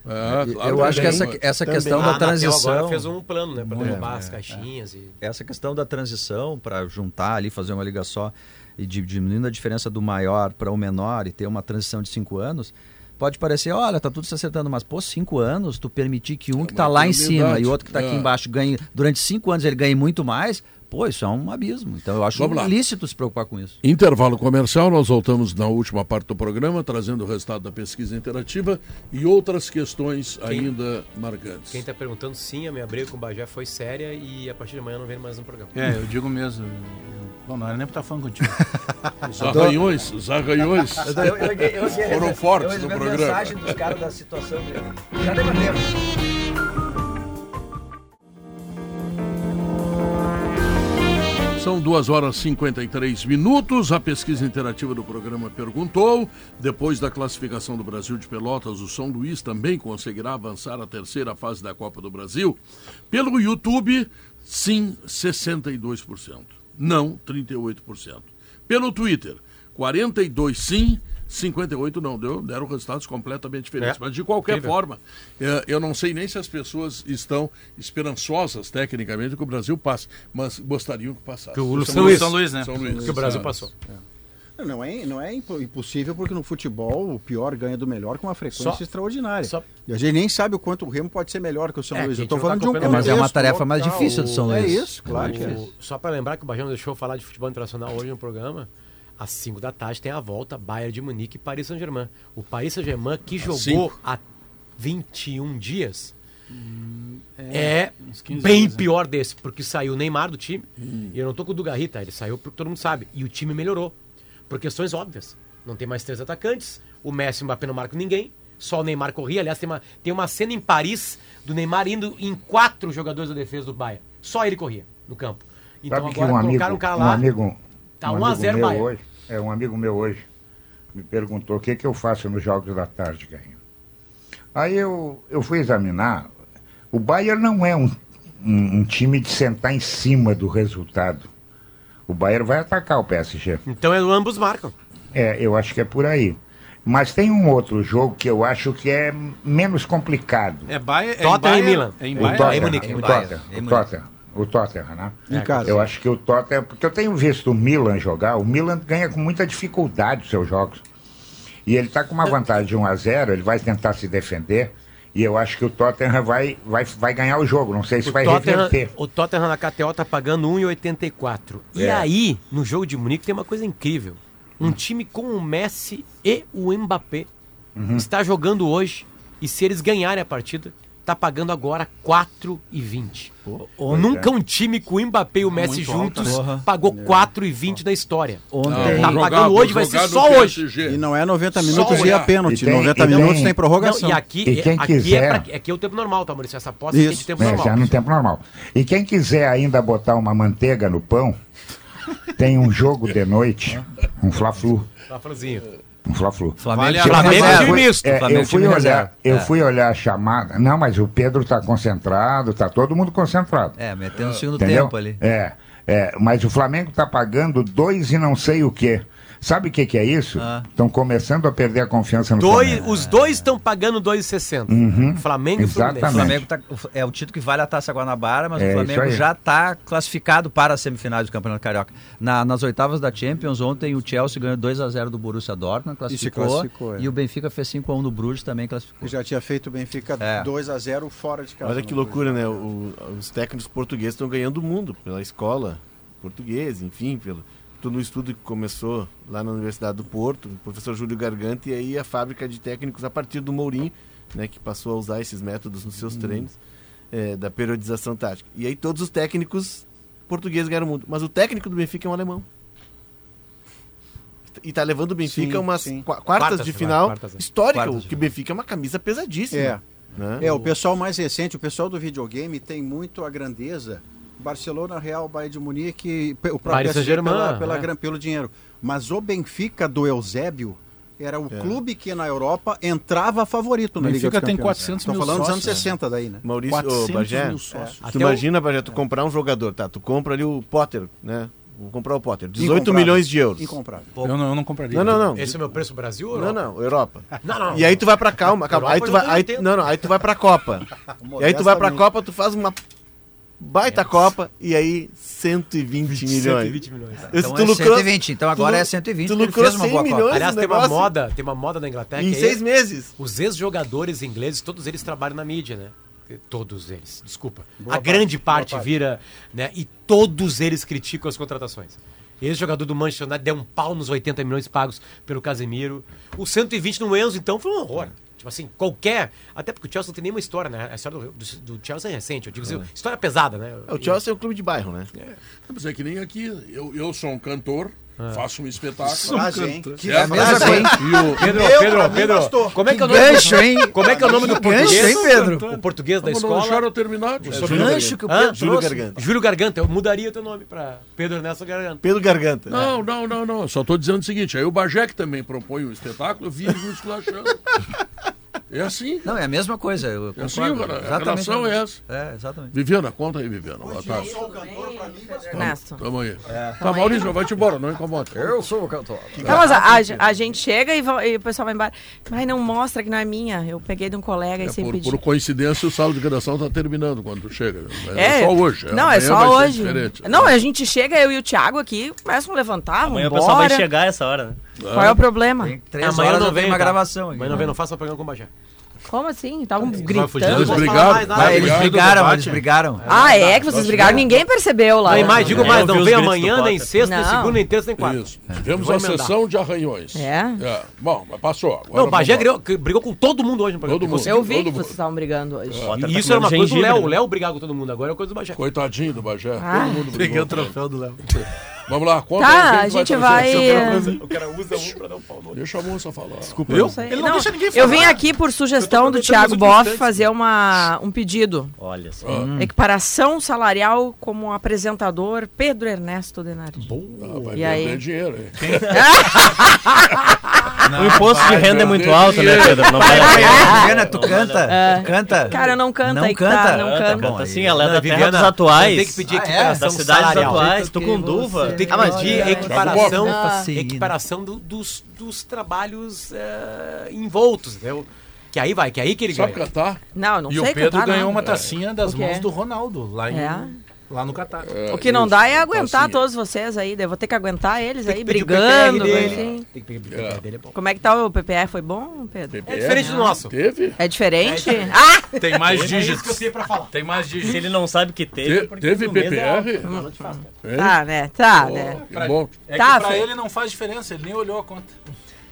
É, claro, eu acho que essa, essa questão da transição. Agora fez um plano, né? Para derrubar é, as caixinhas. E... Essa questão da transição, para juntar ali, fazer uma liga só e diminuindo a diferença do maior para o menor e ter uma transição de cinco anos, pode parecer, olha, tá tudo se acertando, mas pô, cinco anos, tu permitir que um é que tá lá em cima e outro que tá é. aqui embaixo ganhe, durante cinco anos ele ganhe muito mais, pô, isso é um abismo. Então eu acho ilícito se preocupar com isso. Intervalo comercial, nós voltamos na última parte do programa, trazendo o resultado da pesquisa interativa e outras questões quem, ainda marcantes. Quem está perguntando, sim, a minha briga com o Bajé foi séria e a partir de amanhã não vem mais no programa. É, eu digo mesmo. Bom, não era nem pra estar falando contigo. os arranhões, os arranhões eu, eu, eu, foram fortes no programa. a mensagem dos caras da situação. Já debatemos. São 2 horas e 53 minutos. A pesquisa interativa do programa perguntou: depois da classificação do Brasil de Pelotas, o São Luís também conseguirá avançar à terceira fase da Copa do Brasil? Pelo YouTube, sim, 62%. Não, 38%. Pelo Twitter, 42 sim, 58 não, deu, deram resultados completamente diferentes. É. Mas de qualquer Incrível. forma, é, eu não sei nem se as pessoas estão esperançosas tecnicamente que o Brasil passe, mas gostariam que passasse. Que o São, Luís, São Luís, né? São Luís, que o Brasil passou. É. Não é, não é impossível porque no futebol o pior ganha do melhor com uma frequência só, extraordinária. Só... E a gente nem sabe o quanto o Remo pode ser melhor que o São é, Luís. Eu estou falando tá de um é, Mas é uma tarefa mais difícil do São Luís. É isso, claro. que é. Só para lembrar que o Bajão deixou falar de futebol internacional hoje no programa. Às 5 da tarde tem a volta Bayern de Munique e Paris Saint-Germain. O Paris Saint-Germain que jogou há 21 dias hum, é, é bem dias, né? pior né? desse, porque saiu o Neymar do time. Hum. E eu não tô com o Dugarrita, ele saiu porque todo mundo sabe. E o time melhorou. Por questões óbvias. Não tem mais três atacantes, o Messi e o Mbappé não marcam ninguém, só o Neymar corria. Aliás, tem uma, tem uma cena em Paris do Neymar indo em quatro jogadores da defesa do Bahia. Só ele corria no campo. Então Sabe agora um colocaram amigo, um cara lá. Um amigo, tá um 1x0 Bahia. Hoje, é, um amigo meu hoje me perguntou o que, que eu faço nos jogos da tarde, ganho. Aí eu, eu fui examinar. O Bayern não é um, um, um time de sentar em cima do resultado. O Bayern vai atacar o PSG. Então é, ambos marcam. É, eu acho que é por aí. Mas tem um outro jogo que eu acho que é menos complicado. É Bayern, é Tottenham e Milan. É em Bayern. O Tottenham, o Tottenham, o Tottenham, o Tottenham, né? É, eu acho que o Tottenham, porque eu tenho visto o Milan jogar, o Milan ganha com muita dificuldade os seus jogos. E ele está com uma vantagem de 1 a 0, ele vai tentar se defender. E eu acho que o Tottenham vai, vai, vai ganhar o jogo. Não sei se o vai Tottenham, reverter. O Tottenham na KTO tá pagando 1,84. É. E aí, no jogo de Munique, tem uma coisa incrível. Um hum. time com o Messi e o Mbappé uhum. está jogando hoje. E se eles ganharem a partida, tá pagando agora 4,20. Nunca um time com o Mbappé e o Messi Muito juntos alto, pagou é. 4,20 na história. Ontem. Tá pagando hoje, vai ser só hoje. E não é 90 minutos e a pênalti. Tem, 90 minutos tem, tem prorrogação. Não, e aqui, e quem aqui, quiser... é pra, aqui é o tempo normal, tá, Maurício? Essa aposta Isso. é de tempo é, normal. Já no tempo normal. E quem quiser ainda botar uma manteiga no pão, tem um jogo de noite, um Fla-Flu. Fla-Fluzinho. Um Fla-Flu. Flamengo, Flamengo, Flamengo, eu fui, misto. é, Flamengo eu fui time olhar, reserva. eu É. fui olhar a chamada. Não, mas o Pedro está concentrado, tá todo mundo concentrado. É, metendo o segundo Entendeu? tempo ali. É, é, mas o Flamengo está pagando dois e não sei o quê. Sabe o que, que é isso? Ah. Estão começando a perder a confiança no Dois, Flamengo. os dois estão pagando 2,60. Uhum. Flamengo e Fluminense. O Flamengo tá, é o título que vale a Taça Guanabara, mas É, o Flamengo já está classificado para as semifinais do Campeonato Carioca. Na- nas oitavas da Champions, ontem o Chelsea ganhou 2 a 0 do Borussia Dortmund, classificou, classificou, é. e o Benfica fez 5 a 1 do Bruges, também classificou. Já tinha feito o Benfica É. 2 a 0 fora de casa. Olha que loucura, né? O- os técnicos portugueses estão ganhando o mundo pela escola portuguesa, enfim, pelo todo o estudo que começou lá na Universidade do Porto, o professor Júlio Garganta, e aí a fábrica de técnicos a partir do Mourinho, né, que passou a usar esses métodos nos seus treinos, é, da periodização tática. E aí todos os técnicos portugueses ganharam o mundo. Mas o técnico do Benfica é um alemão. E tá levando o Benfica Sim, a umas sim. qua- quartas, Quartas de de final quartas, histórica, Quartas que o Benfica é uma camisa pesadíssima. É. né? É, o pessoal mais recente, o pessoal do videogame tem muito a grandeza. Barcelona, Real, Bayern de Munique, o próprio PSG pela, pela é. gran- pelo dinheiro. Mas o Benfica do Eusébio era o É. clube que na Europa entrava favorito na O Liga Benfica dos tem Campeões. 400 Tô mil falando dos anos sócios. 60 daí, né? Maurício, ô, 400 Bagé, mil sócios. tu imagina, Bagé, tu comprar um jogador, tá? Tu compra ali o Potter, né? Vou comprar o Potter, 18 Incomprável. milhões de euros. Incomprável. Eu não, eu não compraria. Não, não, não. Esse é o meu preço Brasil ou Não, Europa? não, Europa. Não, não. E aí tu vai pra calma, calma. Aí tu vai, aí, não, não, aí tu vai pra Copa. e aí tu vai pra. Copa, tu faz uma baita Copa e aí 120 milhões. 120 milhões. Esse Então tu é lucrou- 120, então agora tu- é 120, tu lucrou fez uma 100 boa Copa. milhões Aliás, no tem uma moda, tem uma moda na Inglaterra Em que é seis meses. Os ex-jogadores ingleses, todos eles trabalham na mídia, né? Todos eles, desculpa. Boa a parte, grande parte, parte. vira, né? E todos eles criticam as contratações. Ex-jogador do Manchester United deu um pau nos 80 milhões pagos pelo Casemiro. O 120 no Enzo, então, foi um horror. Tipo assim, qualquer. Até porque o Chelsea não tem nenhuma história, né? A história do, do, do Chelsea é recente. Eu digo assim, história pesada, né? O Chelsea é um clube de bairro, né? Mas é que nem aqui. Eu, eu sou um cantor, Ah. faço um espetáculo. Frase, hein? Que É a frase, mesma hein? coisa. E o, Pedro, Meu, Pedro, Pedro, como é que é o nome gancho, hein? Como é que é o nome do Que gancho, português? hein, Pedro? O português da Vamos não escola. deixaram terminar. Que gancho que o? Pedro Júlio. Garganta. Júlio Garganta, eu mudaria teu nome pra Pedro Ernesto Garganta. Pedro Garganta. Não, não, não, não. Só estou dizendo o seguinte: aí o que também propõe um espetáculo, eu vivo esculachando. É assim. Não, é a mesma coisa. Eu É assim, cara. A relação é essa. É, exatamente. Viviana, conta aí, Viviana. Boa tarde. Ernesto. Tamo aí. Tá, Maurício, vai-te embora, não incomoda. Eu sou o cantor. Não, mas a, a- gente chega e, e o pessoal vai embora. Mas não mostra que não é minha. Eu peguei de um colega e É, sem por, pedir. por coincidência, o salo de redação está terminando quando tu chega. É, É, só hoje. Não, é só hoje. Não, a gente chega, eu e o Thiago aqui, começam a levantar, Amanhã o vambora. pessoal vai chegar essa hora, né? Qual é o problema? Tem três Amanhã horas não vem uma tá? gravação aqui. Amanhã não vem, não faça programa com o Bagé. Como assim? Estavam gritando. Eles brigaram. Ah, eles brigaram, eles brigaram. Ah, é que vocês brigaram? Ninguém percebeu lá. Não, mais, digo É, mais, não vem amanhã, nem sexta, nem segunda, nem terça, nem quarta. Isso. Tivemos a sessão de arranhões. É? Bom, mas passou. Agora Não, o Bagé brigou, brigou com todo mundo hoje no programa. Todo mundo. Eu vi Todo que vocês estavam brigando hoje. E tá isso era uma coisa do Léo. O? Léo brigava com todo mundo, agora é coisa do Bagé. Coitadinho do Bagé. Ah. Todo mundo Peguei brigou o com ele. troféu do Léo. Vamos lá, conta Tá, aí, a que gente trazer? vai. O cara usa um pra dar um pau no Deixa a moça falar. Desculpa, Não sei. Ele não, Não, deixa ninguém Eu falar. vim aqui por sugestão do perguntando Thiago Boff fazer uma, um pedido. Olha só. Ah, Equiparação salarial como apresentador Pedro Ernesto Denardi. ah, vai E aí? dinheiro, hein? o imposto de vai renda é muito alto, né. Pedro? Não pena. Viviana, tu canta? É. Tu canta? Cara, não canta Não canta? tá, não tá canta. bom. Canta assim, ela é Não, da terra Viviana, dos atuais. Tem que pedir Ah, é? Das cidades salarial. atuais. Tô Porque com duva. Tem que Ah, mas pedir é- equiparação, Ah. Fascina. equiparação do- dos, dos trabalhos eh, envoltos, entendeu? Que aí vai, que aí que ele Sabe ganha. cantar? Não, não E sei o Pedro cantar, ganhou não. uma tacinha das mãos do Ronaldo, lá, em, É. lá no Catar. É, O que não isso, dá é aguentar tacinha. todos vocês aí. Eu vou ter que aguentar eles aí, brigando. Assim. Tem que pedir o PPR dele, é bom. Como é que tá o PPR? Foi bom, Pedro? PPR? É diferente do nosso. Teve? É diferente? Ah! Tem mais É isso que eu dígitos. pra. Tem mais Se dígitos. ele não sabe que teve, Te- porque teve é PPR? Hein? Tá, né? Tá, Ó, né? que bom. É Tá, que pra foi- ele não faz diferença, ele nem olhou a conta.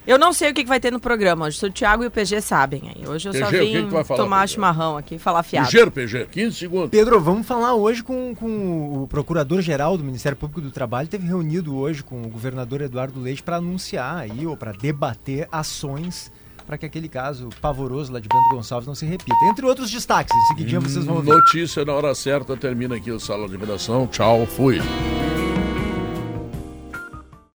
Eu não sei o que, que vai ter no programa hoje. O Thiago e o PG sabem aí. Hoje eu só PG, que vim falar, tomar PG? chimarrão aqui e falar fiado. Ligeiro, PG, 15 segundos. Pedro, vamos falar hoje com, com o Procurador-Geral do Ministério Público do Trabalho. Teve reunido hoje com o governador Eduardo Leite para anunciar aí, ou para debater ações para que aquele caso pavoroso lá de Bento Gonçalves não se repita. Entre outros destaques, em seguidinho vocês vão ouvir. Notícia na hora certa, termina aqui o Sala de Redação. Tchau, fui.